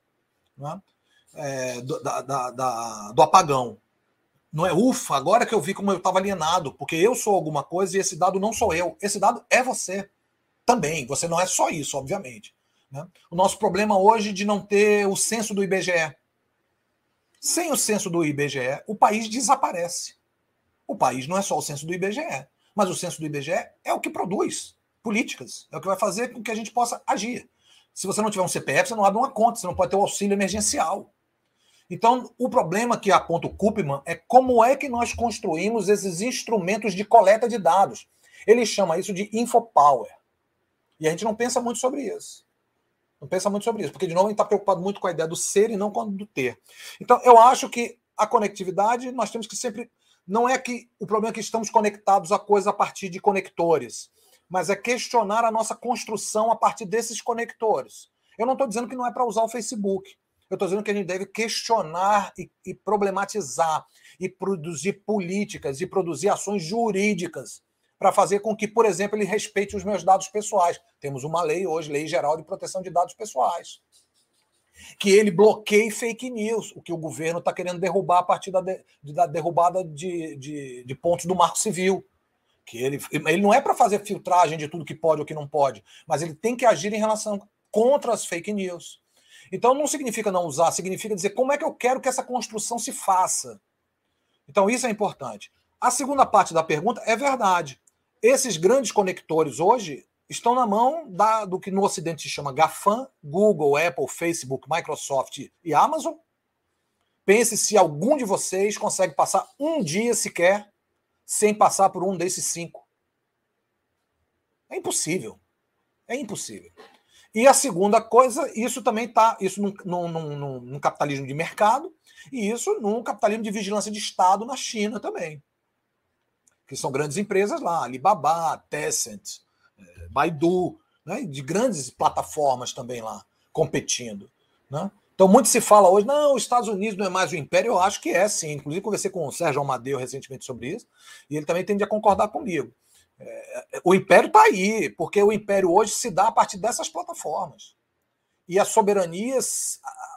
Né? É, do, da, da, do apagão. Não é ufa, agora que eu vi como eu estava alienado, porque eu sou alguma coisa e esse dado não sou eu. Esse dado é você também. Você não é só isso, obviamente. Né? O nosso problema hoje de não ter o censo do IBGE. Sem o censo do IBGE, o país desaparece. O país não é só o censo do IBGE, mas o censo do IBGE é o que produz políticas, é o que vai fazer com que a gente possa agir. Se você não tiver um CPF, você não abre uma conta, você não pode ter o auxílio emergencial. Então, o problema que aponta o Kupman é como é que nós construímos esses instrumentos de coleta de dados. Ele chama isso de infopower. E a gente não pensa muito sobre isso. Não pensa muito sobre isso, porque, de novo, a gente está preocupado muito com a ideia do ser e não com a do ter. Então, eu acho que a conectividade, nós temos que sempre não é que o problema é que estamos conectados a coisa a partir de conectores, mas é questionar a nossa construção a partir desses conectores. Eu não estou dizendo que não é para usar o Facebook. Eu estou dizendo que a gente deve questionar e, e, problematizar e produzir políticas e produzir ações jurídicas para fazer com que, por exemplo, ele respeite os meus dados pessoais. Temos uma lei hoje, Lei Geral de Proteção de Dados Pessoais. Que ele bloqueie fake news, o que o governo está querendo derrubar a partir da, de, da derrubada de, de, de pontos do Marco Civil que ele, ele não é para fazer filtragem de tudo que pode ou que não pode, mas ele tem que agir em relação contra as fake news. Então não significa não usar, significa dizer como é que eu quero que essa construção se faça. Então isso é importante. A segunda parte da pergunta é verdade. Esses grandes conectores hoje estão na mão da, do que no Ocidente se chama GAFAM, Google, Apple, Facebook, Microsoft e Amazon. Pense se algum de vocês consegue passar um dia sequer sem passar por um desses cinco. É impossível. É impossível. E a segunda coisa, isso também está, isso num, num, num, num, capitalismo de mercado, e isso num capitalismo de vigilância de Estado na China também. Que são grandes empresas lá, Alibaba, Tencent, eh, Baidu, né, de grandes plataformas também lá, competindo. Né? Então, muito se fala hoje, não, os Estados Unidos não é mais o império. Eu acho que é, sim. Inclusive, conversei com o Sérgio Amadeu recentemente sobre isso, e ele também tende a concordar comigo. O império está aí, porque o império hoje se dá a partir dessas plataformas. E a soberania,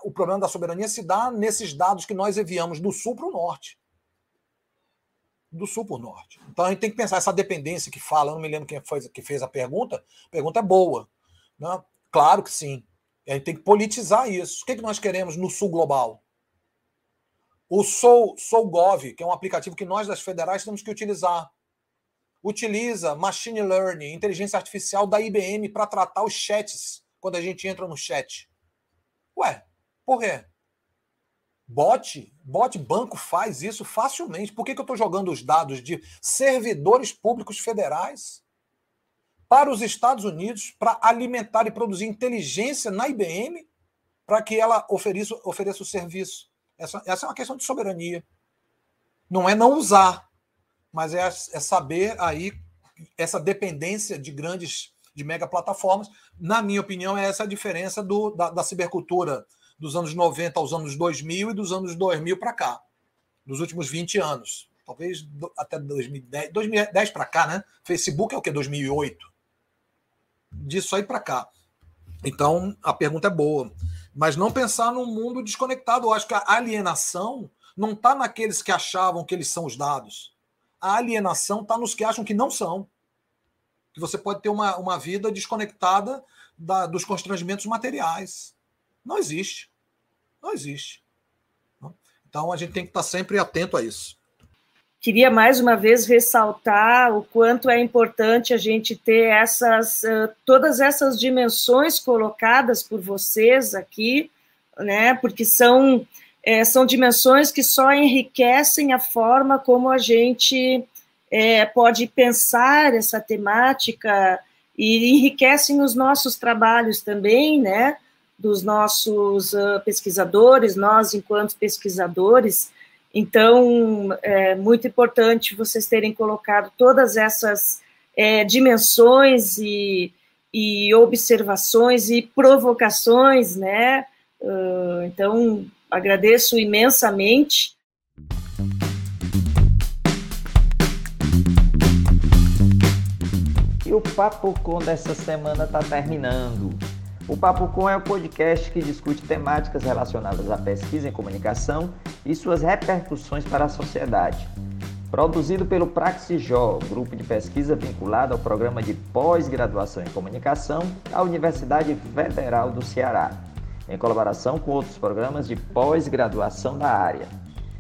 o problema da soberania se dá nesses dados que nós enviamos do sul para o norte. Do sul para o norte. Então a gente tem que pensar essa dependência que fala, eu não me lembro quem foi que fez a pergunta, a pergunta é boa. Né? Claro que sim. A gente tem que politizar isso. O que, é que nós queremos no Sul Global? O Soul, SoulGov, que é um aplicativo que nós das federais temos que utilizar. Utiliza machine learning, inteligência artificial da IBM para tratar os chats quando a gente entra no chat. Ué, por quê? Bot, bot banco faz isso facilmente. Por que, que eu estou jogando os dados de servidores públicos federais? para os Estados Unidos para alimentar e produzir inteligência na IBM para que ela ofereça, ofereça o serviço. Essa, essa é uma questão de soberania. Não é não usar, mas é, é saber aí essa dependência de grandes, de mega plataformas. Na minha opinião, é essa a diferença do, da, da cibercultura dos anos 90 aos anos 2000 e dos anos 2000 para cá, dos últimos 20 anos. Talvez até 2010, 2010 para cá, né? Facebook é o que? 2008 disso aí para cá. Então, a pergunta é boa. Mas não pensar num mundo desconectado. Eu acho que a alienação não está naqueles que achavam que eles são os dados. A alienação está nos que acham que não são. Que você pode ter uma, uma vida desconectada da, dos constrangimentos materiais. Não existe. Não existe. Então a gente tem que estar sempre atento a isso queria mais uma vez ressaltar o quanto é importante a gente ter essas todas essas dimensões colocadas por vocês aqui, né? Porque são é, são dimensões que só enriquecem a forma como a gente é, pode pensar essa temática e enriquecem os nossos trabalhos também, né? Dos nossos uh, pesquisadores, nós enquanto pesquisadores, então, é muito importante vocês terem colocado todas essas é, dimensões e, e, observações e provocações, né? Uh, então, agradeço imensamente. E o Papo Com dessa semana está terminando. O Papo Com é o podcast que discute temáticas relacionadas à pesquisa em comunicação e suas repercussões para a sociedade. Produzido pelo Praxijó, grupo de pesquisa vinculado ao programa de pós-graduação em comunicação da Universidade Federal do Ceará, em colaboração com outros programas de pós-graduação da área.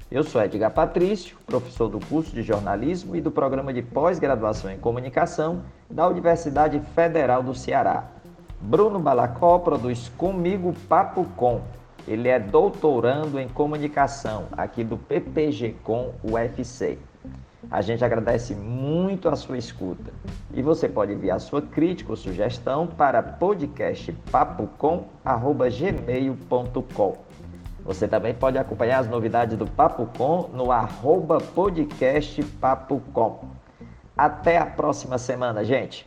Eu sou Edgar Patrício, professor do curso de jornalismo e do programa de pós-graduação em comunicação da Universidade Federal do Ceará. Bruno Balacó produz comigo Papo Com. Ele é doutorando em comunicação aqui do PPG Com UFC. A gente agradece muito a sua escuta. E você pode enviar sua crítica ou sugestão para podcastpapocom.gmail.com. Você também pode acompanhar as novidades do Papo Com no arroba. Até a próxima semana, gente!